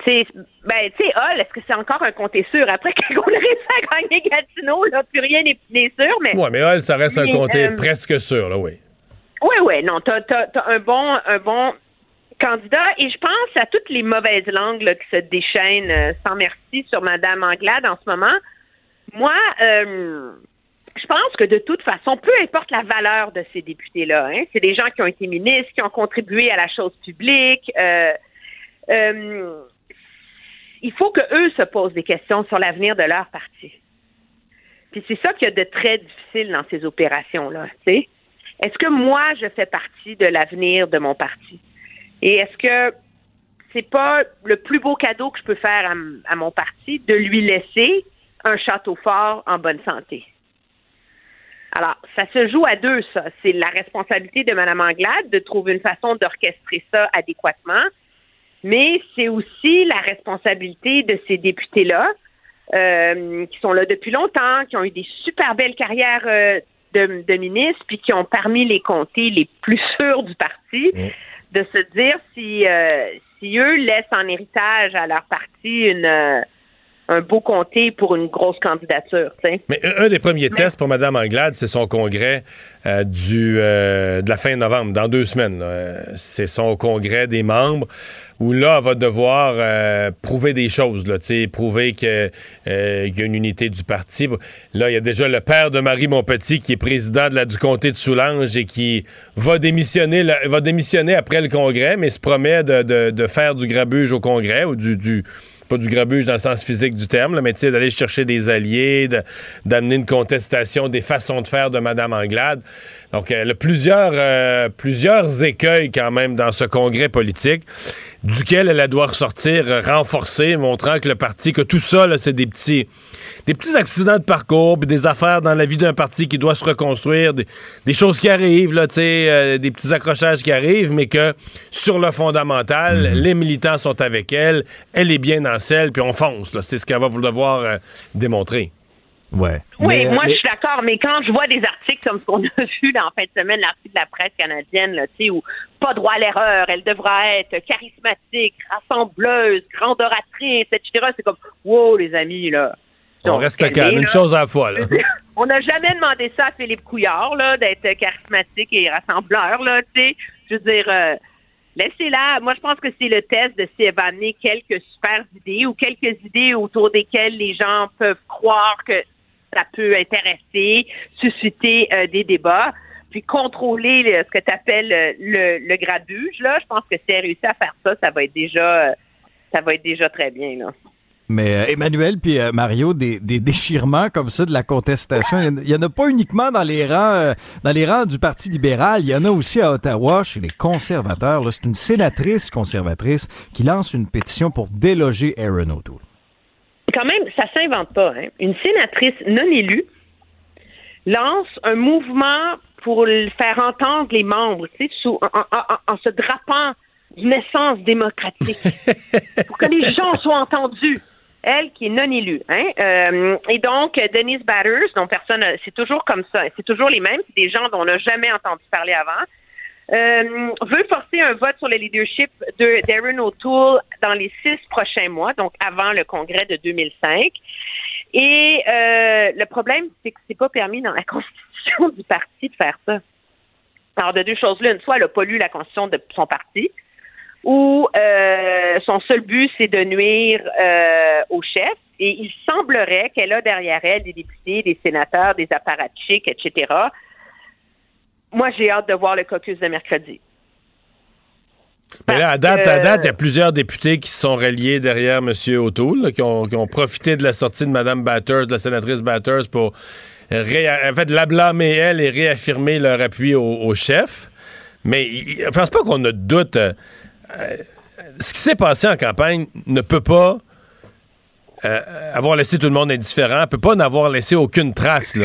ben, tu sais, Hall, est-ce que c'est encore un comté sûr? Après qu'on a réussi à gagner Gatineau, là, plus rien n'est sûr, mais... Oui, mais Hall, ça reste un comté presque sûr, là, oui. Oui, oui, non, t'as as, un bon un bon candidat et je pense à toutes les mauvaises langues qui se déchaînent euh, sans merci sur Mme Anglade en ce moment. Moi, euh, je pense que de toute façon, peu importe la valeur de ces députés-là, hein, c'est des gens qui ont été ministres, qui ont contribué à la chose publique. Euh, il faut que eux se posent des questions sur l'avenir de leur parti. Puis c'est ça qu'il y a de très difficile dans ces opérations-là. Est-ce que moi, je fais partie de l'avenir de mon parti? Et est-ce que c'est pas le plus beau cadeau que je peux faire à, mon parti de lui laisser un château fort en bonne santé? Alors, ça se joue à deux, ça. C'est la responsabilité de Mme Anglade de trouver une façon d'orchestrer ça adéquatement, mais c'est aussi la responsabilité de ces députés-là euh, qui sont là depuis longtemps, qui ont eu des super belles carrières euh, de, ministres, puis qui ont parmi les comtés les plus sûrs du parti, de se dire si, euh, si eux laissent en héritage à leur parti une euh, un beau comté pour une grosse candidature. Mais un des premiers tests pour Mme Anglade, c'est son congrès euh, du, euh, de la fin novembre, dans deux semaines. C'est son congrès des membres où là, elle va devoir euh, prouver des choses, là, prouver que, qu'il y a une unité du parti. Là, il y a déjà le père de Marie Montpetit qui est président de la, du comté de Soulanges et qui va démissionner, va démissionner après le congrès, mais se promet de, de, de faire du grabuge au congrès ou du, du pas du grabuge dans le sens physique du terme, mais d'aller chercher des alliés, d'amener une contestation des façons de faire de Mme Anglade. Donc, elle a plusieurs, euh, plusieurs écueils quand même dans ce congrès politique, duquel elle doit ressortir renforcée, montrant que le parti, que tout ça, c'est des petits des petits accidents de parcours, puis des affaires dans la vie d'un parti qui doit se reconstruire, des, choses qui arrivent, là, euh, des petits accrochages qui arrivent, mais que sur le fondamental, mhm. les militants sont avec elle, elle est bien dans celle, puis on fonce. C'est ce qu'elle va devoir euh, démontrer. Ouais. Oui, moi je suis d'accord, mais quand je vois des articles comme ce qu'on a vu en fin de semaine, l'article de la presse canadienne, là, où pas droit à l'erreur, elle devra être charismatique, rassembleuse, grande oratrice, etc. C'est comme wow les amis là. On reste calme, une chose à la fois. Là. On n'a jamais demandé ça à Philippe Couillard, là, d'être charismatique et rassembleur, là, tu sais. Je veux dire, euh, laissez-la. Moi, je pense que c'est le test de s'évaner quelques super idées ou quelques idées autour desquelles les gens peuvent croire que ça peut intéresser, susciter euh, des débats, puis contrôler ce que tu appelles euh, le, grabuge, là. Je pense que si elle réussit à faire ça, ça va être déjà, ça va être déjà très bien, là. Mais euh, Emmanuel puis euh, Mario, des, déchirements comme ça de la contestation, il y, en a pas uniquement dans les rangs euh, dans les rangs du Parti libéral, il y en a aussi à Ottawa chez les conservateurs. C'est une sénatrice conservatrice qui lance une pétition pour déloger Aaron O'Toole. Quand même, ça s'invente pas. Hein? Une sénatrice non élue lance un mouvement pour faire entendre les membres, tu sais, sous, en, en se drapant d'une essence démocratique, pour que les gens soient entendus elle qui est non élue. Hein? Euh, et donc, Denise Batters, dont personne, c'est toujours comme ça, c'est toujours les mêmes, c'est des gens dont on n'a jamais entendu parler avant, euh, veut forcer un vote sur le leadership de Darren O'Toole dans les six prochains mois, donc avant le congrès de 2005. Et euh, le problème, c'est que c'est pas permis dans la constitution du parti de faire ça. Alors, de deux choses l'une, soit elle n'a pas lu la constitution de son parti, où euh, son seul but, c'est de nuire euh, au chef. Et il semblerait qu'elle a derrière elle des députés, des sénateurs, des apparatchiks, etc. Moi, j'ai hâte de voir le caucus de mercredi. Mais là, à date, à date, il y a plusieurs députés qui se sont reliés derrière M. O'Toole, qui, ont, profité de la sortie de Mme Batters, de la sénatrice Batters, pour en fait, la blâmer elle et réaffirmer leur appui au, chef. Mais je ne pense pas qu'on a de doute. Euh, euh, ce qui s'est passé en campagne ne peut pas euh, avoir laissé tout le monde indifférent, peut pas n'avoir laissé aucune trace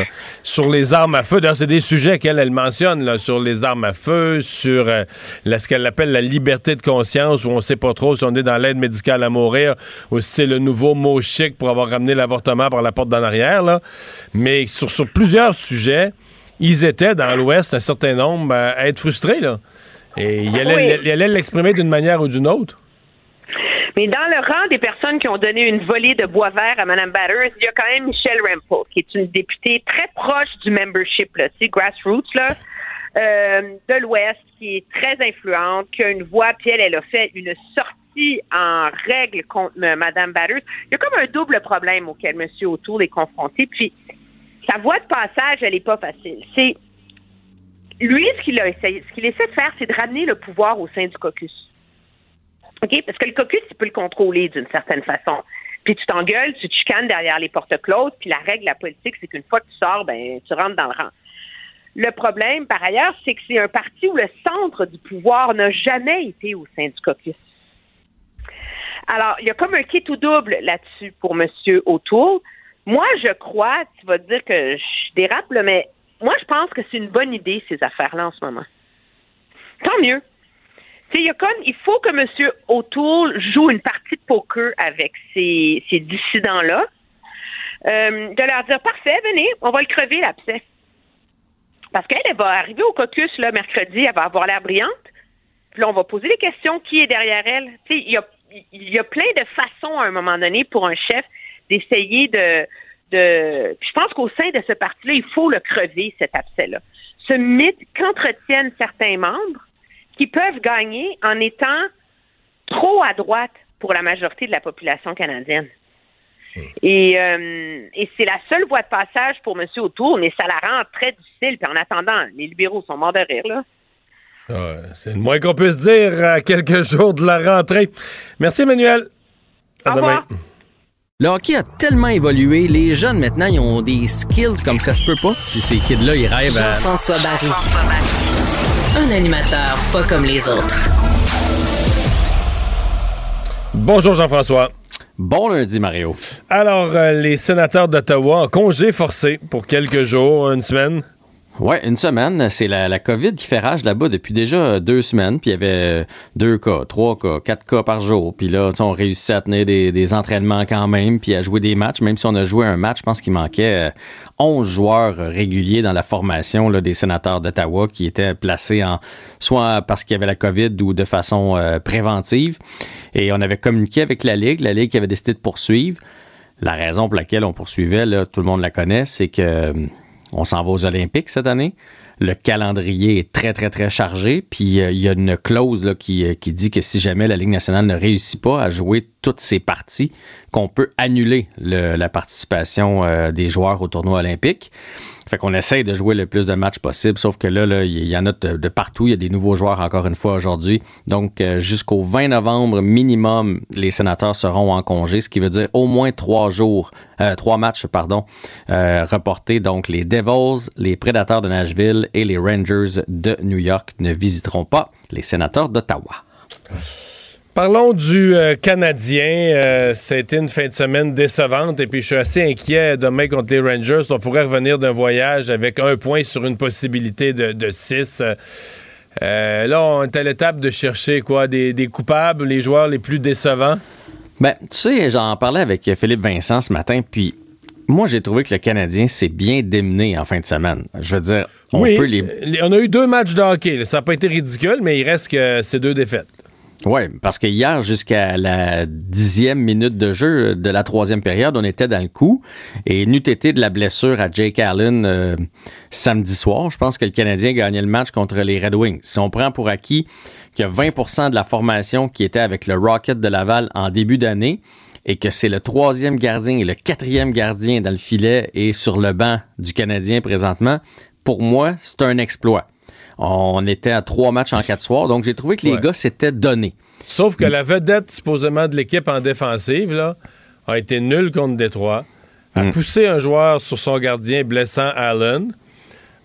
sur les armes à feu. D'ailleurs, c'est des sujets qu'elle elle mentionne là, sur les armes à feu, sur euh, ce qu'elle appelle la liberté de conscience, où on sait pas trop si on est dans l'aide médicale à mourir ou si c'est le nouveau mot chic pour avoir ramené l'avortement par la porte d'en arrière. Là. Mais sur, sur plusieurs sujets, ils étaient dans l'Ouest un certain nombre à être frustrés. Là. Et il allait l'exprimer d'une manière ou d'une autre? Mais dans le rang des personnes qui ont donné une volée de bois vert à Mme Batters, il y a quand même Michelle Rempel, qui est une députée très proche du membership, là, grassroots, là, euh, de l'Ouest, qui est très influente, qui a une voix, puis elle, elle a fait une sortie en règle contre Mme Batters. Il y a comme un double problème auquel M. O'Toole est confronté. Puis, sa voix de passage, elle n'est pas facile. C'est lui, ce qu'il a essayé, ce qu'il essaie de faire, c'est de ramener le pouvoir au sein du caucus. OK? Parce que le caucus, tu peux le contrôler d'une certaine façon. Puis tu t'engueules, tu te chicanes derrière les portes closes, puis la règle de la politique, c'est qu'une fois que tu sors, ben tu rentres dans le rang. Le problème, par ailleurs, c'est que c'est un parti où le centre du pouvoir n'a jamais été au sein du caucus. Alors, il y a comme un kit ou double là-dessus pour M. O'Toole. Moi, je crois, tu vas te dire que je dérape, mais moi, je pense que c'est une bonne idée, ces affaires-là, en ce moment. Tant mieux. Il, y a comme, il faut que M. O'Toole joue une partie de poker avec ces, ces dissidents-là. Euh, de leur dire, parfait, venez, on va le crever, l'abcès. Parce qu'elle, elle va arriver au caucus là, mercredi, elle va avoir l'air brillante. Puis là, on va poser des questions, qui est derrière elle? Il y a, y a plein de façons, à un moment donné, pour un chef d'essayer de, de... je pense qu'au sein de ce parti-là, il faut le crever, cet abcès-là. Ce mythe qu'entretiennent certains membres, qui peuvent gagner en étant trop à droite pour la majorité de la population canadienne. Hmm. Et, euh, et c'est la seule voie de passage pour M. Autour, mais ça la rend très difficile. Puis en attendant, les libéraux sont morts de rire, là. c'est le moins qu'on puisse dire à quelques jours de la rentrée. Merci, Emmanuel. À demain. Le hockey a tellement évolué, les jeunes maintenant, ils ont des skills comme ça se peut pas. Puis ces kids-là, ils rêvent à... Jean-François Barry. Un animateur pas comme les autres. Bonjour Jean-François. Bon lundi, Mario. Alors, euh, les sénateurs d'Ottawa en congé forcé pour quelques jours, une semaine. Oui, une semaine. C'est la, la, COVID qui fait rage là-bas depuis déjà deux semaines. Puis il y avait deux cas, trois cas, quatre cas par jour. Puis là, on réussit à tenir des, des, entraînements quand même, puis à jouer des matchs. Même si on a joué un match, je pense qu'il manquait 11 euh, joueurs réguliers dans la formation là, des sénateurs d'Ottawa qui étaient placés en soit parce qu'il y avait la COVID ou de façon euh, préventive. Et on avait communiqué avec la Ligue, la Ligue qui avait décidé de poursuivre. La raison pour laquelle on poursuivait, là, tout le monde la connaît, c'est que on s'en va aux Olympiques cette année. Le calendrier est très, très, très chargé. Puis euh, il y a une clause là, qui, euh, qui, dit que si jamais la Ligue nationale ne réussit pas à jouer toutes ses parties, qu'on peut annuler la participation euh, des joueurs au tournoi olympique. Fait qu'on essaye de jouer le plus de matchs possible, sauf que là, il y en a de, partout. Il y a des nouveaux joueurs encore une fois aujourd'hui. Donc, euh, jusqu'au 20 novembre minimum, les sénateurs seront en congé, ce qui veut dire au moins trois jours, euh, trois matchs, pardon, euh, reportés. Donc, les Devils, les Prédateurs de Nashville et les Rangers de New York ne visiteront pas les sénateurs d'Ottawa. Parlons du euh, Canadien. Euh, a été une fin de semaine décevante et puis je suis assez inquiet demain contre les Rangers. On pourrait revenir d'un voyage avec un point sur une possibilité de, six. Euh, là, on est à l'étape de chercher quoi? Des, coupables, les joueurs les plus décevants? Ben, tu sais, j'en parlais avec Philippe Vincent ce matin, puis moi, j'ai trouvé que le Canadien s'est bien démené en fin de semaine. Je veux dire, on peut les... On a eu deux matchs de hockey. Ça n'a pas été ridicule, mais il reste que ces deux défaites. Oui, parce que hier, jusqu'à la dixième minute de jeu de la troisième période, on était dans le coup. Et n'eût été de la blessure à Jake Allen euh, samedi soir, je pense que le Canadien gagnait le match contre les Red Wings. Si on prend pour acquis qu'il y a 20% de la formation qui était avec le Rocket de Laval en début d'année, et que c'est le troisième gardien et le quatrième gardien dans le filet et sur le banc du Canadien présentement, pour moi, c'est un exploit. On était à trois matchs en quatre soirs, donc j'ai trouvé que les gars s'étaient donnés. Sauf que la vedette, supposément, de l'équipe en défensive, là, a été nulle contre Détroit, a hmm. poussé un joueur sur son gardien, blessant Allen.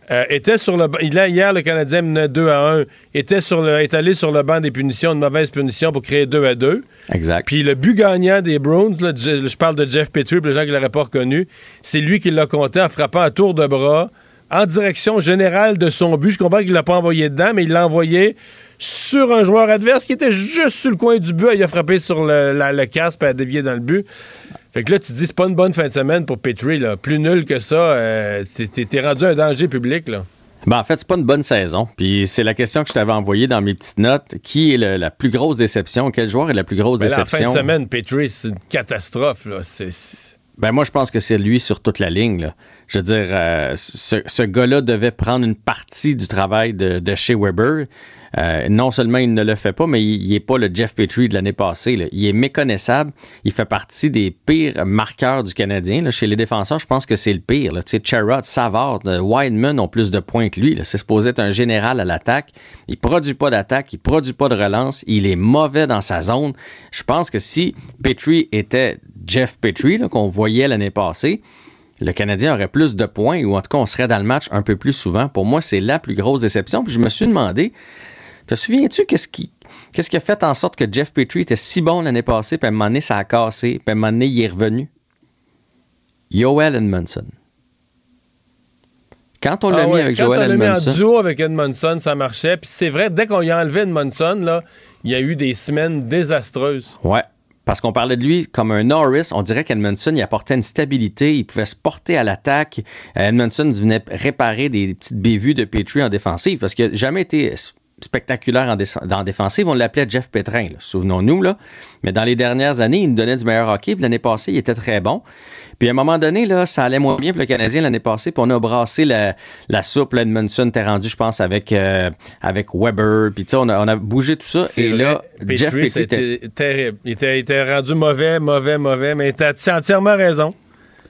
Euh, était sur le hier le Canadien menait 2 à 1 était sur le est allé sur le banc des punitions une mauvaise punition pour créer 2 à 2 exact puis le but gagnant des Browns je, parle de Jeff Petrie pour les gens qui l'auraient pas reconnu c'est lui qui l'a compté en frappant à tour de bras en direction générale de son but. Je comprends qu'il l'a pas envoyé dedans, mais il l'a envoyé sur un joueur adverse qui était juste sur le coin du but. Il a frappé sur le, le casque et a dévié dans le but. Fait que là, tu dis, c'est pas une bonne fin de semaine pour Petrie. Là. Plus nul que ça, euh, t'es rendu un danger public. Là. Ben, en fait, c'est pas une bonne saison. Puis c'est la question que je t'avais envoyée dans mes petites notes. Qui est le- la plus grosse déception? Quel joueur est la plus grosse Mais là, en fin déception? de semaine, Petrie, c'est une catastrophe. Là. Ben moi, je pense que c'est lui sur toute la ligne. là. Je veux dire, euh, ce, ce gars-là devait prendre une partie du travail de, de chez Weber. Euh, non seulement il ne le fait pas, mais il n'est pas le Jeff Petrie de l'année passée. Il est méconnaissable. Il fait partie des pires marqueurs du Canadien. Chez les défenseurs, je pense que c'est le pire. là. Tu sais, Sherrod, Savard, euh, Wideman ont plus de points que lui. C'est supposé être un général à l'attaque. Il produit pas d'attaque, il produit pas de relance. Il est mauvais dans sa zone. Je pense que si Petrie était Jeff Petrie, qu'on voyait l'année passée, le Canadien aurait plus de points ou en tout cas on serait dans le match un peu plus souvent. Pour moi, c'est la plus grosse déception. Puis je me suis demandé, te souviens-tu qu'est-ce qui, qu'est-ce qui a fait en sorte que Jeff Petrie était si bon l'année passée, puis à un moment donné, ça a cassé, puis à un moment donné, il est revenu? Yoel Edmondson. Quand on l'a Ah mis avec quand Joel on l'a mis en Edmondson, duo avec Edmondson, ça marchait. Puis c'est vrai, dès qu'on y a enlevé Edmondson, là, il y a eu des semaines désastreuses. Ouais. Parce qu'on parlait de lui comme un Norris, on dirait qu'Edmondson il apportait une stabilité, il pouvait se porter à l'attaque. Euh, Edmondson venait réparer des petites bévues de Petrie en défensive parce qu'il n'a jamais été spectaculaire en, dé- en défensive. On l'appelait Jeff Pétrin, là, souvenons-nous. Mais dans les dernières années, il nous donnait du meilleur hockey. L'année passée, il était très bon. Puis à un moment donné, là, ça allait moins bien pour le Canadien l'année passée. Puis on a brassé la, la soupe. Là, Edmondson t'es rendu, je pense, avec, euh, avec Weber. Puis tu sais, on a, on a bougé tout ça. Et vrai, là, Jeff Petrie, était- c'était terrible. Il était, il était rendu mauvais, mauvais, mauvais, mais tu as entièrement raison.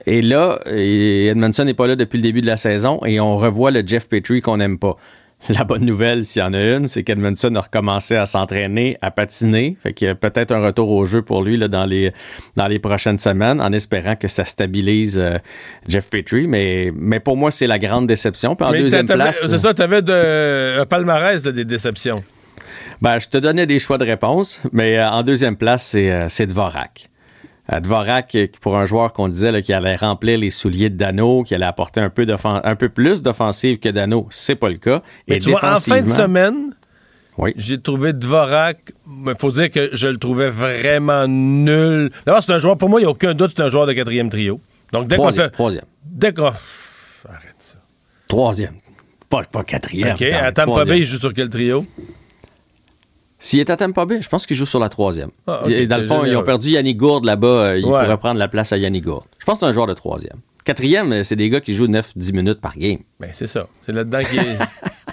Et là, Edmondson n'est pas là depuis le début de la saison et on revoit le Jeff Petrie qu'on n'aime pas. La bonne nouvelle, s'il y en a une, c'est qu'Edmondson a recommencé à s'entraîner, à patiner. Fait qu'il y a peut-être un retour au jeu pour lui là, dans, les, dans les prochaines semaines, en espérant que ça stabilise euh, Jeff Petrie. Mais, mais pour moi, c'est la grande déception. Puis en Mais deuxième place. C'est ça, tu avais un palmarès là, des déceptions. Ben, je te donnais des choix de réponse, mais euh, en deuxième place, c'est euh, c'est Dvorak. Dvorak, euh, pour un joueur qu'on disait là, qui allait remplir les souliers de Dano, qui allait apporter un peu, d'offen- un peu plus d'offensive que Dano, c'est pas le cas. Mais Et tu vois, en fin de semaine, Oui. j'ai trouvé Dvorak, il faut dire que je le trouvais vraiment nul. D'abord, c'est un joueur, pour moi, il n'y a aucun doute, c'est un joueur de quatrième trio. Donc, dès qu'on Troisième, fait. troisième. Dès qu'on. Troisième. Pas, pas quatrième. OK, à Tampa. Bay, il joue sur quel trio? S'il est à Tampa Bay, je pense qu'il joue sur la troisième. Ah, Et dans le fond, ils ont perdu Yannick Gourde là-bas. euh, Il Ouais. pourrait prendre la place à Yannick Gourde. Je pense que c'est un joueur de troisième. Quatrième, euh, c'est des gars qui jouent 9-10 minutes par game. Ben, c'est ça. C'est là-dedans qu'il est.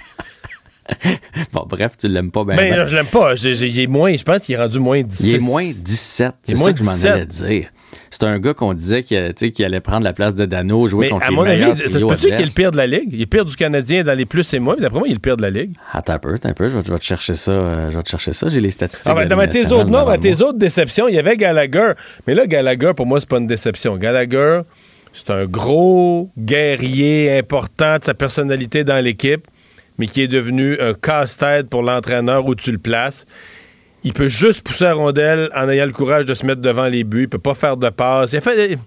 Bon, bref, tu l'aimes pas bien. Ben, ben. je l'aime pas. J'ai- il est moins, je pense qu'il est rendu moins 10. Il est moins 17. Il est C'est ça que je m'en 17. allais dire. C'est un gars qu'on disait qu'il allait prendre la place de Dano, jouer Mais contre à les mon meilleurs avis, ça se peut-tu qu'il est le pire de la Ligue? Il est pire du Canadien dans les plus et moins, mais d'après moi, il est le pire de la Ligue. Attends un peu, un peu, je vais, je vais te chercher ça. euh, je vais te chercher ça. J'ai les statistiques. Ah, ben, dans tes autres, nationale dans tes devant moi. autres déceptions, il y avait Gallagher. Mais là, Gallagher, pour moi, c'est pas une déception. Gallagher, c'est un gros guerrier important de sa personnalité dans l'équipe, mais qui est devenu un casse-tête pour l'entraîneur où tu le places. Il peut juste pousser la rondelle en ayant le courage de se mettre devant les buts. Il peut pas faire de passe. Il a fait,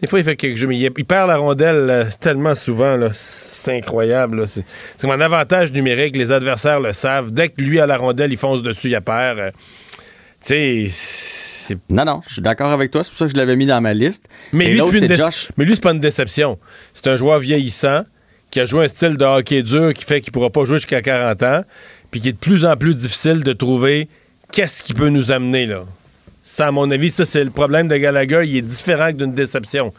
des fois, il fait quelque chose, mais il, il perd la rondelle tellement souvent. C'est incroyable. C'est c'est mon avantage numérique. Les adversaires le savent. Dès que lui a la rondelle, il fonce dessus, il a perd. Euh, Tu sais, Non, non, je suis d'accord avec toi. C'est pour ça que je l'avais mis dans ma liste. mais Et lui, c'est déce- Josh. mais lui, c'est pas une déception. C'est un joueur vieillissant qui a joué un style de hockey dur qui fait qu'il pourra pas jouer jusqu'à 40 ans, puis qui est de plus en plus difficile de trouver qu'est-ce qui peut nous amener là. Ça, à mon avis, ça, c'est le problème de Gallagher. Il est différent d'une déception.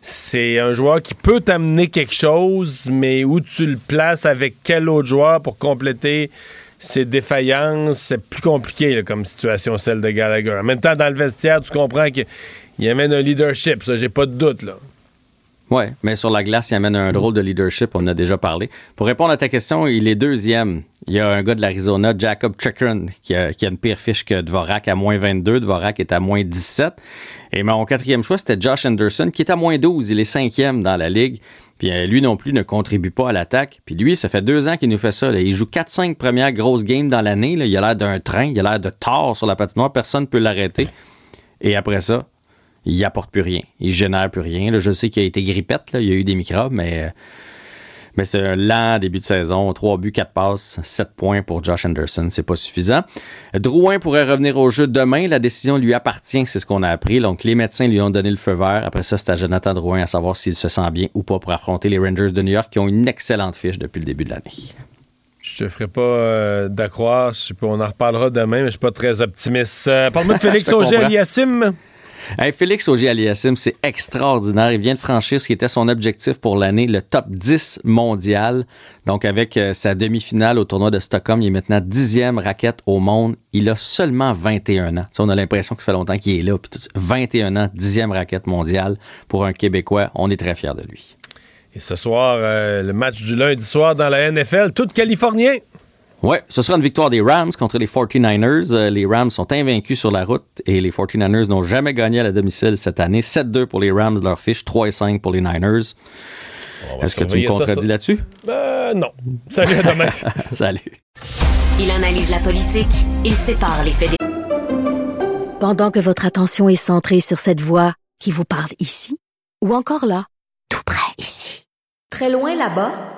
C'est un joueur qui peut t'amener quelque chose, mais où tu le places avec quel autre joueur pour compléter ses défaillances, c'est plus compliqué comme situation, celle de Gallagher. En même temps, dans le vestiaire, tu comprends qu'il amène un leadership, ça, j'ai pas de doute. là. Oui, mais sur la glace, il amène un drôle de leadership, on a déjà parlé. Pour répondre à ta question, il est deuxième. Il y a un gars de l'Arizona, Jacob Chikrin, qui a, une pire fiche que Dvorak à moins 22. Dvorak est à moins 17. Et mon quatrième choix, c'était Josh Anderson, qui est à moins 12. Il est cinquième dans la ligue. Puis euh, lui non plus ne contribue pas à l'attaque. Puis lui, ça fait deux ans qu'il nous fait ça. Il joue 4-5 premières grosses games dans l'année. Il a l'air d'un train, il a l'air de tort sur la patinoire. Personne ne peut l'arrêter. Et après ça, il apporte plus rien. Il génère plus rien. Là, je sais qu'il a été grippette, là. il y a eu des microbes, mais, euh, Mais c'est un lent début de saison. 3 buts, 4 passes, 7 points pour Josh Anderson. C'est pas suffisant. Drouin pourrait revenir au jeu demain. La décision lui appartient, c'est ce qu'on a appris. Donc, les médecins lui ont donné le feu vert. Après ça, c'est à Jonathan Drouin à savoir s'il se sent bien ou pas pour affronter les Rangers de New York qui ont une excellente fiche depuis le début de l'année. Je te ferai pas euh, d'accroire. On en reparlera demain, mais je suis pas très optimiste. Euh, Parle-moi de Félix Auger-Aliassime. Félix Auger-Aliassime, c'est extraordinaire. Il vient de franchir ce qui était son objectif pour l'année, le top 10 mondial. Donc, avec euh, sa demi-finale au tournoi de Stockholm, il est maintenant dixième raquette au monde. Il a seulement 21 ans. on a l'impression que ça fait longtemps qu'il est là. 21 ans, dixième raquette mondiale pour un Québécois. On est très fiers de lui. Et ce soir, euh, le match du lundi soir dans la NFL, tout californien. Oui, ce sera une victoire des Rams contre les 49ers. Euh, les Rams sont invaincus sur la route et les 49ers n'ont jamais gagné à la domicile cette année. 7-2 pour les Rams, leur fiche, 3-5 pour les Niners. Est-ce que tu me contredis là-dessus? Euh, non. Salut, à demain. Salut. Il analyse la politique, il sépare les faits Pendant que votre attention est centrée sur cette voix qui vous parle ici, ou encore là, tout près ici, très loin là-bas,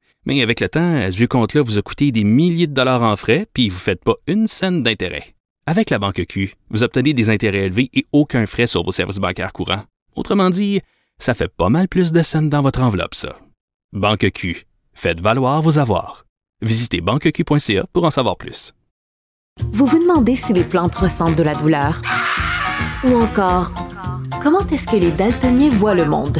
Mais avec le temps, ce vieux compte-là vous a coûté des milliers de dollars en frais, puis vous ne faites pas une scène d'intérêt. Avec la banque Q, vous obtenez des intérêts élevés et aucun frais sur vos services bancaires courants. Autrement dit, ça fait pas mal plus de scènes dans votre enveloppe, ça. Banque Q, faites valoir vos avoirs. Visitez banqueq.ca pour en savoir plus. Vous vous demandez si les plantes ressentent de la douleur? Ou encore, comment est-ce que les daltoniens voient le monde?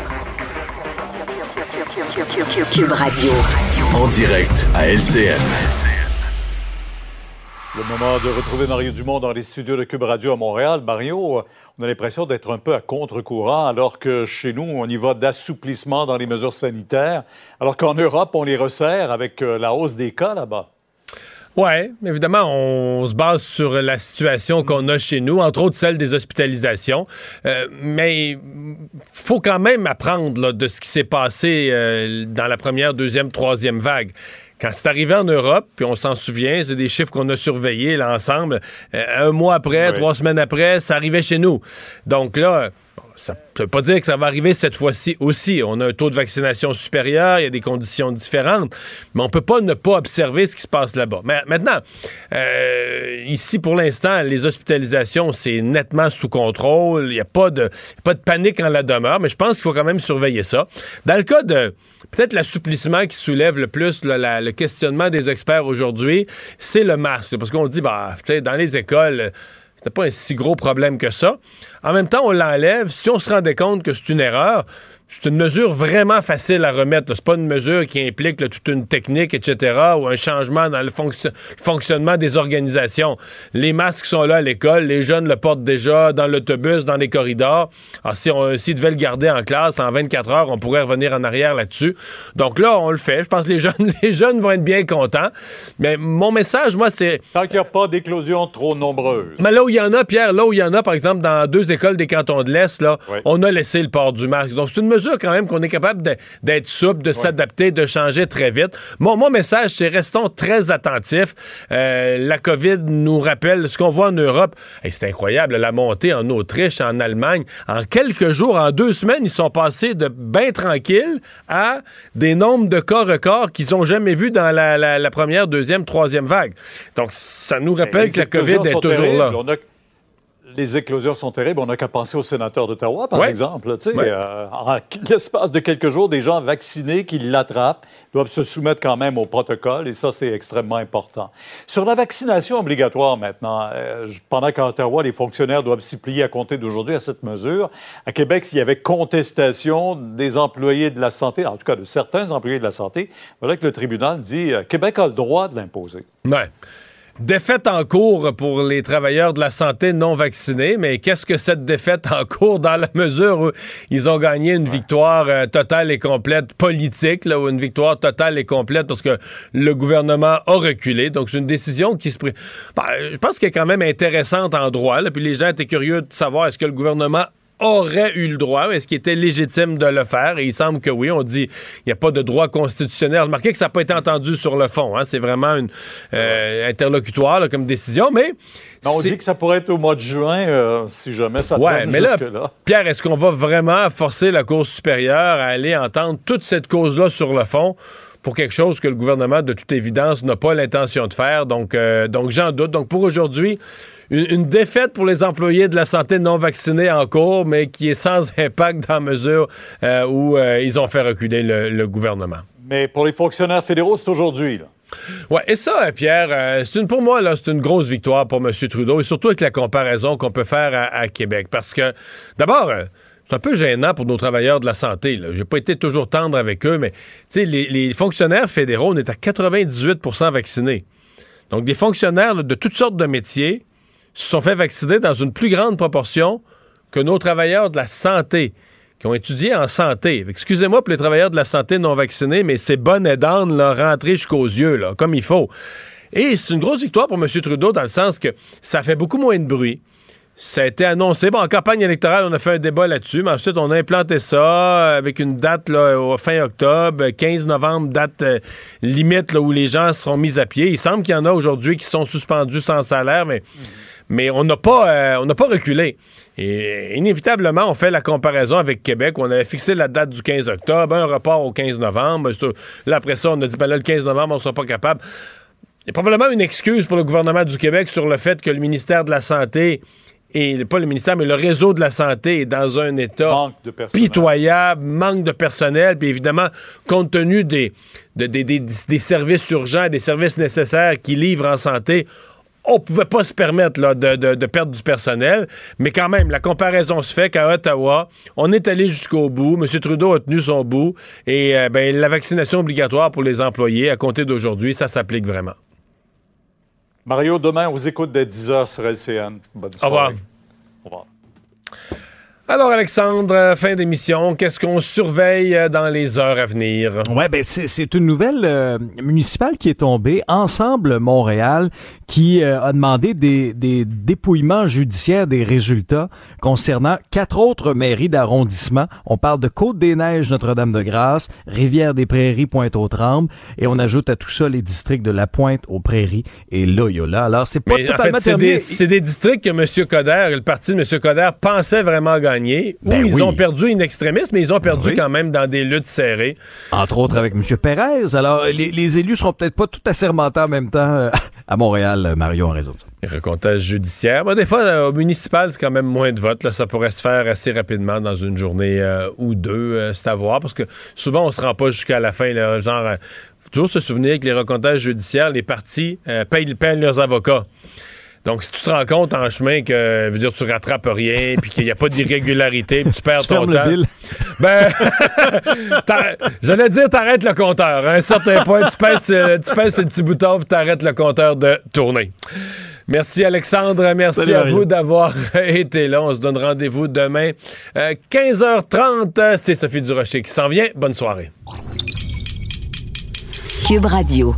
En direct à LCN. Le moment de retrouver Mario Dumont dans les studios de Cube Radio à Montréal. Mario, on a l'impression d'être un peu à contre-courant, alors que chez nous, on y va d'assouplissement dans les mesures sanitaires, alors qu'en Europe, on les resserre avec euh, la hausse des cas là-bas. Oui, évidemment, on se base sur la situation qu'on a chez nous, entre autres celle des hospitalisations. Euh, mais faut quand même apprendre de ce qui s'est passé euh, dans la première, deuxième, troisième vague. Quand c'est arrivé en Europe, puis on s'en souvient, c'est des chiffres qu'on a surveillés l'ensemble. Euh, un mois après, trois semaines après, ça arrivait chez nous. Donc là, ça ne veut pas dire que ça va arriver cette fois-ci aussi. On a un taux de vaccination supérieur, il y a des conditions différentes, mais on peut pas ne pas observer ce qui se passe là-bas. Mais maintenant, euh, ici, pour l'instant, les hospitalisations, c'est nettement sous contrôle. Il n'y a pas de, pas de panique en la demeure, mais je pense qu'il faut quand même surveiller ça. Dans le cas de peut-être l'assouplissement qui soulève le plus le questionnement des experts aujourd'hui, c'est le masque. Parce qu'on dit, bah, dans les écoles, c'était pas un si gros problème que ça. En même temps, on l'enlève. Si on se rendait compte que c'est une erreur, c'est une mesure vraiment facile à remettre. C'est pas une mesure qui implique toute une technique, etc., ou un changement dans le, fonctionnement des organisations. Les masques sont là à l'école, les jeunes le portent déjà dans l'autobus, dans les corridors. Alors, si on s'ils devaient le garder en classe en 24 heures, on pourrait revenir en arrière là-dessus. Donc là, on le fait. Je pense que les jeunes, les jeunes vont être bien contents. Mais mon message, moi, c'est... Tant qu'il n'y a pas d'éclosion trop nombreuse. Mais là où il y en a, Pierre, là où il y en a, par exemple, dans deux écoles des cantons de l'Est, là, on a laissé le port du masque. Donc, c'est une mesure quand même qu'on est capable d'être souple, de s'adapter, de changer très vite. Mon, mon message, c'est restons très attentifs. Euh, la COVID nous rappelle ce qu'on voit en Europe. c'est incroyable, la montée en Autriche, en Allemagne. En quelques jours, en deux semaines, ils sont passés de bien tranquilles à des nombres de cas records qu'ils n'ont jamais vus dans la, première, deuxième, troisième vague. Donc, ça nous rappelle que la COVID est toujours là les éclosions sont terribles. On n'a qu'à penser aux sénateurs d'Ottawa, par exemple. Euh, en l'espace de quelques jours, des gens vaccinés qui l'attrapent doivent se soumettre quand même au protocole, et ça, c'est extrêmement important. Sur la vaccination obligatoire maintenant, euh, pendant qu'à Ottawa, les fonctionnaires doivent s'y plier à compter d'aujourd'hui à cette mesure, à Québec, s'il y avait contestation des employés de la santé, en tout cas de certains employés de la santé, voilà que le tribunal dit euh, Québec a le droit de l'imposer. Ouais. Défaite en cours pour les travailleurs de la santé non vaccinés, mais qu'est-ce que cette défaite en cours dans la mesure où ils ont gagné une victoire euh, totale et complète politique, là, ou une victoire totale et complète parce que le gouvernement a reculé. Donc c'est une décision qui se... Ben, je pense qu'elle est quand même intéressante en droit. Là, puis les gens étaient curieux de savoir est-ce que le gouvernement aurait eu le droit, est-ce qu'il était légitime de le faire? Et il semble que oui. On dit il n'y a pas de droit constitutionnel. Remarquez que ça n'a pas été entendu sur le fond. Hein? C'est vraiment une euh, interlocutoire comme décision, mais... on dit que ça pourrait être au mois de juin euh, si jamais ça ouais, mais là, là, Pierre, est-ce qu'on va vraiment forcer la Cour supérieure à aller entendre toute cette cause-là sur le fond pour quelque chose que le gouvernement, de toute évidence, n'a pas l'intention de faire? Donc, euh, donc j'en doute. Donc, pour aujourd'hui, une, défaite pour les employés de la santé non vaccinés en cours, mais qui est sans impact dans la mesure euh, où euh, ils ont fait reculer le, gouvernement. Mais pour les fonctionnaires fédéraux, c'est aujourd'hui. Là. Ouais, et ça, euh, Pierre, c'est une, pour moi, là, c'est une grosse victoire pour M. Trudeau, et surtout avec la comparaison qu'on peut faire à, Québec. Parce que, d'abord, c'est un peu gênant pour nos travailleurs de la santé. Je n'ai pas été toujours tendre avec eux, mais les, les fonctionnaires fédéraux, on est à 98% vaccinés. Donc, des fonctionnaires de toutes sortes de métiers se sont fait vacciner dans une plus grande proportion que nos travailleurs de la santé qui ont étudié en santé. Excusez-moi pour les travailleurs de la santé non vaccinés, mais c'est bonne et d'âne, leur rentrer jusqu'aux yeux, là, comme il faut. Et c'est une grosse victoire pour M. Trudeau dans le sens que ça fait beaucoup moins de bruit. Ça a été annoncé. Bon, en campagne électorale, on a fait un débat là-dessus, mais ensuite, on a implanté ça avec une date là, au fin octobre, 15 novembre, date euh, limite là, où les gens seront mis à pied. Il semble qu'il y en a aujourd'hui qui sont suspendus sans salaire, mais mais on n'a pas, euh, on pas reculé. Et inévitablement, on fait la comparaison avec Québec. On avait fixé la date du 15 octobre, un report au 15 novembre. Là, après ça, on a dit, ben là, le 15 novembre, on ne sera pas capable. Il y a probablement une excuse pour le gouvernement du Québec sur le fait que le ministère de la Santé et pas le ministère, mais le réseau de la santé est dans un état pitoyable, manque de personnel, puis évidemment, compte tenu des, des services urgents, des services nécessaires qu'ils livrent en santé, on pouvait pas se permettre de, perdre du personnel, mais quand même, la comparaison se fait qu'à Ottawa, on est allé jusqu'au bout. M. Trudeau a tenu son bout et euh, ben, la vaccination obligatoire pour les employés à compter d'aujourd'hui, ça s'applique vraiment. Mario, demain, on vous écoute dès 10h sur LCN. Bonne soirée. Au revoir. Au revoir. Alors, Alexandre, euh, fin d'émission, qu'est-ce qu'on surveille euh, dans les heures à venir? Ouais, ben c'est une nouvelle euh, municipale qui est tombée, Ensemble Montréal, qui a demandé des, des, dépouillements judiciaires des résultats concernant quatre autres mairies d'arrondissement. On parle de Côte-des-Neiges, Notre-Dame-de-Grâce, Rivière-des-Prairies, Pointe-aux-Trembles, et on ajoute à tout ça les districts de La Pointe aux Prairies et Loyola. Alors, c'est pas totalement en fait, c'est des, districts que M. Coder, le parti de M. Coder, pensait vraiment gagner oui, ben ils ont perdu une extrémiste, mais ils ont perdu quand même dans des luttes serrées. Entre autres avec M. Perez. Alors, les, élus seront peut-être pas tout assermentés en même temps euh, à Montréal, euh, Mario, en raison de ça. Les recomptages judiciaires. des fois, euh, au municipal, c'est quand même moins de votes. Ça pourrait se faire assez rapidement dans une journée ou deux. c'est à voir, parce que souvent, on se rend pas jusqu'à la fin. Là, genre, faut toujours se souvenir que les recomptages judiciaires, les partis payent, payent leurs avocats. Donc, si tu te rends compte en chemin que, veux dire, tu rattrapes rien, puis qu'il n'y a pas d'irrégularité, puis tu perds ton temps. Ben, j'allais dire, t'arrêtes le compteur. À un certain point, tu pèses, euh, tu pèses ce petit bouton, puis t'arrêtes le compteur de tourner. Merci Alexandre, merci à vous d'avoir été là. On se donne rendez-vous demain 15h30. Euh, C'est Sophie Durocher qui s'en vient. Bonne soirée. Cube Radio.